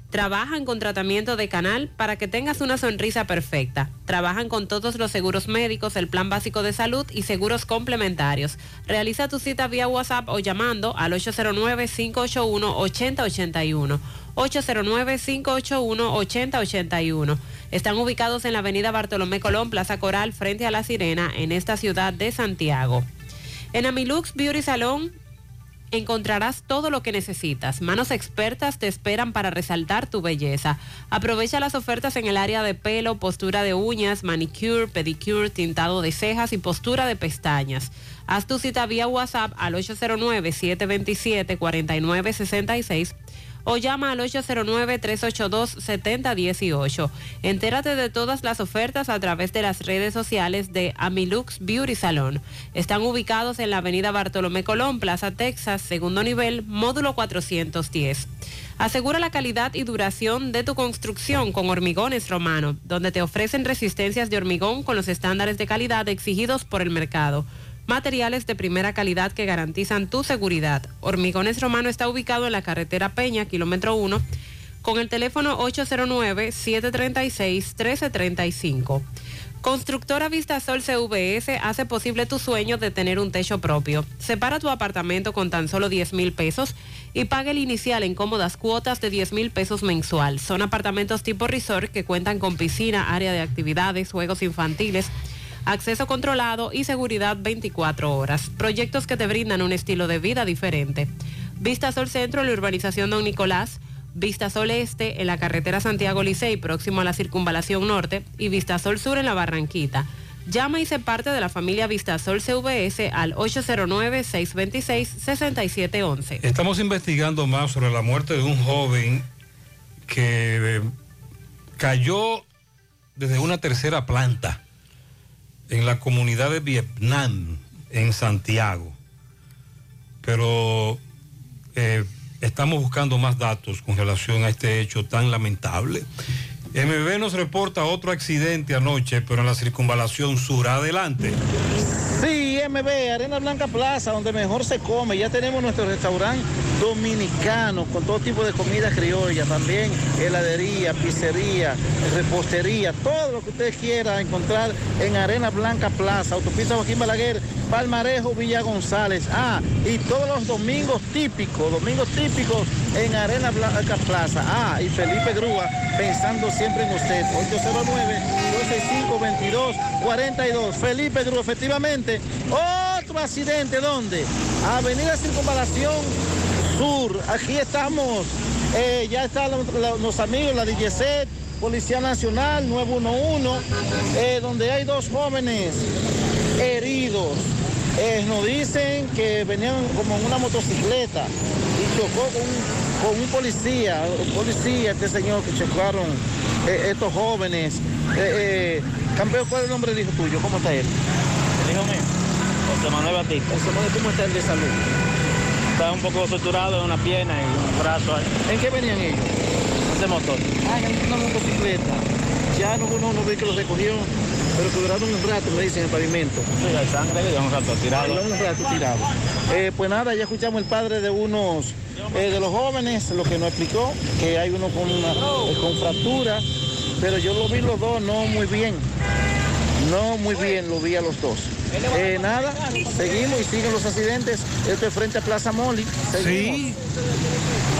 Trabajan con tratamiento de canal para que tengas una sonrisa perfecta. Trabajan con todos los seguros médicos, el plan básico de salud y seguros complementarios. Realiza tu cita vía WhatsApp o llamando al 809-581-8081. 809-581-8081. Están ubicados en la avenida Bartolomé Colón, Plaza Coral, frente a La Sirena, en esta ciudad de Santiago. En Amilux Beauty Salon encontrarás todo lo que necesitas. Manos expertas te esperan para resaltar tu belleza. Aprovecha las ofertas en el área de pelo, postura de uñas, manicure, pedicure, tintado de cejas y postura de pestañas. Haz tu cita vía WhatsApp al 809-727-4966 o llama al 809-382-7018. Entérate de todas las ofertas a través de las redes sociales de Amilux Beauty Salon. Están ubicados en la avenida Bartolomé Colón, Plaza Texas, segundo nivel, módulo 410. Asegura la calidad y duración de tu construcción con Hormigones Romano, donde te ofrecen resistencias de hormigón con los estándares de calidad exigidos por el mercado materiales de primera calidad que garantizan tu seguridad. Hormigones Romano está ubicado en la carretera Peña, kilómetro 1, con el teléfono 809-736-1335. Constructora Vistasol CVS hace posible tu sueño de tener un techo propio. Separa tu apartamento con tan solo 10 mil pesos y paga el inicial en cómodas cuotas de 10 mil pesos mensual. Son apartamentos tipo resort que cuentan con piscina, área de actividades, juegos infantiles, acceso controlado y seguridad 24 horas. Proyectos que te brindan un estilo de vida diferente. Vista Sol Centro, la urbanización Don Nicolás, Vistasol Este en la carretera Santiago Licey, próximo a la circunvalación norte, y Vistasol Sur en la Barranquita. Llama y se parte de la familia Vistasol CVS al 809-626-6711. Estamos investigando más sobre la muerte de un joven que eh, cayó desde una tercera planta en la comunidad de Vietnam, en Santiago. Pero eh, estamos buscando más datos con relación a este hecho tan lamentable. MB nos reporta otro accidente anoche, pero en la circunvalación sur. Adelante. Sí, MB, Arena Blanca Plaza, donde mejor se come. Ya tenemos nuestro restaurante dominicano con todo tipo de comida criolla, también heladería, pizzería, repostería, todo lo que usted quiera encontrar en Arena Blanca Plaza, autopista Joaquín Balaguer, Palmarejo, Villa González. Ah, y todos los domingos típicos, domingos típicos en Arena Blanca Plaza. Ah, y Felipe Grúa, pensando siempre en usted. 809-265-2242. Felipe Grúa, efectivamente. Otro accidente, ¿dónde? Avenida Circunvalación Sur. Aquí estamos. Eh, ya están los, los- amigos, la DGC, Policía Nacional 911, eh, donde hay dos jóvenes heridos. Eh, nos dicen que venían como en una motocicleta y chocó con un, policía, un policía, este señor que chocaron eh, estos jóvenes. Eh, campeón, ¿cuál es el nombre del hijo tuyo? ¿Cómo está él? El hijo mío, José Manuel Batista. José Manuel, ¿cómo está el de salud? Está un poco torturado en una pierna y un brazo ahí. ¿En qué venían ellos? Ese motor. Ah, en una motocicleta. Ya no, no, no ve que lo recogió, pero que duraron un rato, me dicen, en el pavimento. Sí, hay sangre, que un rato tirado. Un rato tirado. Eh, pues nada, ya escuchamos el padre de unos eh, de los jóvenes, lo que nos explicó, que hay uno con una eh, con fractura, pero yo lo vi los dos no muy bien. No muy bien, lo vi a los dos. Eh, nada, seguimos y siguen los accidentes. Esto es frente a Plaza Moli. Seguimos. Sí,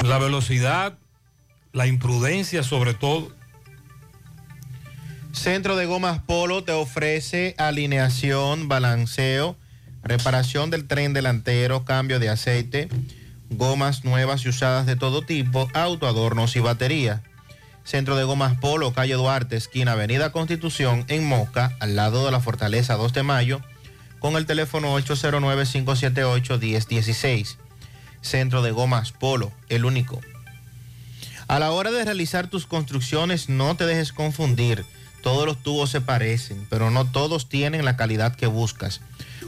la velocidad, la imprudencia sobre todo. Centro de Gomas Polo te ofrece alineación, balanceo, reparación del tren delantero, cambio de aceite, gomas nuevas y usadas de todo tipo, autoadornos y batería. Centro de Gomas Polo, calle Duarte, esquina Avenida Constitución, en Moca, al lado de la Fortaleza 2 de Mayo, con el teléfono 809-578-1016. Centro de Gomas Polo, el único. A la hora de realizar tus construcciones, no te dejes confundir. Todos los tubos se parecen, pero no todos tienen la calidad que buscas.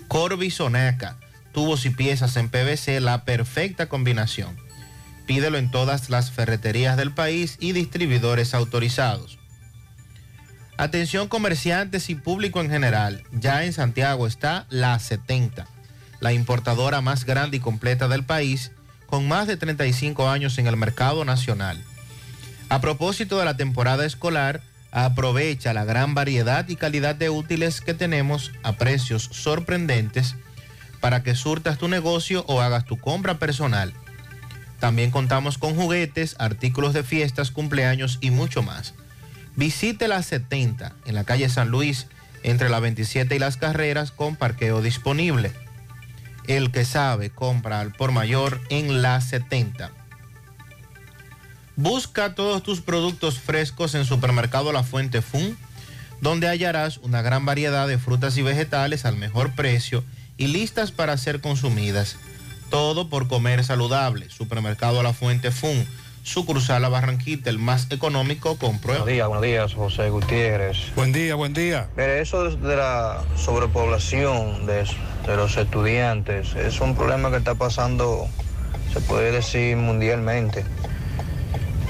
Corby Sonaca, tubos y piezas en PVC, la perfecta combinación. Pídelo en todas las ferreterías del país y distribuidores autorizados. Atención comerciantes y público en general, ya en Santiago está la 70, la importadora más grande y completa del país, con más de 35 años en el mercado nacional. A propósito de la temporada escolar, aprovecha la gran variedad y calidad de útiles que tenemos a precios sorprendentes para que surtas tu negocio o hagas tu compra personal. También contamos con juguetes, artículos de fiestas, cumpleaños y mucho más. Visite la 70 en la calle San Luis, entre la 27 y las carreras, con parqueo disponible. El que sabe compra al por mayor en la 70. Busca todos tus productos frescos en Supermercado La Fuente Fun, donde hallarás una gran variedad de frutas y vegetales al mejor precio y listas para ser consumidas. Todo por comer saludable. Supermercado La Fuente Fun, sucursal La Barranquita, el más económico, comprueba. Buenos días, buenos días, José Gutiérrez. Buen día, buen día. Mire, eso de- la sobrepoblación de, de los estudiantes es un problema que está pasando, se puede decir, mundialmente.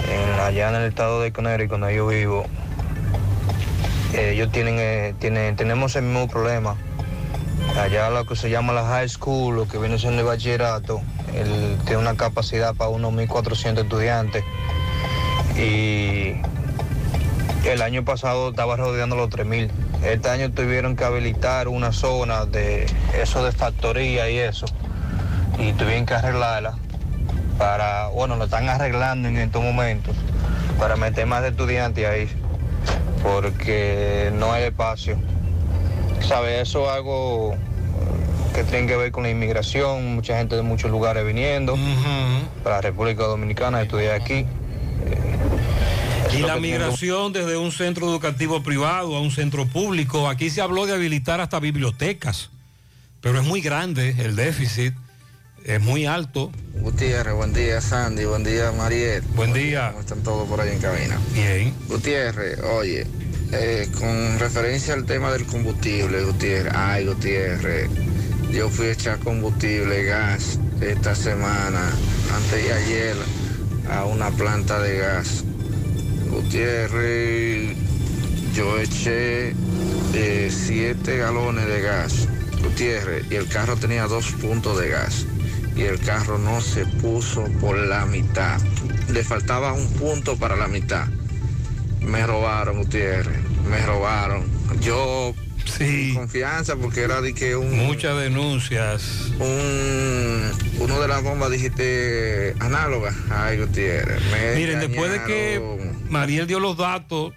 En- allá en el estado de Connecticut, donde yo vivo, ellos tienen, eh, tienen, tenemos el mismo problema. Allá lo que se llama la high school, lo que viene siendo el bachillerato, él tiene una capacidad para unos 1.400 estudiantes. Y el año pasado estaba rodeando los 3.000. Este año tuvieron que habilitar una zona de eso de factoría y eso. Y tuvieron que arreglarla para, bueno, lo están arreglando en estos momentos para meter más estudiantes ahí porque no hay espacio. ¿Sabe? Eso es algo eh, que tiene que ver con la inmigración, mucha gente de muchos lugares viniendo para la República Dominicana a estudiar aquí Y la migración desde un centro educativo privado a un centro público, aquí se habló de habilitar hasta bibliotecas, pero es muy grande el déficit, es muy alto. Gutiérrez, buen día Sandy, buen día Mariel. Buen día. ¿Cómo están todos por ahí en cabina? Bien. Gutiérrez, oye, eh, con referencia al tema del combustible, Gutiérrez, ay Gutiérrez, yo fui a echar combustible, gas, esta semana, antes de ayer, a una planta de gas. Gutiérrez, yo eché eh, siete galones de gas, Gutiérrez, y el carro tenía dos puntos de gas. Y el carro no se puso por la mitad. Le faltaba un punto para la mitad. Me robaron, Gutiérrez, me robaron. Yo, sí. confianza, porque era de que un... Muchas denuncias. Un, uno de las bombas dijiste análoga. Ay, Gutiérrez. me Miren, después de que Mariel dio los datos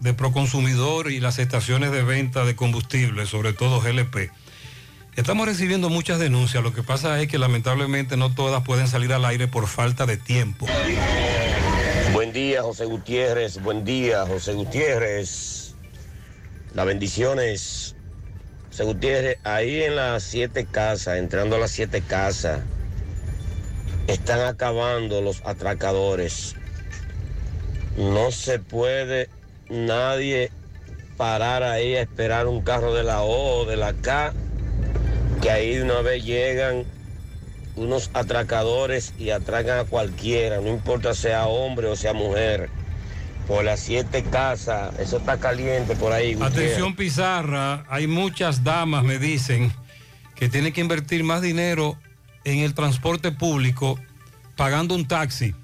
de Proconsumidor y las estaciones de venta de combustible, sobre todo GLP, estamos recibiendo muchas denuncias. Lo que pasa es que lamentablemente no todas pueden salir al aire por falta de tiempo. Buen día, José Gutiérrez. Buen día, José Gutiérrez. Las bendiciones. José Gutiérrez, ahí en las siete casas, entrando a las siete casas, están acabando los atracadores. No se puede nadie parar ahí a esperar un carro de la O o de la K, que ahí de una vez llegan unos atracadores y atracan a cualquiera, no importa sea hombre o sea mujer. Por las siete casas, eso está caliente por ahí. Gutiérrez. Atención Pizarra, hay muchas damas, me dicen, que tienen que invertir más dinero en el transporte público pagando un taxi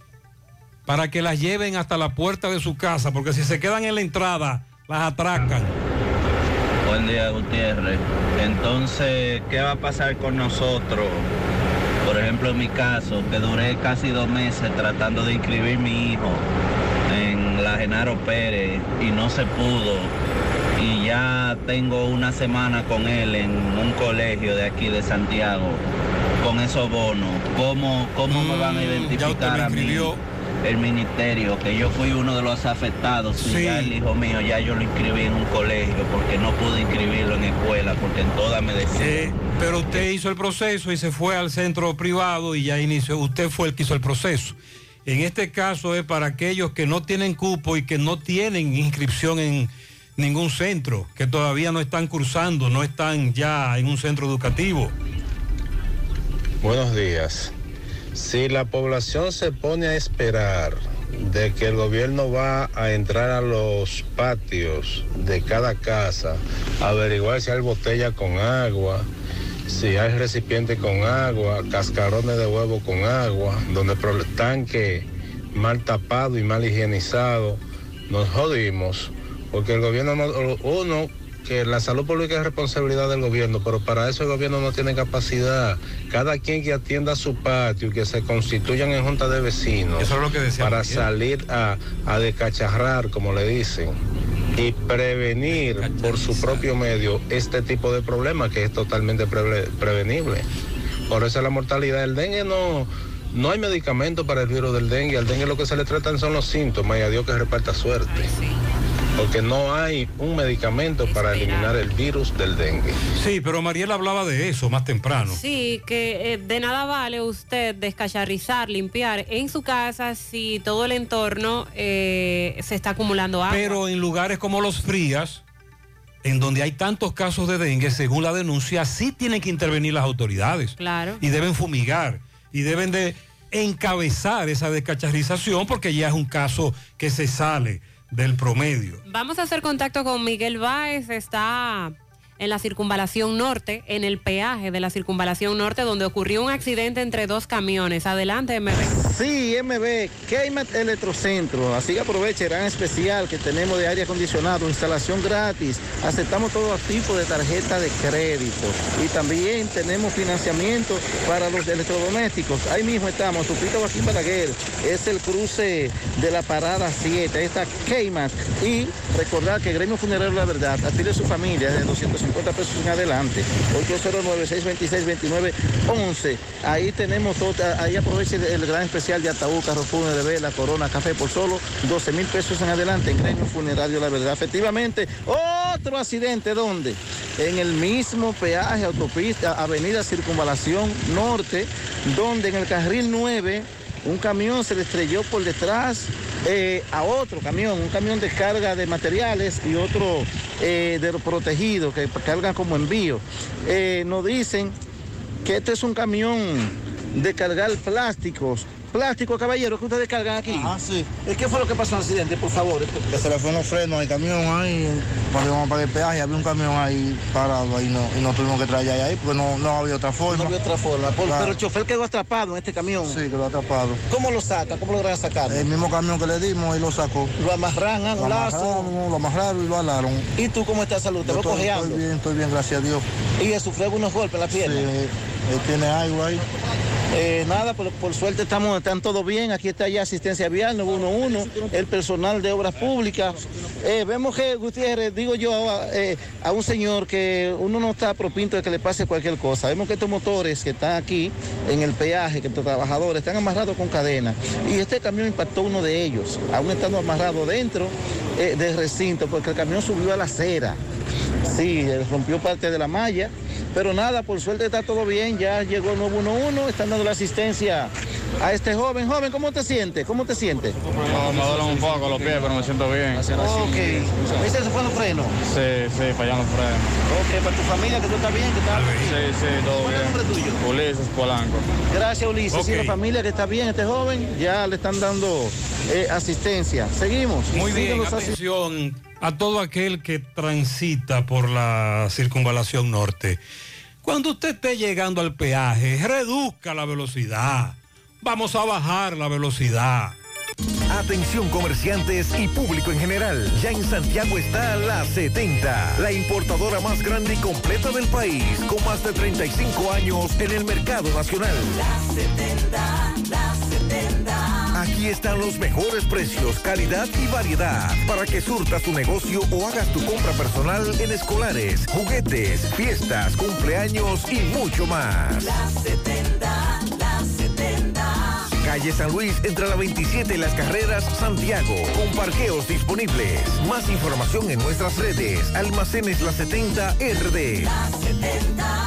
para que las lleven hasta la puerta de su casa, porque si se quedan en la entrada, las atracan. Buen día, Gutiérrez. Entonces, ¿qué va a pasar con nosotros? Por ejemplo, en mi caso, que duré casi dos meses tratando de inscribir mi hijo en la Genaro Pérez y no se pudo. Y ya tengo una semana con él en un colegio de aquí de Santiago con esos bonos. ¿Cómo, cómo me van a identificar a mí? El ministerio, que yo fui uno de los afectados, y Sí. ya el hijo mío, ya yo lo inscribí en un colegio porque no pude inscribirlo en escuela, porque en todas me decían. Eh, pero usted hizo el proceso y se fue al centro privado y ya inició, usted fue el que hizo el proceso. En este caso es para aquellos que no tienen cupo y que no tienen inscripción en ningún centro, que todavía no están cursando, no están ya en un centro educativo. Buenos días. Si la población se pone a esperar de que el gobierno va a entrar a los patios de cada casa, averiguar si hay botella con agua, si hay recipiente con agua, cascarones de huevo con agua, donde el tanque mal tapado y mal higienizado, nos jodimos, porque el gobierno, no- uno, que la salud pública es responsabilidad del gobierno, pero para eso el gobierno no tiene capacidad. Cada quien que atienda su patio, que se constituyan en junta de vecinos, Eso es lo que decía para Miguel. salir a, a descacharrar, como le dicen, y prevenir por su propio medio este tipo de problemas que es totalmente preve- prevenible. Por eso la mortalidad del dengue no, no hay medicamento para el virus del dengue. Al dengue lo que se le tratan son los síntomas y a Dios que reparta suerte. Porque no hay un medicamento para eliminar el virus del dengue. Sí, pero Mariela hablaba de eso más temprano. Sí, que eh, de nada vale usted descacharrizar, limpiar en su casa si todo el entorno eh, se está acumulando agua. Pero en lugares como los frías, en donde hay tantos casos de dengue, según la denuncia, sí tienen que intervenir las autoridades. Claro. Y deben fumigar. Y deben de encabezar esa descacharrización porque ya es un caso que se sale del promedio. Vamos a hacer contacto con Miguel Báez, está en la circunvalación norte, en el peaje de la circunvalación norte, donde ocurrió un accidente entre dos camiones. Adelante, MB. Sí, MB, Keymat Electrocentro. Así que aproveche el gran especial que tenemos de aire acondicionado, instalación gratis. Aceptamos todo tipo de tarjeta de crédito. Y también tenemos financiamiento para los electrodomésticos. Ahí mismo estamos, Tupito Joaquín Balaguer. Es el cruce de la parada 7. Ahí está Keymat. Y recordar que Gremio Funerario La Verdad adquiere su familia de 200 50 pesos en adelante. 809-626-2911. Ahí tenemos, todo, ahí aproveche el gran especial de ataúd, carro fúnebre, vela, corona, café por solo 12 mil pesos en adelante en gremio funerario La Verdad. Efectivamente, otro accidente, ¿dónde? En el mismo peaje, autopista, avenida Circunvalación Norte, donde en el carril 9 un camión se le estrelló por detrás eh, a otro camión, un camión de carga de materiales y otro eh, de los protegidos que cargan como envío. Eh, nos dicen que este es un camión de cargar plásticos. Plástico, caballero, que ustedes cargan aquí. Ah, sí. ¿Qué fue lo que pasó en el accidente, por favor? Que se le fue unos frenos al camión ahí, cuando íbamos a pagar el peaje, había un camión ahí parado ahí no, y no tuvimos que traer ahí, porque no, no había otra forma. No había otra forma. Por- Claro. Pero el chofer quedó atrapado en este camión. Sí, quedó atrapado. ¿Cómo lo saca? ¿Cómo lograron sacarlo? El mismo camión que le dimos y lo sacó. Lo amarran a Lo un lazo. amarraron, lo amarraron y lo alaron. ¿Y tú cómo estás salud? ¿Te Yo lo estoy, cojeando? estoy bien, estoy bien, gracias a Dios. ¿Y sufrió algunos golpes en la pierna? Sí, él tiene algo ahí. Eh, nada, por, suerte estamos, están todo bien. Aquí está ya asistencia vial 911, el personal de obras públicas. Eh, vemos que, Gutiérrez, digo yo a, eh, a un señor que uno no está propinto de que le pase cualquier cosa. Vemos que estos motores que están aquí en el peaje, que estos trabajadores están amarrados con cadena. Y este camión impactó uno de ellos, aún estando amarrado dentro del recinto, porque el camión subió a la acera. Sí, rompió parte de la malla. Pero nada, por suerte está todo bien. Ya llegó el 911, están dando la asistencia a este joven. Joven, ¿cómo te sientes? ¿Cómo te sientes? No, me duelen un poco los pies, pero me siento bien. Ok. ¿Viste se fue los frenos? Sí, sí, fallan los frenos. Ok, para tu familia, que tú estás bien, que estás Sí, sí, todo ¿Cuál es el nombre bien. tuyo? Ulises Polanco. Gracias, Ulises. Sí, Ok. la familia que está bien, este joven, ya le están dando eh, asistencia. Seguimos. Muy bien, atención a todo aquel que transita por la circunvalación norte. Cuando usted esté llegando al peaje, reduzca la velocidad. Vamos a bajar la velocidad. Atención comerciantes y público en general. Ya en Santiago está la 70, la importadora más grande y completa del país, con más de 35 años en el mercado nacional. La 70, la 70. Aquí están los mejores precios, calidad y variedad para que surtas tu negocio o hagas tu compra personal en escolares, juguetes, fiestas, cumpleaños y mucho más. La 70, la 70. Calle San Luis entre la 27 y las carreras Santiago, con parqueos disponibles. Más información en nuestras redes. Almacenes La 70 RD. La 70.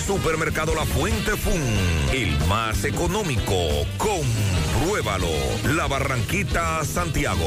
Supermercado La Fuente Fun. El más económico. Compruébalo. La Barranquita, Santiago.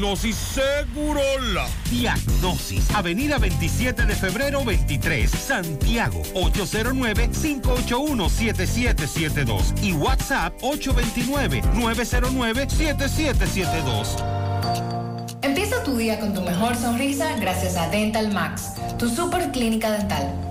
Segurola. Diagnosis, Avenida 27 de febrero 23, Santiago, 809-581-7772 y WhatsApp 829-909-7772. Empieza tu día con tu mejor sonrisa gracias a Dental Max, tu super clínica dental.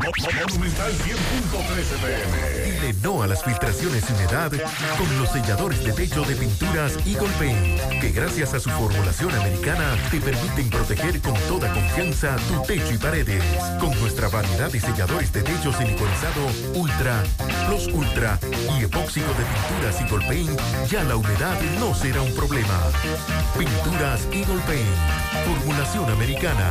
Monumental 100.13 pm. Dile no a las filtraciones y humedad con los selladores de techo de pinturas Eagle Paint, que gracias a su formulación americana te permiten proteger con toda confianza tu techo y paredes. Con nuestra variedad de selladores de techo siliconizado Ultra, Plus Ultra y epóxico de pinturas Eagle Paint, ya la humedad no será un problema. Pinturas Eagle Paint, formulación americana.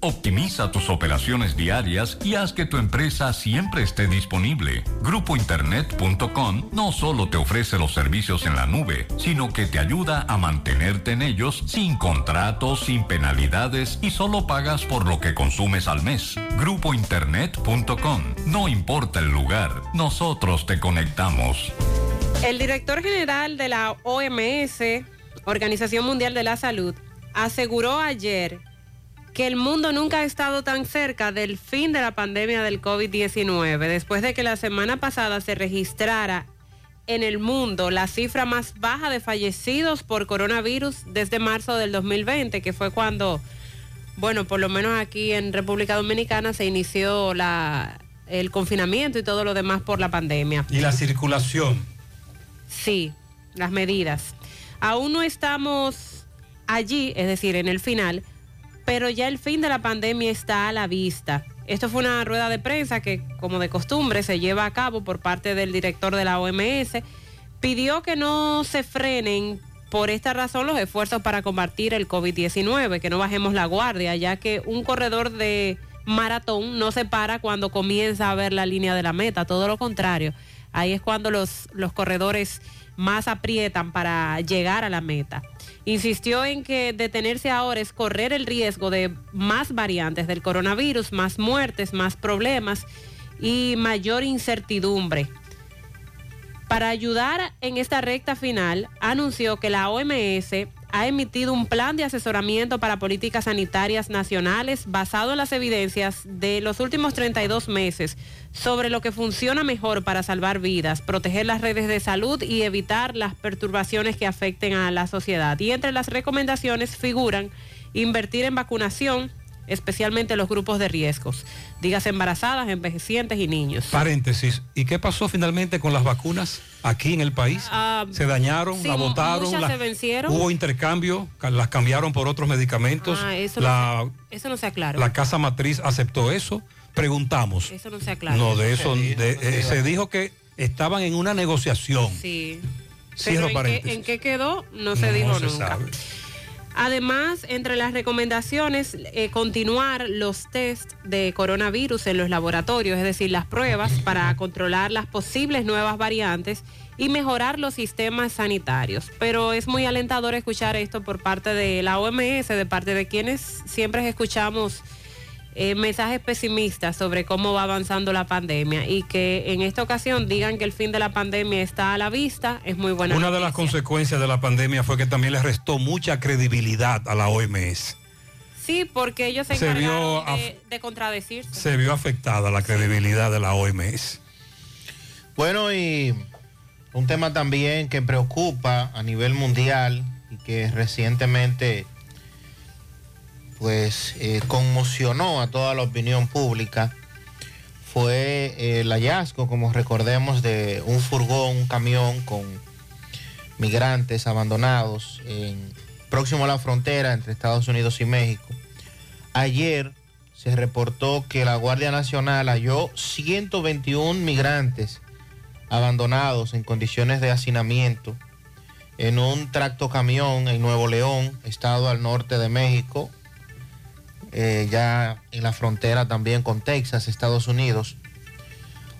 Optimiza tus operaciones diarias y haz que tu empresa siempre esté disponible. Grupointernet.com no solo te ofrece los servicios en la nube, sino que te ayuda a mantenerte en ellos sin contratos, sin penalidades y solo pagas por lo que consumes al mes. Grupointernet.com. No importa el lugar, nosotros te conectamos. El director general de la OMS, Organización Mundial de la Salud, aseguró ayer que el mundo nunca ha estado tan cerca del fin de la pandemia del COVID-19, después de que la semana pasada se registrara en el mundo la cifra más baja de fallecidos por coronavirus desde marzo del 2020, que fue cuando, bueno, por lo menos aquí en República Dominicana se inició la, el confinamiento y todo lo demás por la pandemia. Y la circulación. Sí, las medidas. Aún no estamos allí, es decir, en el final, pero ya el fin de la pandemia está a la vista. Esto fue una rueda de prensa que, como de costumbre, se lleva a cabo por parte del director de la OMS. Pidió que no se frenen por esta razón los esfuerzos para combatir el COVID-19, que no bajemos la guardia, ya que un corredor de maratón no se para cuando comienza a ver la línea de la meta, todo lo contrario. Ahí es cuando los, los corredores más aprietan para llegar a la meta. Insistió en que detenerse ahora es correr el riesgo de más variantes del coronavirus, más muertes, más problemas y mayor incertidumbre. Para ayudar en esta recta final, anunció que la OMS ha emitido un plan de asesoramiento para políticas sanitarias nacionales basado en las evidencias de los últimos 32 meses sobre lo que funciona mejor para salvar vidas, proteger las redes de salud y evitar las perturbaciones que afecten a la sociedad. Y entre las recomendaciones figuran invertir en vacunación, especialmente los grupos de riesgos, dígase embarazadas, envejecientes y niños. Paréntesis. ¿Y qué pasó finalmente con las vacunas aquí en el país? Ah, se dañaron, sí, la botaron, muchas la- se vencieron. hubo intercambio, ca- las cambiaron por otros medicamentos. Ah, eso, la, no se, eso no se aclaró. la casa matriz aceptó eso. Preguntamos. Eso no se aclaró. No, de eso de- eh, se dijo que estaban en una negociación. Sí. Cierro Pero ¿en qué, paréntesis. en qué quedó? No se No dijo se nunca. sabe. Además, entre las recomendaciones, eh, continuar los test de coronavirus en los laboratorios, es decir, las pruebas para controlar las posibles nuevas variantes y mejorar los sistemas sanitarios. Pero es muy alentador escuchar esto por parte de la OMS, de parte de quienes siempre escuchamos eh, mensajes pesimistas sobre cómo va avanzando la pandemia y que en esta ocasión digan que el fin de la pandemia está a la vista, es muy buena Una de las consecuencias de la pandemia fue que también le restó mucha credibilidad a la OMS. Sí, porque ellos se Se vio encargaron de, de contradecirse. Se vio afectada la credibilidad de la OMS. Bueno, y un tema también que preocupa a nivel mundial y que recientemente pues eh, conmocionó a toda la opinión pública fue eh, el hallazgo, como recordemos, de un furgón, un camión con migrantes abandonados próximo a la frontera entre Estados Unidos y México. Ayer se reportó que la Guardia Nacional halló 121 migrantes abandonados en condiciones de hacinamiento en un tractocamión en Nuevo León, estado al norte de México, eh, ya en la frontera también con Texas, Estados Unidos.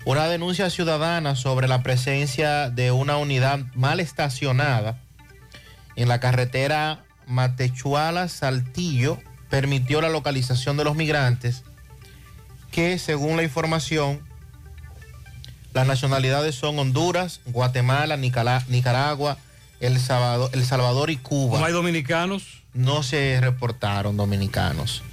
Una denuncia ciudadana sobre la presencia de una unidad mal estacionada en la carretera Matechuala-Saltillo permitió la localización de los migrantes que, según la información, las nacionalidades son Honduras, Guatemala, Nicaragua, El Salvador, El Salvador y Cuba. ¿No hay dominicanos? No se reportaron dominicanos.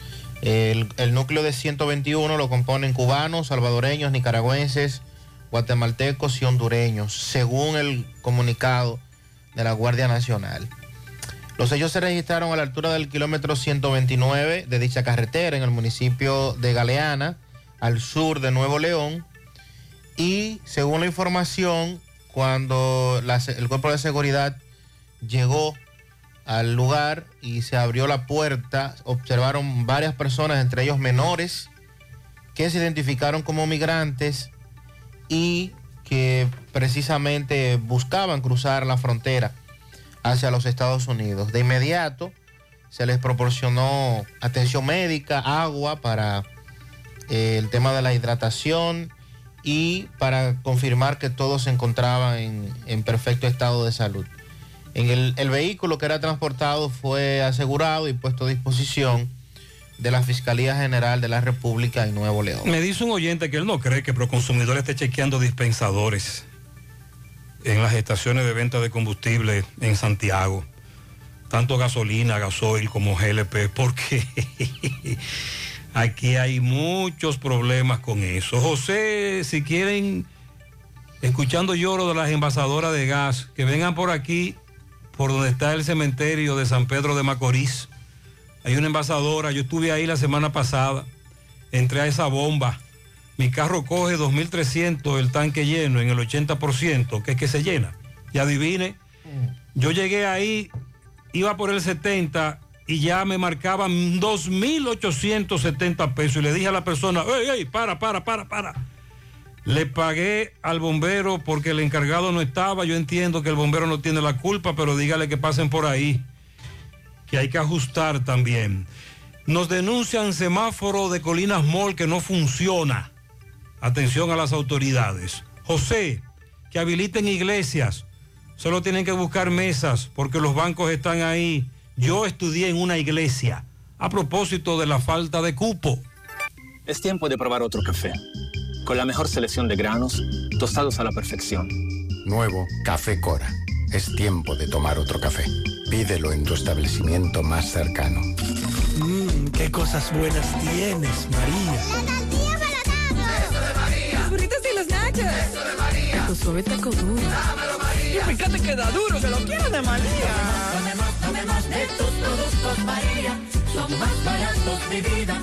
El, núcleo de 121 lo componen cubanos, salvadoreños, nicaragüenses, guatemaltecos y hondureños, según el comunicado de la Guardia Nacional. Los hechos se registraron a la altura del kilómetro 129 de dicha carretera en el municipio de Galeana, al sur de Nuevo León. Y según la información, cuando el cuerpo de seguridad llegó al lugar y se abrió la puerta, observaron varias personas, entre ellos menores, que se identificaron como migrantes y que precisamente buscaban cruzar la frontera hacia los Estados Unidos. De inmediato se les proporcionó atención médica, agua para eh, el tema de la hidratación y para confirmar que todos se encontraban en, en perfecto estado de salud. En el, vehículo que era transportado fue asegurado y puesto a disposición de la Fiscalía General de la República en Nuevo León. Me dice un oyente que él no cree que Proconsumidor esté chequeando dispensadores en las estaciones de venta de combustible en Santiago. Tanto gasolina, gasoil como GLP, porque aquí hay muchos problemas con eso. José, si quieren, escuchando lloro de las envasadoras de gas, que vengan por aquí, por donde está el cementerio de San Pedro de Macorís. Hay una envasadora, yo estuve ahí la semana pasada, entré a esa bomba. Mi carro coge 2.300 el tanque lleno en el 80%, que es que se llena. Y adivine, yo llegué ahí, iba por el 70 y ya me marcaban 2.870 pesos. Y le dije a la persona, ¡ey, ey, para, para, para, para! Le pagué al bombero porque el encargado no estaba. Yo entiendo que el bombero no tiene la culpa, pero dígale que pasen por ahí, que hay que ajustar también. Nos denuncian semáforo de Colinas Mall que no funciona. Atención a las autoridades. José, que habiliten iglesias. Solo tienen que buscar mesas porque los bancos están ahí. Yo estudié en una iglesia a propósito de la falta de cupo. Es tiempo de probar otro café. Con la mejor selección de granos, tostados a la perfección. Nuevo Café Cora. Es tiempo de tomar otro café. Pídelo en tu establecimiento más cercano. Mmm, qué cosas buenas tienes, María. Los burritos y los nachos. Eso de María. Tu suave taco duro. Dámelo, María. Y fíjate que da duro, que lo quiero de María. Tomemos, tomemos de tus productos, María. Son más baratos de vida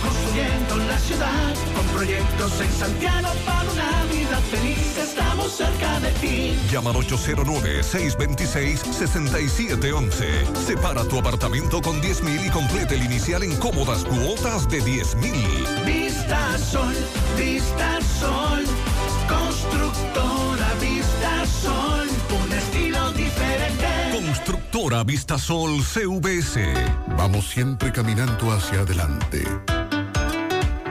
Construyendo la ciudad con proyectos en Santiago para una vida feliz. Estamos cerca de ti. Llama al 809-626-6711. Separa tu apartamento con 10 mil y complete el inicial en cómodas cuotas de 10 mil. Vista Sol, Vista Sol. Constructora Vista Sol. Un estilo diferente. Constructora Vistasol CVS. Vamos siempre caminando hacia adelante,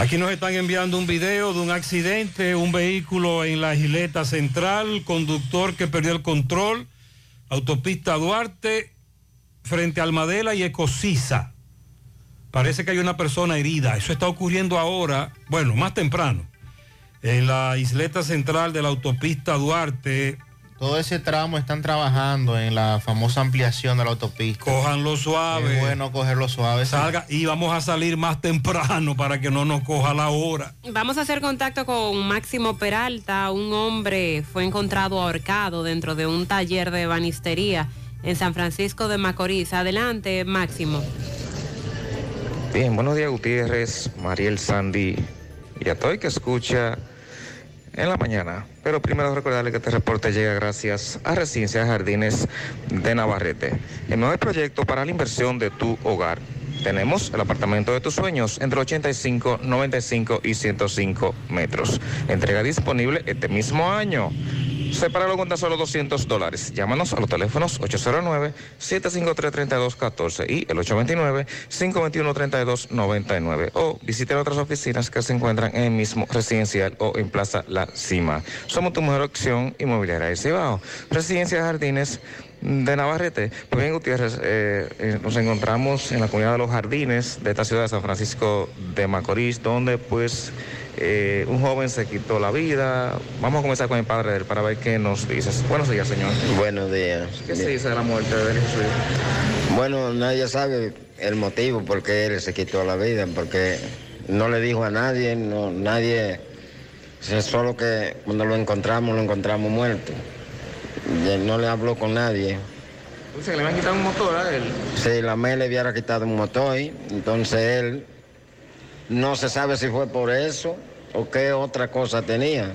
Aquí nos están enviando un video de un accidente, un vehículo en la Gileta Central, conductor que perdió el control, autopista Duarte, frente a Almadela y Ecosisa. Parece que hay una persona herida. Eso está ocurriendo ahora, bueno, más temprano, en la isleta central de la autopista Duarte. Todo ese tramo están trabajando en la famosa ampliación de la autopista. Cojanlo suave. Es bueno cogerlo suave. sí. Salga y vamos a salir más temprano para que no nos coja la hora. Vamos a hacer contacto con Máximo Peralta. Un hombre fue encontrado ahorcado dentro de un taller de banistería en San Francisco de Macorís. Adelante, Máximo. Bien, buenos días Gutiérrez, Mariel Sandy y a todo el que escucha en la mañana. Pero primero recordarle que este reporte llega gracias a Residencia Jardines de Navarrete, el nuevo proyecto para la inversión de tu hogar. Tenemos el apartamento de tus sueños entre 85, 95 y 105 metros. Entrega disponible este mismo año. Sepáralo con tan solo 200 dólares. Llámanos a los teléfonos 809-753-3214 y el 829-521-3299 o visiten otras oficinas que se encuentran en el mismo residencial o en Plaza La Cima. Somos tu mejor opción inmobiliaria de Cibao. Residencia Jardines de Navarrete. Pues bien, Gutiérrez, eh, eh, nos encontramos en la comunidad de los jardines de esta ciudad de San Francisco de Macorís, donde pues eh, un joven se quitó la vida. Vamos a comenzar con el padre de él para ver qué nos dices. Buenos días, señor. Buenos días. ¿Qué se dice de la muerte de hijo? Bueno, nadie sabe el motivo por qué él se quitó la vida, porque no le dijo a nadie, no, nadie, es solo que cuando lo encontramos, lo encontramos muerto. Y él no le habló con nadie. Dice que le habían quitado un motor a él. Sí, la MEL le hubiera quitado un motor, entonces él no se sabe si fue por eso o qué otra cosa tenía.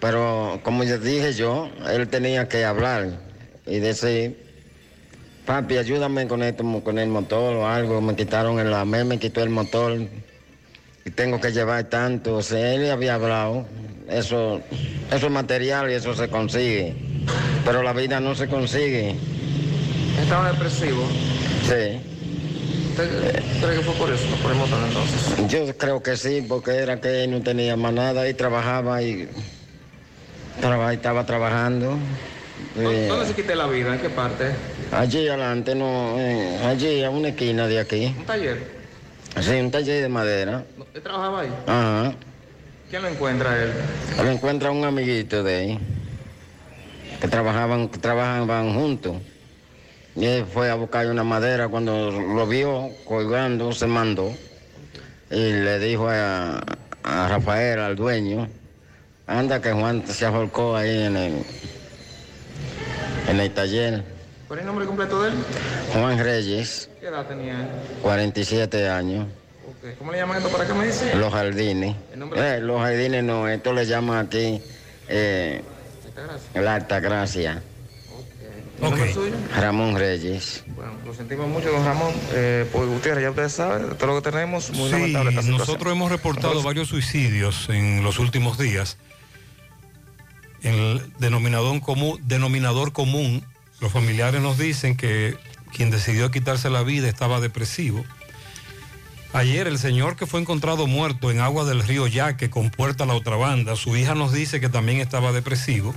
Pero como ya dije yo, él tenía que hablar y decir, papi, ayúdame con esto, con el motor o algo. Me quitaron el MEL, me quitó el motor y tengo que llevar tanto. O sea, él había hablado, eso, eso es material y eso se consigue. Pero la vida no se consigue. Estaba depresivo. Sí. ¿Usted cree que fue por eso, por el motor entonces? Yo creo que sí, porque era que no tenía más nada y trabajaba y traba- estaba trabajando. ¿Dónde, Eh, dónde se quité la vida? ¿En qué parte? allí adelante, no, eh, allí a una esquina de aquí. ¿Un taller? Sí, un taller de madera. ¿Él trabajaba ahí? Ajá. ¿Quién lo encuentra él? Lo encuentra un amiguito de ahí, que trabajaban, que trabajaban juntos. Y él fue a buscar una madera, cuando lo vio colgando, se mandó. Y le dijo a, a Rafael, al dueño, anda que Juan se ahorcó ahí en el, en el taller. ¿Cuál es el nombre completo de él? Juan Reyes, ¿Qué edad tenía él? 47 años. ¿Cómo le llaman esto para qué me dice? Los jardines. ¿El nombre? Eh, los jardines no, esto le llaman aquí eh, la Alta Ramón Reyes. Bueno, lo sentimos mucho, don Ramón. Eh, pues Gutiérrez, ya ustedes saben, todo lo que tenemos, muy Sí, lamentable esta situación. nosotros hemos reportado Entonces, varios suicidios en los últimos días. El denominador común, denominador común, los familiares nos dicen que quien decidió quitarse la vida estaba depresivo. Ayer el señor que fue encontrado muerto en agua del río Yaque con puerta a la otra banda, su hija nos dice que también estaba depresivo.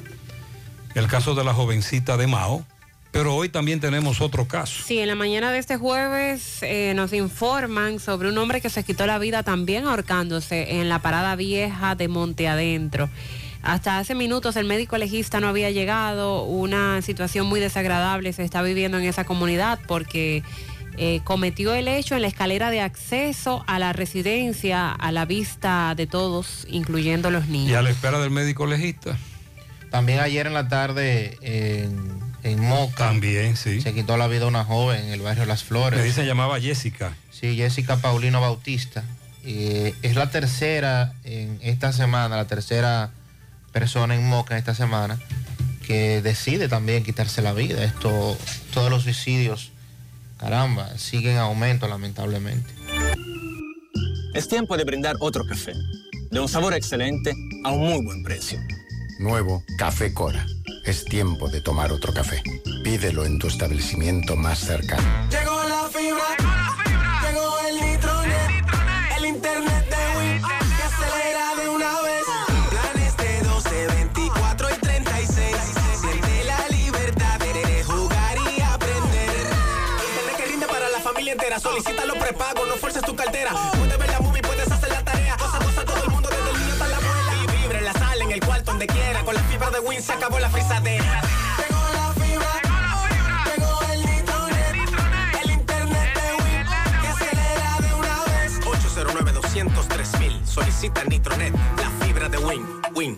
El caso de la jovencita de Mao, Pero hoy también tenemos otro caso. Sí, en la mañana de este jueves eh, nos informan sobre un hombre que se quitó la vida también ahorcándose en la parada vieja de Monte Adentro. Hasta hace minutos el médico legista no había llegado, una situación muy desagradable se está viviendo en esa comunidad porque eh, cometió el hecho en la escalera de acceso a la residencia a la vista de todos, incluyendo los niños. Y a la espera del médico legista. También ayer en la tarde en, en Moca. También, sí. Se quitó la vida una joven en el barrio Las Flores. Me dice se llamaba Jessica. Sí, Jessica Paulino Bautista. Eh, es la tercera en esta semana, la tercera persona en Moca esta semana que decide también quitarse la vida. Esto, todos los suicidios, caramba, siguen en aumento lamentablemente. Es tiempo de brindar otro café, de un sabor excelente a un muy buen precio. Nuevo Café Cora. Es tiempo de tomar otro café. Pídelo en tu establecimiento más cercano. Llegó la fibra, llegó el nitronet, el internet de Win, que acelera de una vez. Planes de 12, 24 y 36. Siente la libertad de jugar y aprender. Internet que rinde para la familia entera. Solicita los prepagos, no fuerces tu cartera. Fibra se acabó la frisadera. Llegó la fibra, llegó el nitronet, el internet de Win, que acelera de una vez. 809 203 Solicita Nitronet, la fibra de Win. Win,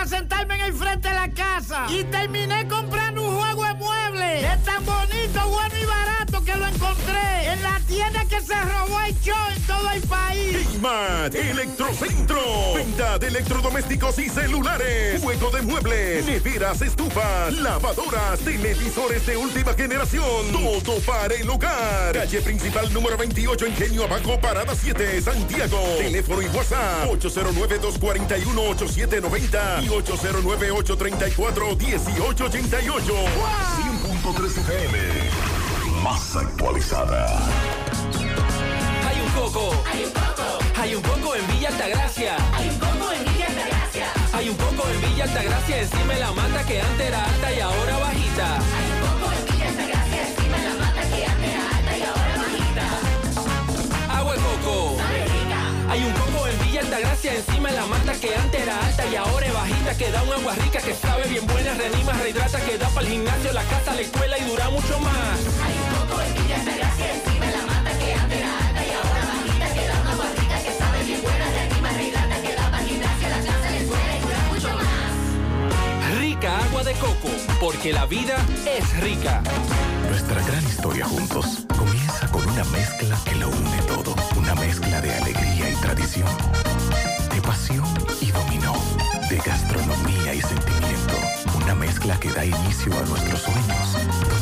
sentarme en el frente de la casa. Y terminé comprando un juego de muebles. Es tan bonito, bueno y barato que lo encontré en la tienda que se robó el show en todo el país. Smart Electrocentro. Venta de electrodomésticos y celulares. Juego de muebles. Neveras, estufas, lavadoras, televisores de última generación. Todo para el hogar. Calle principal número 28, Ingenio Abajo, Parada 7, Santiago. Teléfono y WhatsApp 809-241-8790 y 809-834-1888. 100.3 FM. Más actualizada. Hay un coco. Hay un coco. Hay un coco en Villa Altagracia. Hay un coco en Villa Altagracia. Hay un coco en Villa Altagracia encima de la mata que antes era alta y ahora bajita. Hay un coco en Villa Altagracia encima de la mata que antes era alta y ahora bajita. Agua de coco. Hay un coco Altagracia encima de la mata que antes era alta y ahora es bajita que da un agua rica que sabe bien buena, reanima, rehidrata, que da para el gimnasio, la casa, la escuela y dura mucho más. Hay un coco en Villa Altagracia encima de la mata que antes era alta y ahora bajita que da un agua rica que sabe bien buena, reanima, rehidrata, que da para el gimnasio, la casa, la escuela y dura mucho más. Rica agua de coco, porque la vida es rica. Nuestra gran historia juntos comienza con una mezcla que lo une todo. Una mezcla de alegría y tradición, de pasión y dominó, de gastronomía y sentimiento. Una mezcla que da inicio a nuestros sueños,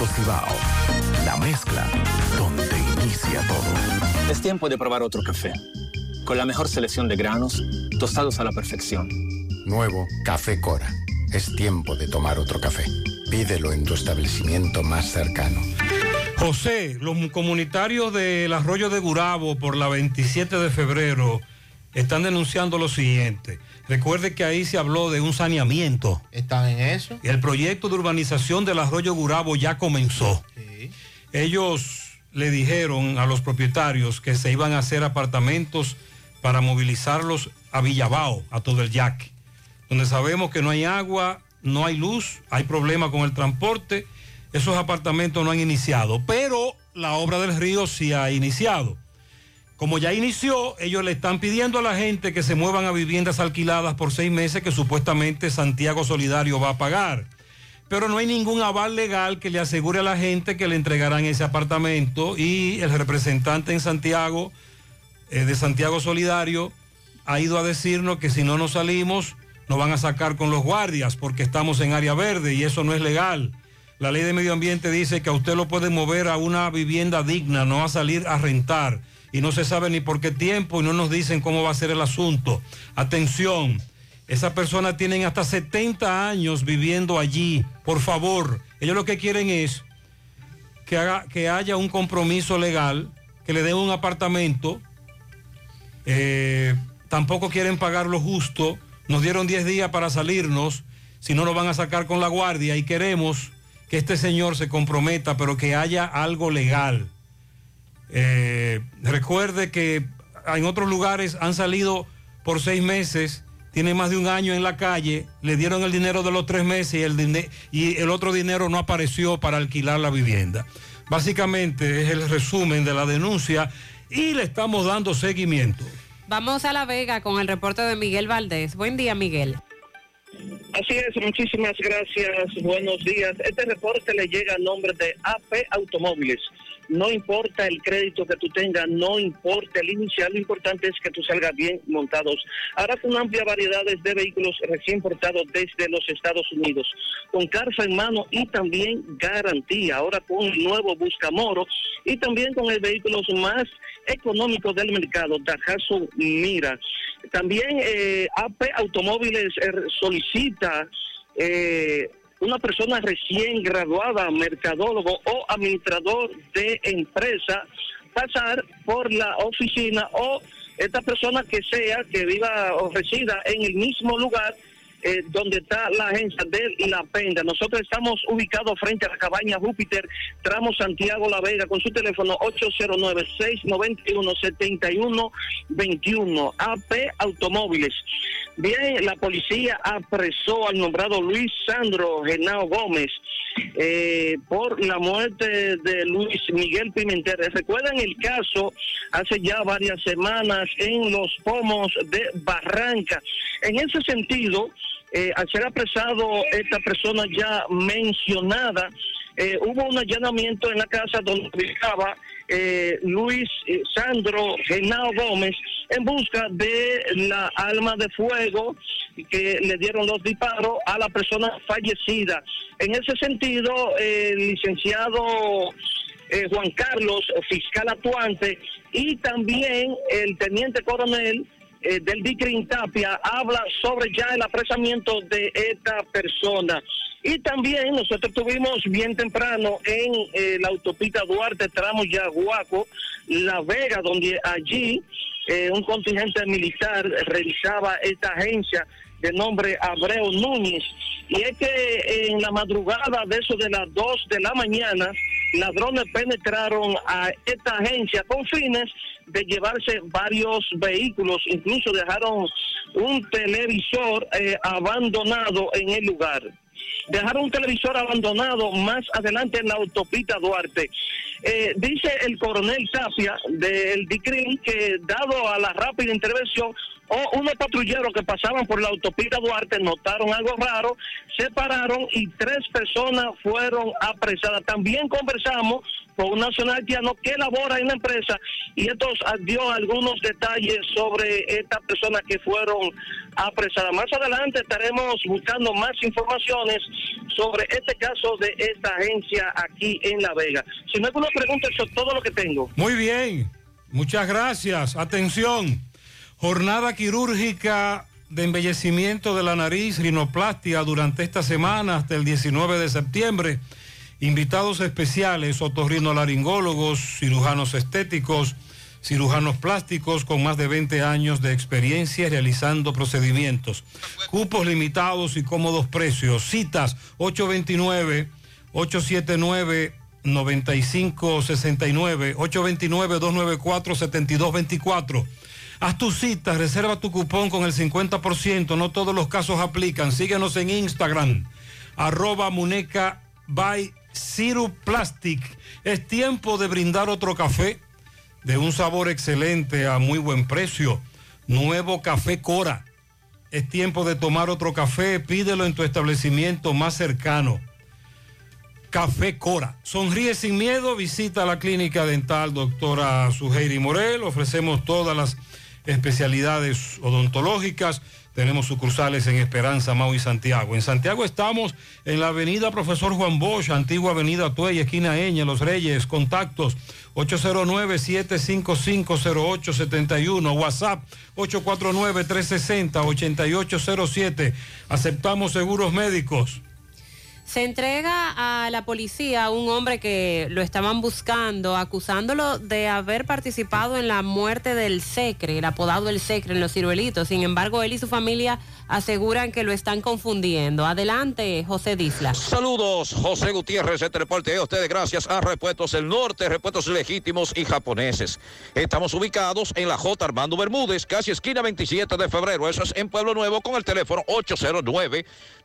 Cemento Cibao, la mezcla donde inicia todo. Es tiempo de probar otro café. Con la mejor selección de granos, tostados a la perfección. Nuevo Café Cora. es tiempo de tomar otro café. Pídelo en tu establecimiento más cercano. José, los comunitarios del arroyo de Gurabo por la 27 de febrero están denunciando lo siguiente. Recuerde que ahí se habló de un saneamiento. ¿Están en eso? Y el proyecto de urbanización del arroyo Gurabo ya comenzó. Ellos le dijeron a los propietarios que se iban a hacer apartamentos para movilizarlos a Villabao, a todo el yaque, donde sabemos que no hay agua, no hay luz, hay problemas con el transporte, esos apartamentos no han iniciado, pero la obra del río sí ha iniciado. Como ya inició, ellos le están pidiendo a la gente que se muevan a viviendas alquiladas por seis meses que supuestamente Santiago Solidario va a pagar. Pero no hay ningún aval legal que le asegure a la gente que le entregarán ese apartamento y el representante en Santiago, eh, de Santiago Solidario, ha ido a decirnos que si no nos salimos, nos van a sacar con los guardias porque estamos en área verde y eso no es legal. La ley de medio ambiente dice que a usted lo pueden mover a una vivienda digna, no a salir a rentar y no se sabe ni por qué tiempo y no nos dicen cómo va a ser el asunto. Atención, esas personas tienen hasta 70 años viviendo allí. Por favor, ellos lo que quieren es que, haga, que haya un compromiso legal, que le den un apartamento. Eh, tampoco quieren pagar lo justo. Nos dieron 10 días para salirnos, si no nos van a sacar con la guardia y queremos que este señor se comprometa, pero que haya algo legal. Eh, recuerde que en otros lugares han salido por seis meses, tiene más de un año en la calle, le dieron el dinero de los tres meses y el, y el otro dinero no apareció para alquilar la vivienda. Básicamente es el resumen de la denuncia y le estamos dando seguimiento. Vamos a La Vega con el reporte de Miguel Valdés. Buen día, Miguel. Así es, muchísimas gracias, buenos días. Este reporte le llega a nombre de AP Automóviles no importa el crédito que tú tengas, no importa el inicial, lo importante es que tú salgas bien montados. Ahora con amplia variedad de vehículos recién importados desde los Estados Unidos, con carta en mano y también garantía. Ahora con el nuevo Buscamoro y también con el vehículo más económico del mercado, Dajazzo Mira. También eh, AP Automóviles eh, solicita eh, una persona recién graduada, mercadólogo o administrador de empresa, pasar por la oficina o esta persona que sea que viva o resida en el mismo lugar eh, donde está la agencia de La Penda. Nosotros estamos ubicados frente a la cabaña Júpiter, tramo Santiago La Vega, con su teléfono 809-691-7121, AP Automóviles. Bien, la policía apresó al nombrado Luis Sandro Genao Gómez eh, por la muerte de Luis Miguel Pimentel. ¿Recuerdan el caso hace ya varias semanas en los pomos de Barranca? En ese sentido, eh, al ser apresado esta persona ya mencionada, eh, hubo un allanamiento en la casa donde ubicaba eh, Luis Sandro Genao Gómez en busca de la alma de fuego que le dieron los disparos a la persona fallecida. En ese sentido, el licenciado Juan Carlos, fiscal actuante, y también el teniente coronel eh, del Dicrin Tapia habla sobre ya el apresamiento de esta persona. Y también nosotros tuvimos bien temprano en eh, la autopista Duarte, tramo Yaguaco, La Vega, donde allí eh, un contingente militar revisaba esta agencia de nombre Abreu Núñez. Y es que en la madrugada de eso de las 2 de la mañana, ladrones penetraron a esta agencia con fines de llevarse varios vehículos, incluso dejaron un televisor eh, abandonado en el lugar. Dejaron un televisor abandonado más adelante en la autopista Duarte. Eh, dice el coronel Tapia del DICRIM que dado a la rápida intervención o unos patrulleros que pasaban por la autopista Duarte notaron algo raro, se pararon y tres personas fueron apresadas. También conversamos con un nacional haitiano que labora en la empresa y estos dio algunos detalles sobre estas personas que fueron apresadas. Más adelante estaremos buscando más informaciones sobre este caso de esta agencia aquí en La Vega. Si no hay alguna pregunta, eso es todo lo que tengo. Muy bien, muchas gracias. Atención, jornada quirúrgica de embellecimiento de la nariz, rinoplastia durante esta semana hasta el 19 de septiembre. Invitados especiales, otorrinolaringólogos, cirujanos estéticos, cirujanos plásticos con más de 20 años de experiencia realizando procedimientos. Cupos limitados y cómodos precios. Citas 829 879 9569 829 294 7224. Haz tu cita, reserva tu cupón con el 50%, no todos los casos aplican. Síguenos en Instagram, arroba muneca by Ciru Plastic. Es tiempo de brindar otro café de un sabor excelente a muy buen precio. Nuevo Café Cora. Es tiempo de tomar otro café, pídelo en tu establecimiento más cercano. Café Cora. Sonríe sin miedo, visita la clínica dental doctora Suheiri Morel. Ofrecemos todas las especialidades odontológicas. Tenemos sucursales en Esperanza, Mau y Santiago. En Santiago estamos en la avenida Profesor Juan Bosch, antigua avenida Tuey, esquina Eña, Los Reyes. Contactos 809-755-0871. WhatsApp 849-360-8807. Aceptamos seguros médicos. Se entrega a la policía a un hombre que lo estaban buscando, acusándolo de haber participado en la muerte del Secre, el apodado el Secre en los ciruelitos. Sin embargo, él y su familia aseguran que lo están confundiendo. Adelante, José Disla. Saludos, José Gutiérrez, este reporte a ustedes gracias a Repuestos del Norte, Repuestos Legítimos y Japoneses. Estamos ubicados en la J. Armando Bermúdez, casi esquina 27 de febrero. Eso es en Pueblo Nuevo con el teléfono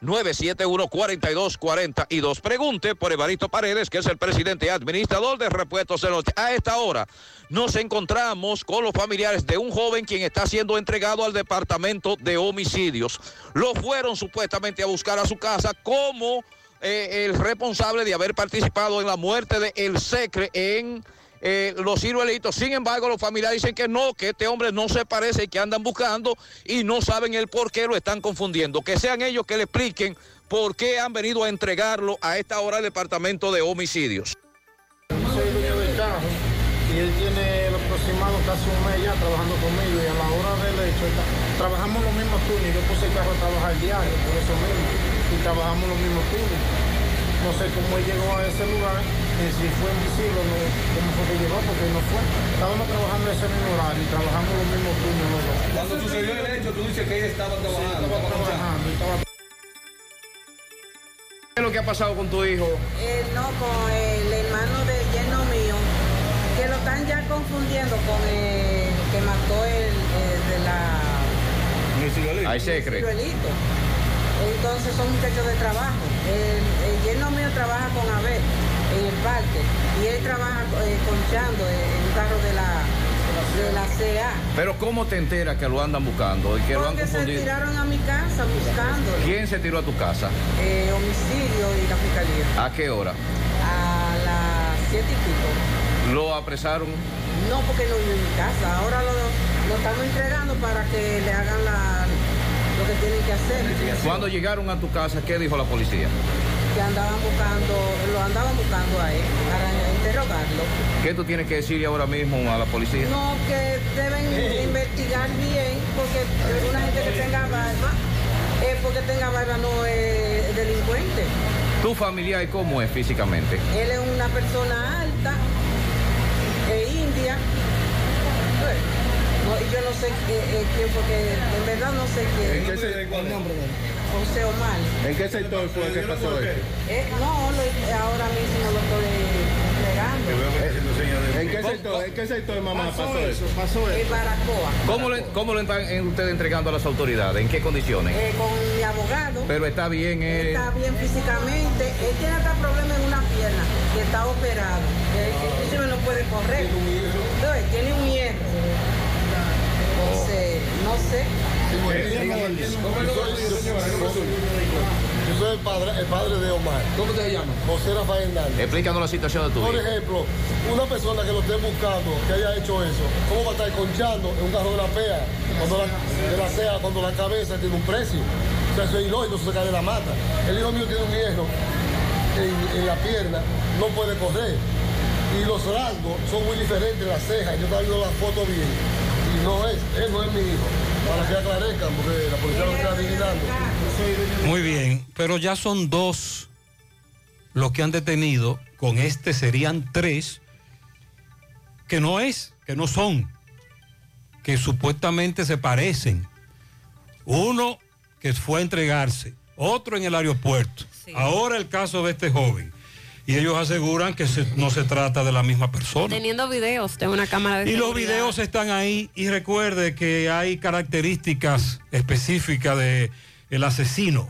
809-971-4242. Pregunte por Evaristo Paredes, que es el presidente administrador de Repuestos del Norte. A esta hora nos encontramos con los familiares de un joven quien está siendo entregado al Departamento de Homicidios. Lo fueron supuestamente a buscar a su casa como eh, el responsable de haber participado en la muerte de El Secre en eh, los ciruelitos. Sin embargo, los familiares dicen que no, que este hombre no se parece y que andan buscando y no saben el por qué lo están confundiendo. Que sean ellos que le expliquen por qué han venido a entregarlo a esta hora al Departamento de Homicidios. Y él tiene aproximado casi un mes ya trabajando conmigo y a la hora del hecho está- trabajamos los mismos turnos. Yo puse el carro a trabajar diario por eso mismo y trabajamos los mismos turnos. No sé cómo él llegó a ese lugar, eh, si fue invisible o no, cómo fue que llegó, porque no fue. Estábamos trabajando ese mismo horario y trabajamos los mismos turnos los dos. Cuando sucedió el hecho, tú dices que ella estaba trabajando. estaba trabajando, estaba ¿Qué es lo que ha pasado con tu hijo? Eh, no, con el hermano de lleno mío, que lo están ya confundiendo con el que mató el, el de la Ahí se cree. ciruelito. Entonces son muchachos de trabajo. El, yerno mío trabaja con Abel en el parque y él trabaja eh, conchando en un carro de la, de la CA. Pero ¿cómo te enteras que lo andan buscando y que lo han Porque se confundido? tiraron a mi casa buscándolo. ¿Quién se tiró a tu casa? Eh, homicidio y la fiscalía. ¿A qué hora? A las siete y pico. ¿Lo apresaron? No, porque no vive en mi casa. Ahora lo, lo estamos entregando para que le hagan la, lo que tienen que hacer. Cuando llegaron a tu casa, ¿qué dijo la policía? Que andaban buscando, lo andaban buscando a él para interrogarlo. ¿Qué tú tienes que decirle ahora mismo a la policía? No, que deben investigar bien, porque una gente que tenga barba, eh, porque tenga barba no es delincuente. ¿Tu familiar y cómo es físicamente? Él es una persona alta, e india. Pues, no, y yo no sé eh, eh, quién, porque en verdad no sé quién. ¿En qué se- el nombre de él? José Omar. ¿En qué sector fue que pasó esto? Eh, no, lo- ahora mismo lo estoy entregando. ¿En qué sector, en qué sector mamá pasó, eso? pasó En Baracoa. ¿Cómo lo están eh, ustedes entregando a las autoridades? ¿En qué condiciones? Eh, con mi abogado. Pero está bien, eh, Está bien físicamente. Él tiene hasta problema en una pierna, que está operado. Inclusive no puede correr. Entonces, tiene un sé. Yo soy el padre, el padre de Omar. ¿Cómo te llamas? José Rafael Hernández. Explícanos la situación de tu Por hijo. ejemplo, una persona que lo esté buscando, que haya hecho eso, ¿cómo va a estar conchando en un carro de la PEA? Cuando la, de la CEA, cuando la cabeza tiene un precio. O sea, eso es ilógico, eso se cae de la mata. El hijo mío tiene un hierro en, en la pierna, no puede correr. Y los rasgos son muy diferentes, las cejas. Yo estaba viendo la foto bien. Y no es, él no es mi hijo. para que aclarezcan, porque la policía lo está adivinando. Muy bien, pero ya son dos los que han detenido, con este serían tres, que no es, que no son, que supuestamente se parecen. Uno que fue a entregarse, otro en el aeropuerto. Ahora el caso de este joven. Y ellos aseguran que se- no se trata de la misma persona. Teniendo videos de una cámara de Y los videos están ahí y recuerde que hay características específicas de el asesino.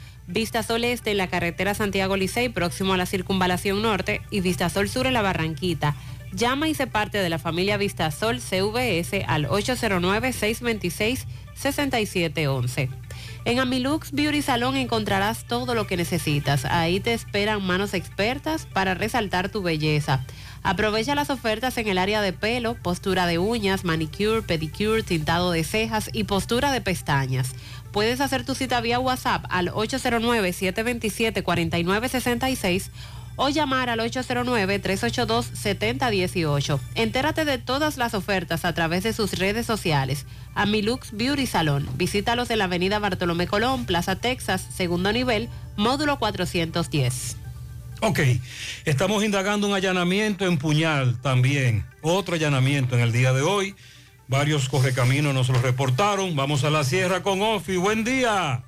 Vista Sol Este en la carretera Santiago Licey, próximo a la circunvalación norte, y Vista Sol Sur en la Barranquita. Llama y se parte de la familia Vista Sol CVS al 809-626-6711. En Amilux Beauty Salon encontrarás todo lo que necesitas. Ahí te esperan manos expertas para resaltar tu belleza. Aprovecha las ofertas en el área de pelo, postura de uñas, manicure, pedicure, tintado de cejas y postura de pestañas. Puedes hacer tu cita vía WhatsApp al 809-727-4966 o llamar al 809-382-7018. Entérate de todas las ofertas a través de sus redes sociales. Amilux Beauty Salon. Visítalos en la avenida Bartolomé Colón, Plaza Texas, segundo nivel, módulo 410. Ok, estamos indagando un allanamiento en Puñal también. Otro allanamiento en el día de hoy. Varios correcaminos nos lo reportaron. Vamos a la sierra con Ofi. Buen día.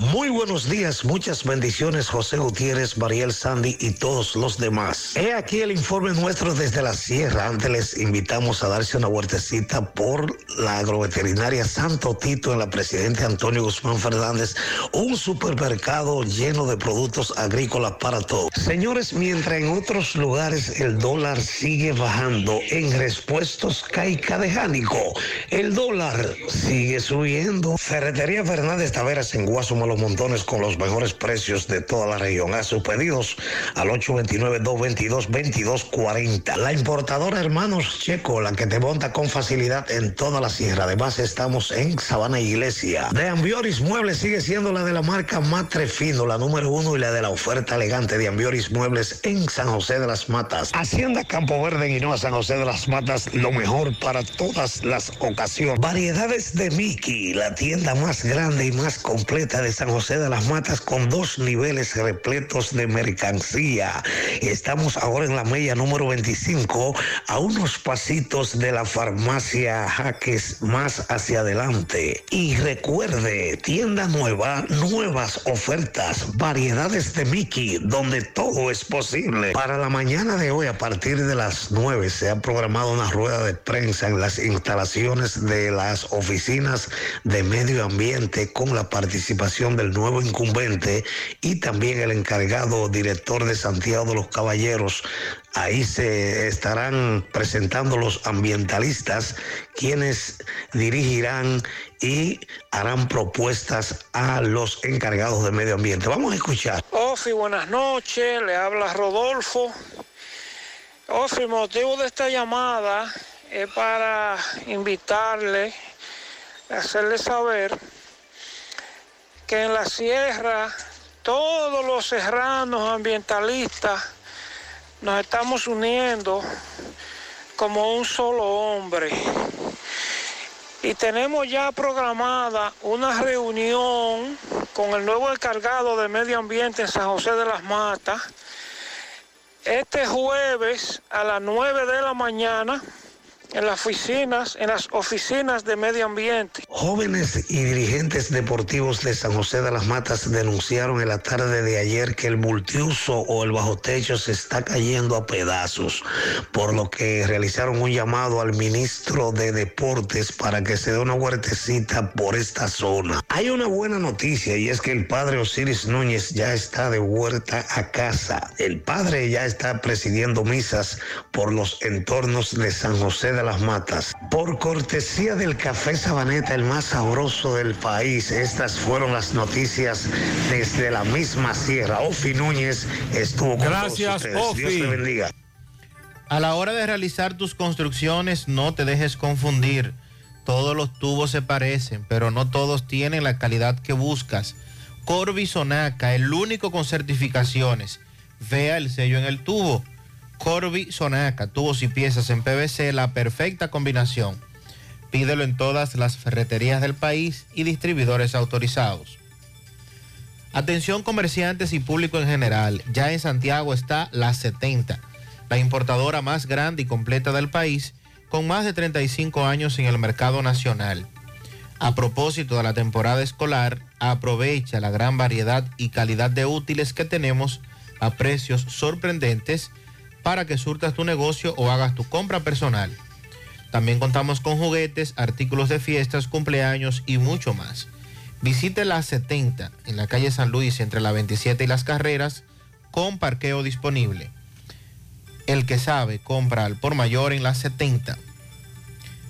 Muy buenos días, muchas bendiciones José Gutiérrez, Mariel Sandy y todos los demás. He aquí el informe nuestro desde la sierra. Antes les invitamos a darse una vueltecita por la agroveterinaria Santo Tito en la Presidente Antonio Guzmán Fernández, un supermercado lleno de productos agrícolas para todos. Señores, mientras en otros lugares el dólar sigue bajando, en respuestos caica de Jánico, el dólar sigue subiendo. Ferretería Fernández Taveras en Los Montones con los mejores precios de toda la región. A sus pedidos al 829-222-2240. La importadora Hermanos Checo, la que te monta con facilidad en toda la sierra. Además, estamos en Sabana Iglesia. De Ambioris Muebles sigue siendo la de la marca Matre Fino, la número uno y la de la oferta elegante de Ambioris Muebles en San José de las Matas. Hacienda Campo Verde en Hinoa, San José de las Matas, lo mejor para todas las ocasiones. Variedades de Mickey, la tienda más grande y más completa de San José de las Matas con dos niveles repletos de mercancía. Estamos ahora en la media número 25 a unos pasitos de la farmacia Jaques más hacia adelante. Y recuerde, tienda nueva, nuevas ofertas, variedades de Mickey, donde todo es posible. Para la mañana de hoy, a partir de las 9, se ha programado una rueda de prensa en las instalaciones de las oficinas de medio ambiente con la participación del nuevo incumbente y también el encargado director de Santiago de los Caballeros. Ahí se estarán presentando los ambientalistas, quienes dirigirán y harán propuestas a los encargados de medio ambiente. Vamos a escuchar. Ofi, buenas noches, le habla Rodolfo. Ofi, el motivo de esta llamada es para invitarle, hacerle saber que en la sierra todos los serranos ambientalistas nos estamos uniendo como un solo hombre. Y tenemos ya programada una reunión con el nuevo encargado de medio ambiente en San José de las Matas este jueves a las 9 de la mañana en las oficinas, en las oficinas de medio ambiente. Jóvenes y dirigentes deportivos de San José de las Matas denunciaron en la tarde de ayer que el multiuso o el bajo techo se está cayendo a pedazos, por lo que realizaron un llamado al ministro de Deportes para que se dé una huertecita por esta zona. Hay una buena noticia y es que el padre Osiris Núñez ya está de vuelta a casa. El padre ya está presidiendo misas por los entornos de San José de las Matas. Por cortesía del café Sabaneta, el más sabroso del país, estas fueron las noticias desde la misma sierra. Ofi Núñez estuvo con Gracias, todos ustedes. Dios le bendiga. A la hora de realizar tus construcciones, no te dejes confundir. Todos los tubos se parecen, pero no todos tienen la calidad que buscas. Corby Sonaca, el único con certificaciones. Vea el sello en el tubo. Corby Sonaca, tubos y piezas en PVC, la perfecta combinación. Pídelo en todas las ferreterías del país y distribuidores autorizados. Atención comerciantes y público en general, ya en Santiago está La 70, la importadora más grande y completa del país, con más de 35 años en el mercado nacional. A propósito de la temporada escolar, aprovecha la gran variedad y calidad de útiles que tenemos a precios sorprendentes para que surtas tu negocio o hagas tu compra personal. También contamos con juguetes, artículos de fiestas, cumpleaños y mucho más. Visite la 70 en la calle San Luis entre la 27 y las carreras con parqueo disponible. El que sabe compra al por mayor en la 70.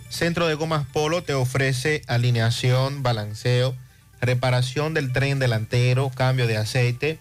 Centro de Gomas Polo te ofrece alineación, balanceo, reparación del tren delantero, cambio de aceite,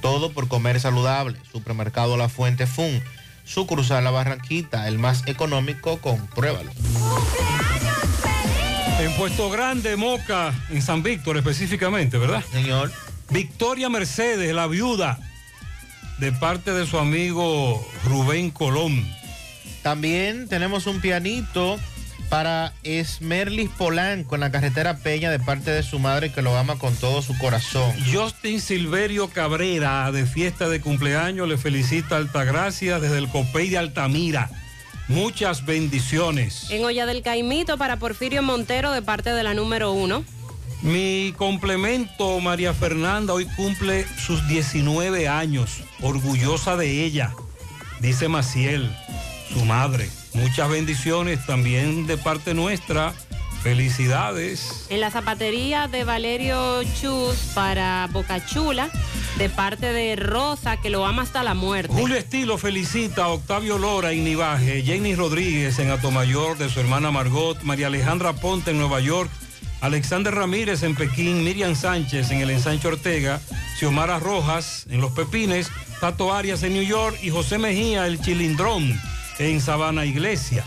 Todo por comer saludable. Supermercado La Fuente Fun. Sucursal La Barranquita, el más económico, compruébalo. En Puesto Grande, Moca, en San Víctor específicamente, ¿verdad? Señor. Victoria Mercedes, la viuda, de parte de su amigo Rubén Colón. También tenemos un pianito para Esmerlis Polanco en la carretera Peña de parte de su madre que lo ama con todo su corazón. Justin Silverio Cabrera, de fiesta de cumpleaños, le felicita Altagracia desde el Copey de Altamira. Muchas bendiciones. En Olla del Caimito para Porfirio Montero de parte de la número uno. Mi complemento, María Fernanda, hoy cumple sus 19 años, orgullosa de ella, dice Maciel, su madre. Muchas bendiciones también de parte nuestra. Felicidades. En la zapatería de Valerio Chus para Bocachula de parte de Rosa que lo ama hasta la muerte. Julio Estilo felicita a Octavio Lora en Nivaje, Jenny Rodríguez en Atomayor de su hermana Margot, María Alejandra Ponte en Nueva York, Alexander Ramírez en Pekín, Miriam Sánchez en el Ensancho Ortega, Xiomara Rojas en Los Pepines, Tato Arias en New York y José Mejía el Chilindrón en Sabana Iglesia.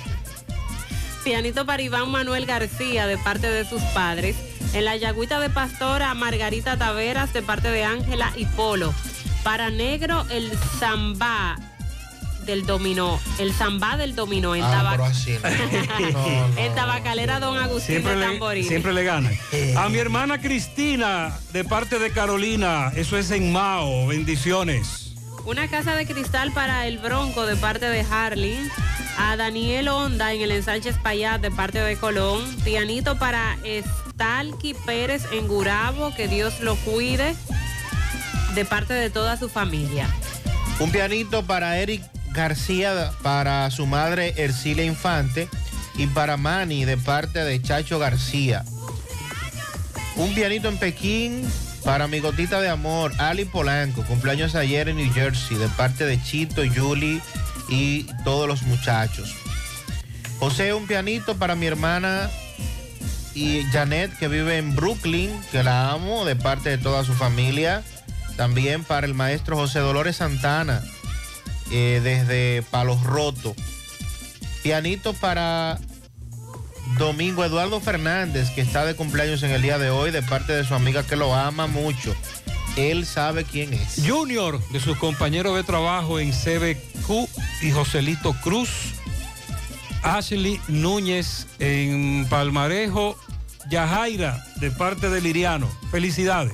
Pianito para Iván Manuel García de parte de sus padres. En la Yagüita de Pastora, Margarita Taveras de parte de Ángela y Polo. Para Negro, el Zambá del Dominó. El Zambá del Dominó en, Ah, tabac- pero así no. No, no. en Tabacalera Don Agustín Siempre de le, Tamboril. siempre le ganan. A mi hermana Cristina, de parte de Carolina, eso es en Mao, bendiciones. Una casa de cristal para el Bronco de parte de Harley. A Daniel Honda en el ensanche Payat de parte de Colón. Pianito para Stalky Pérez en Gurabo. Que Dios lo cuide de parte de toda su familia. Un pianito para Eric García, para su madre Ercilia Infante y para Manny de parte de Chacho García. Un pianito en Pekín para mi gotita de amor, Ali Polanco, cumpleaños ayer en New Jersey, de parte de Chito, Julie y todos los muchachos. José, un pianito para mi hermana y Janet, que vive en Brooklyn, que la amo, de parte de toda su familia. También para el maestro José Dolores Santana, eh, desde Palos Rotos. Pianito para Domingo Eduardo Fernández, que está de cumpleaños en el día de hoy, de parte de su amiga que lo ama mucho. Él sabe quién es. Junior, de sus compañeros de trabajo en CBQ y Joselito Cruz. Ashley Núñez en Palmarejo. Yajaira, de parte de Liriano. Felicidades.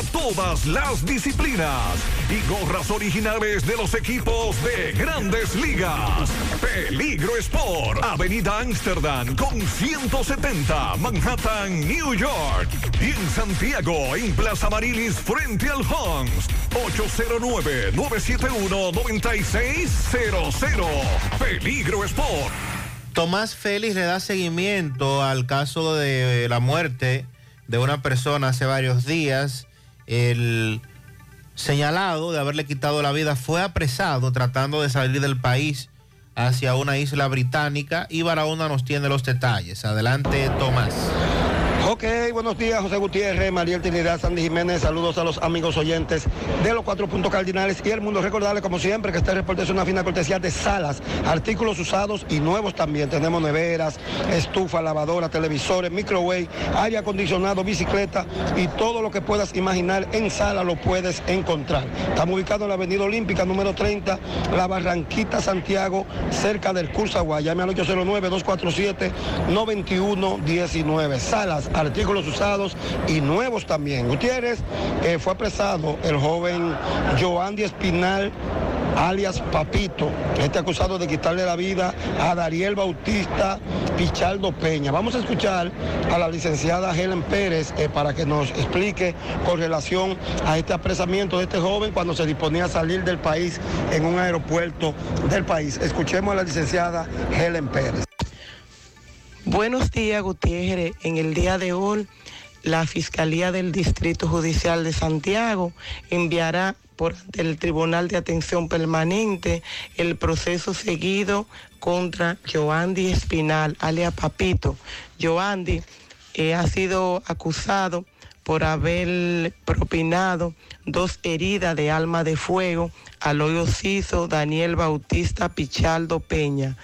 todas las disciplinas y gorras originales de los equipos de grandes ligas. Peligro Sport, Avenida Amsterdam con 170, Manhattan, New York. Y en Santiago, en Plaza Marilis, frente al Hans, 809-971-9600. Peligro Sport. Tomás Félix le da seguimiento al caso de la muerte de una persona hace varios días. El señalado de haberle quitado la vida fue apresado tratando de salir del país hacia una isla británica y Barahona nos tiene los detalles. Adelante, Tomás. Ok, buenos días, José Gutiérrez, Mariel Trinidad, Sandy Jiménez, saludos a los amigos oyentes de los cuatro puntos cardinales y el mundo. Recordarles, como siempre, que este reporte es una fina cortesía de salas, artículos usados y nuevos también. Tenemos neveras, estufa, lavadora, televisores, microwave, aire acondicionado, bicicleta y todo lo que puedas imaginar en sala lo puedes encontrar. Estamos ubicados en la Avenida Olímpica, número 30, La Barranquita, Santiago, cerca del Cursagua. Llame al 809-247-9119. Salas, artículos usados y nuevos también. Gutiérrez eh, fue apresado el joven Joandy Espinal alias Papito, este acusado de quitarle la vida a Dariel Bautista Pichardo Peña. Vamos a escuchar a la licenciada Helen Pérez eh, para que nos explique con relación a este apresamiento de este joven cuando se disponía a salir del país en un aeropuerto del país. Escuchemos a la licenciada Helen Pérez. Buenos días, Gutiérrez. En el día de hoy, la Fiscalía del Distrito Judicial de Santiago enviará por el Tribunal de Atención Permanente el proceso seguido contra Joandy Espinal, alia Papito. Joandy eh, ha sido acusado por haber propinado dos heridas de alma de fuego al hoyo ciso Daniel Bautista Pichaldo Peña.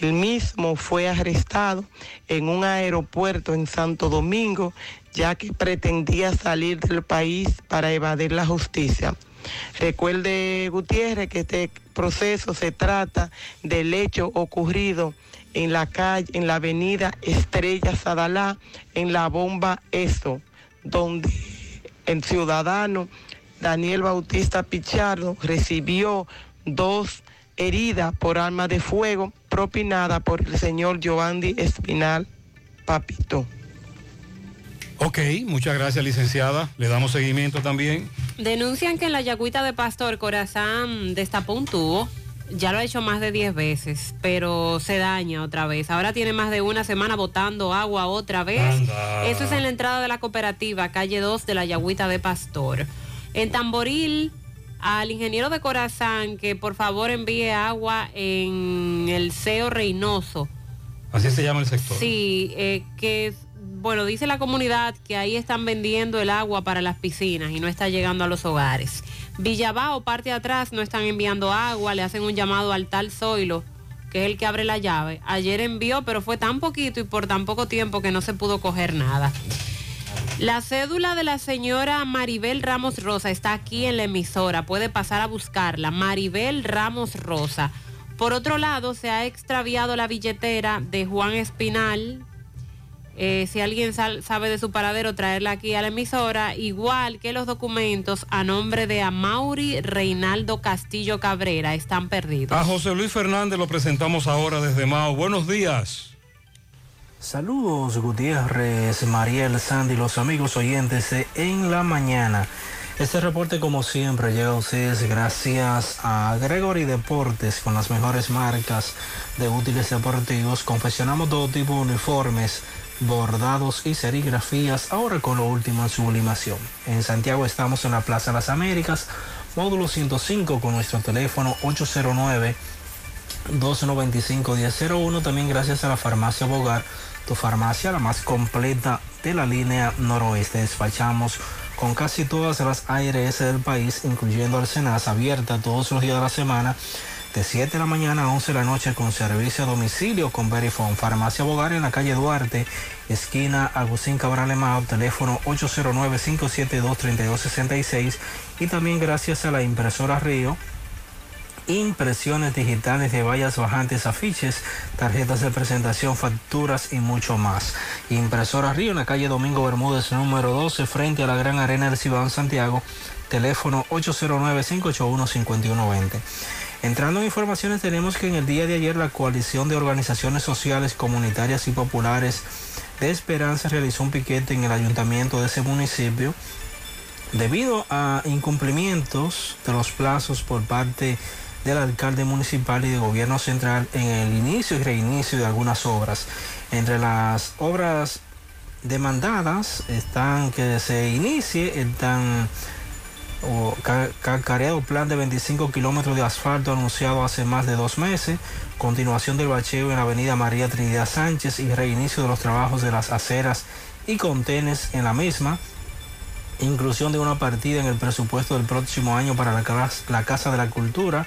El mismo fue arrestado en un aeropuerto en Santo Domingo, ya que pretendía salir del país para evadir la justicia. Recuerde, Gutiérrez, que este proceso se trata del hecho ocurrido en la calle, en la avenida Estrella Sadalá, en la bomba Eso, donde el ciudadano Daniel Bautista Pichardo recibió dos heridas por arma de fuego propinada por el señor Giovanni Espinal Papito. Ok, muchas gracias, licenciada. Le damos seguimiento también. Denuncian que en la Yagüita de Pastor Corazán destapó un tubo Ya lo ha hecho más de 10 veces, pero se daña otra vez. Ahora tiene más de una semana botando agua otra vez. Anda. Eso es en la entrada de la cooperativa, calle 2 de la Yagüita de Pastor. En Tamboril, al ingeniero de Corazán que por favor envíe agua en el CEO Reynoso. Así se llama el sector. Sí, eh, que bueno, dice la comunidad que ahí están vendiendo el agua para las piscinas y no está llegando a los hogares. Villabao, parte de atrás, no están enviando agua, le hacen un llamado al tal Zoilo, que es el que abre la llave. Ayer envió, pero fue tan poquito y por tan poco tiempo que no se pudo coger nada. La cédula de la señora Maribel Ramos Rosa está aquí en la emisora. Puede pasar a buscarla. Maribel Ramos Rosa. Por otro lado, se ha extraviado la billetera de Juan Espinal. Eh, si alguien sal- sabe de su paradero, traerla aquí a la emisora. Igual que los documentos a nombre de Amauri Reinaldo Castillo Cabrera están perdidos. A José Luis Fernández lo presentamos ahora desde Mao. Buenos días. Saludos Gutiérrez, Mariel, Sandy, los amigos oyentes de En la Mañana. Este reporte como siempre llega a ustedes gracias a Gregory Deportes con las mejores marcas de útiles deportivos. Confeccionamos todo tipo de uniformes, bordados y serigrafías, ahora con lo último en sublimación. En Santiago estamos en la Plaza Las Américas, módulo 105 con nuestro teléfono 809 295-1001. También gracias a la farmacia Bogar, tu farmacia la más completa de la línea noroeste. Despachamos con casi todas las ARS del país, incluyendo Arsenas, abierta todos los días de la semana. De 7 de la mañana a 11 de la noche con servicio a domicilio con Verifone. Farmacia Bogar en la calle Duarte, esquina Agustín Cabral Emao, teléfono 809-572-3266. Y también gracias a la impresora Río, impresiones digitales de vallas bajantes, afiches, tarjetas de presentación, facturas y mucho más. Impresora Río en la calle Domingo Bermúdez número 12 frente a la Gran Arena del Cibao Santiago, teléfono 809-581-5120. Entrando en informaciones tenemos que en el día de ayer la coalición de organizaciones sociales, comunitarias y populares de Esperanza realizó un piquete en el ayuntamiento de ese municipio debido a incumplimientos de los plazos por parte del alcalde municipal y de gobierno central en el inicio y reinicio de algunas obras. Entre las obras demandadas están que se inicie el tan o ca- cacareado plan de 25 kilómetros de asfalto anunciado hace más de dos meses, continuación del bacheo en la avenida María Trinidad Sánchez y reinicio de los trabajos de las aceras y contenes en la misma, inclusión de una partida en el presupuesto del próximo año para la Casa de la Cultura,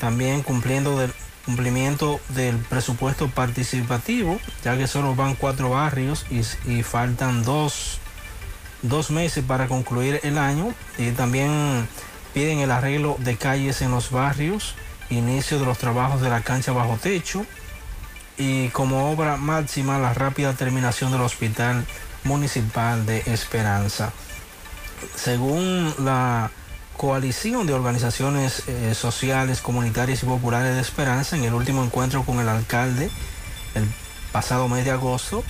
también cumpliendo del cumplimiento del presupuesto participativo, ya que solo van cuatro barrios y, y faltan dos, dos meses para concluir el año, y también piden el arreglo de calles en los barrios, inicio de los trabajos de la cancha bajo techo, y como obra máxima la rápida terminación del Hospital Municipal de Esperanza. Según la coalición de organizaciones eh, sociales, comunitarias y populares de Esperanza, en el último encuentro con el alcalde el pasado mes de agosto,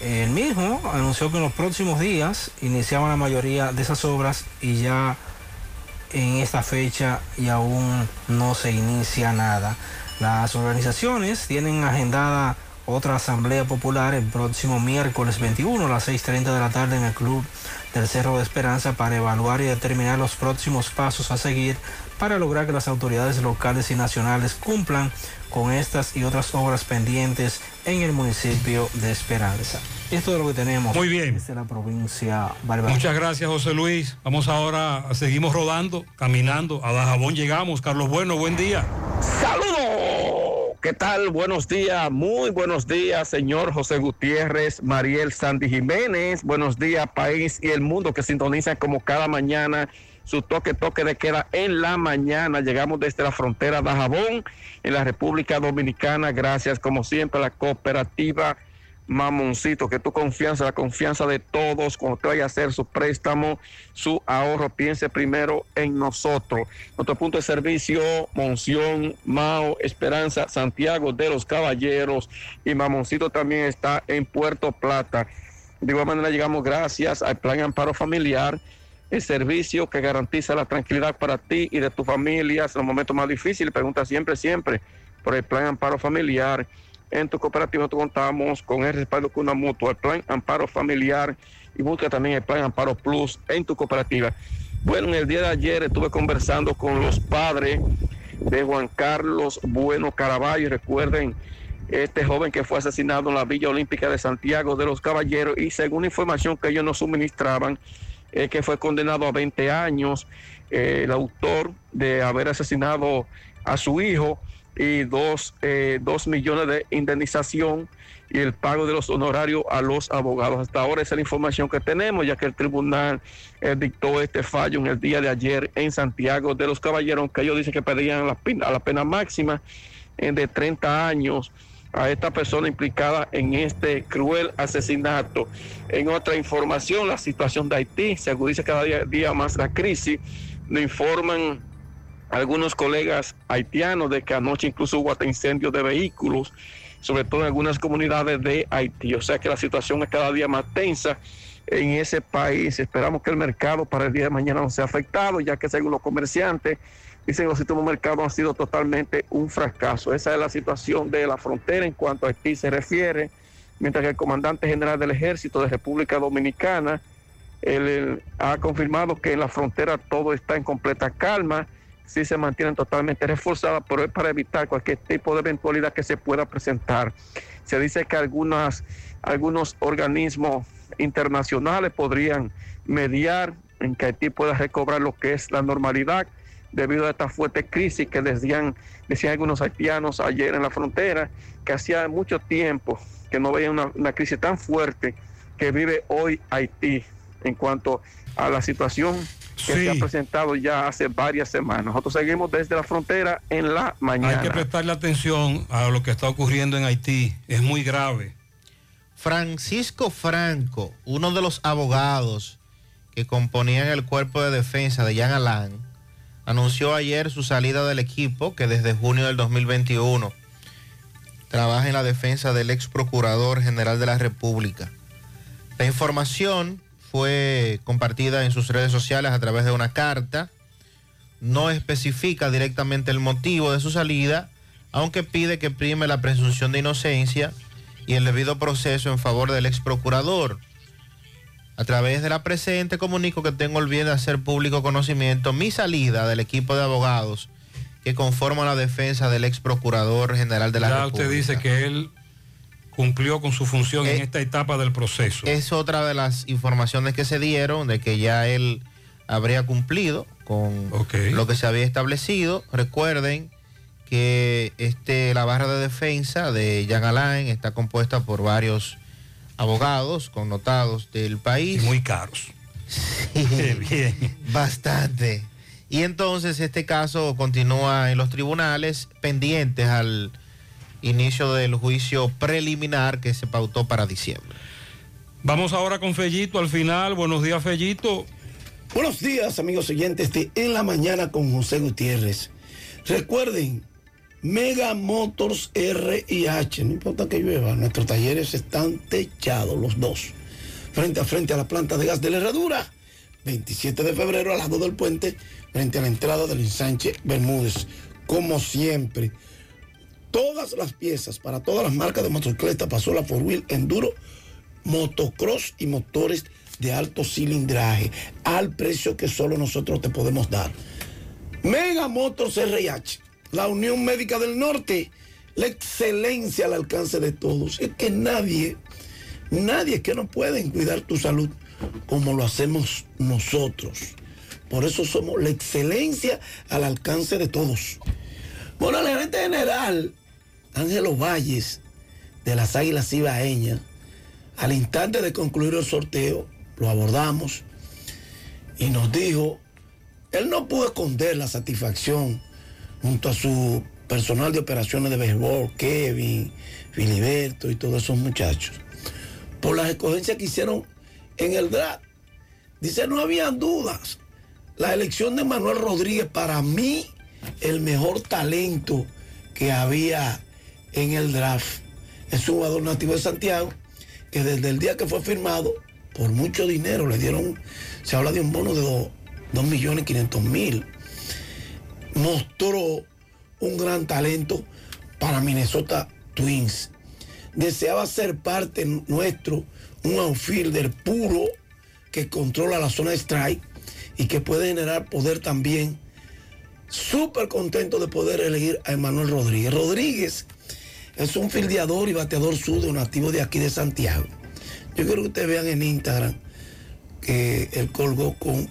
el mismo anunció que en los próximos días iniciaban la mayoría de esas obras y ya en esta fecha y aún no se inicia nada. Las organizaciones tienen agendada otra asamblea popular el próximo miércoles 21 a las 6.30 de la tarde en el Club del Cerro de Esperanza para evaluar y determinar los próximos pasos a seguir para lograr que las autoridades locales y nacionales cumplan con estas y otras obras pendientes en el municipio de Esperanza. Esto es lo que tenemos. Muy bien. Desde la provincia Barbará. Muchas gracias, José Luis. Vamos ahora, seguimos rodando, caminando. A Dajabón llegamos. Carlos Bueno, buen día. ¡Saludos! ¿Qué tal? Buenos días, muy buenos días, señor José Gutiérrez, Mariel Sandy Jiménez. Buenos días, país y el mundo que sintonizan como cada mañana su toque, toque de queda en la mañana. Llegamos desde la frontera de Jabón, en la República Dominicana. Gracias, como siempre, a la cooperativa Mamoncito, que tu confianza, la confianza de todos, cuando te vaya a hacer su préstamo, su ahorro, piense primero en nosotros. Nuestro punto de servicio, Monción, Mao, Esperanza, Santiago de los Caballeros y Mamoncito también está en Puerto Plata. De igual manera llegamos gracias al Plan Amparo Familiar el servicio que garantiza la tranquilidad para ti y de tu familia en los momentos más difíciles. Pregunta siempre, siempre por el plan amparo familiar. En tu cooperativa contamos con el respaldo con una mutua, el plan amparo familiar y busca también el plan amparo plus en tu cooperativa. Bueno, en el día de ayer estuve conversando con los padres de Juan Carlos Bueno Caraballo. Recuerden, este joven que fue asesinado en la Villa Olímpica de Santiago de los Caballeros y según información que ellos nos suministraban, eh, que fue condenado a 20 años, eh, el autor de haber asesinado a su hijo y dos, eh, dos millones de indemnización y el pago de los honorarios a los abogados. Hasta ahora esa es la información que tenemos, ya que el tribunal eh, dictó este fallo en el día de ayer en Santiago de los Caballeros, que ellos dicen que pedían la pena, máxima eh, de 30 años a esta persona implicada en este cruel asesinato. En otra información, la situación de Haití se agudiza cada día, más la crisis. Nos informan algunos colegas haitianos de que anoche incluso hubo hasta incendios de vehículos, sobre todo en algunas comunidades de Haití. O sea que la situación es cada día más tensa en ese país. Esperamos que el mercado para el día de mañana no sea afectado, ya que según los comerciantes dicen que sistemas de mercado han sido totalmente un fracaso. Esa es la situación de la frontera en cuanto a Haití se refiere, mientras que el comandante general del ejército de República Dominicana ha confirmado que en la frontera todo está en completa calma sí se mantienen totalmente reforzadas, pero es para evitar cualquier tipo de eventualidad que se pueda presentar. Se dice que algunas, algunos organismos internacionales podrían mediar en que Haití pueda recobrar lo que es la normalidad debido a esta fuerte crisis que decían, decían algunos haitianos ayer en la frontera, que hacía mucho tiempo que no veían una, una crisis tan fuerte que vive hoy Haití en cuanto a la situación que se ha presentado ya hace varias semanas. Nosotros seguimos desde la frontera en la mañana. Hay que prestarle atención a lo que está ocurriendo en Haití. Es muy grave. Francisco Franco, uno de los abogados que componían el cuerpo de defensa de Jean Alain, anunció ayer su salida del equipo que desde junio del 2021 trabaja en la defensa del ex procurador general de la República. La información fue compartida en sus redes sociales a través de una carta. No especifica directamente el motivo de su salida, aunque pide que prime la presunción de inocencia y el debido proceso en favor del ex procurador. A través de la presente comunico que tengo el bien de hacer público conocimiento mi salida del equipo de abogados que conforman la defensa del ex procurador general de la Ya República. usted dice que él cumplió con su función en esta etapa del proceso. Es otra de las informaciones que se dieron de que ya él habría cumplido con lo que se había establecido. Recuerden que este, la barra de defensa de Jean Alain está compuesta por varios abogados connotados del país. muy caros. Sí, bastante. Y entonces este caso continúa en los tribunales pendientes al inicio del juicio preliminar que se pautó para diciembre. Vamos ahora con Fellito al final. Buenos días, Fellito. Buenos días, amigos oyentes de En la Mañana con José Gutiérrez. Recuerden, Mega Motors R y H, no importa que llueva, nuestros talleres están techados los dos. Frente a frente a la planta de gas de la Herradura, 27 de febrero al lado del puente, frente a la entrada del ensanche Bermúdez. Como siempre, todas las piezas para todas las marcas de motocicleta, Pasola, Four Wheel, Enduro, motocross y motores de alto cilindraje al precio que solo nosotros te podemos dar. Mega Motors RH, la Unión Médica del Norte, la excelencia al alcance de todos. Es que nadie, nadie que no pueden cuidar tu salud como lo hacemos nosotros. Por eso somos la excelencia al alcance de todos. Bueno, el gerente general, Ángelo Valles, de las Águilas Ibaeñas, al instante de concluir el sorteo, lo abordamos y nos dijo, él no pudo esconder la satisfacción junto a su personal de operaciones de béisbol, Kevin, Filiberto y todos esos muchachos, por las escogencias que hicieron en el draft. Dice, no habían dudas. La elección de Manuel Rodríguez para mí el mejor talento que había en el draft. Es un jugador nativo de Santiago que desde el día que fue firmado por mucho dinero, le dieron, se habla de un bono de 2 millones 500 mil. Mostró un gran talento para Minnesota Twins. Deseaba ser parte nuestro, un outfielder puro que controla la zona strike y que puede generar poder también. Súper contento de poder elegir a Emanuel Rodríguez. Rodríguez es un fildeador y bateador surdo nativo de aquí de Santiago. Yo quiero que ustedes vean en Instagram que él colgó con,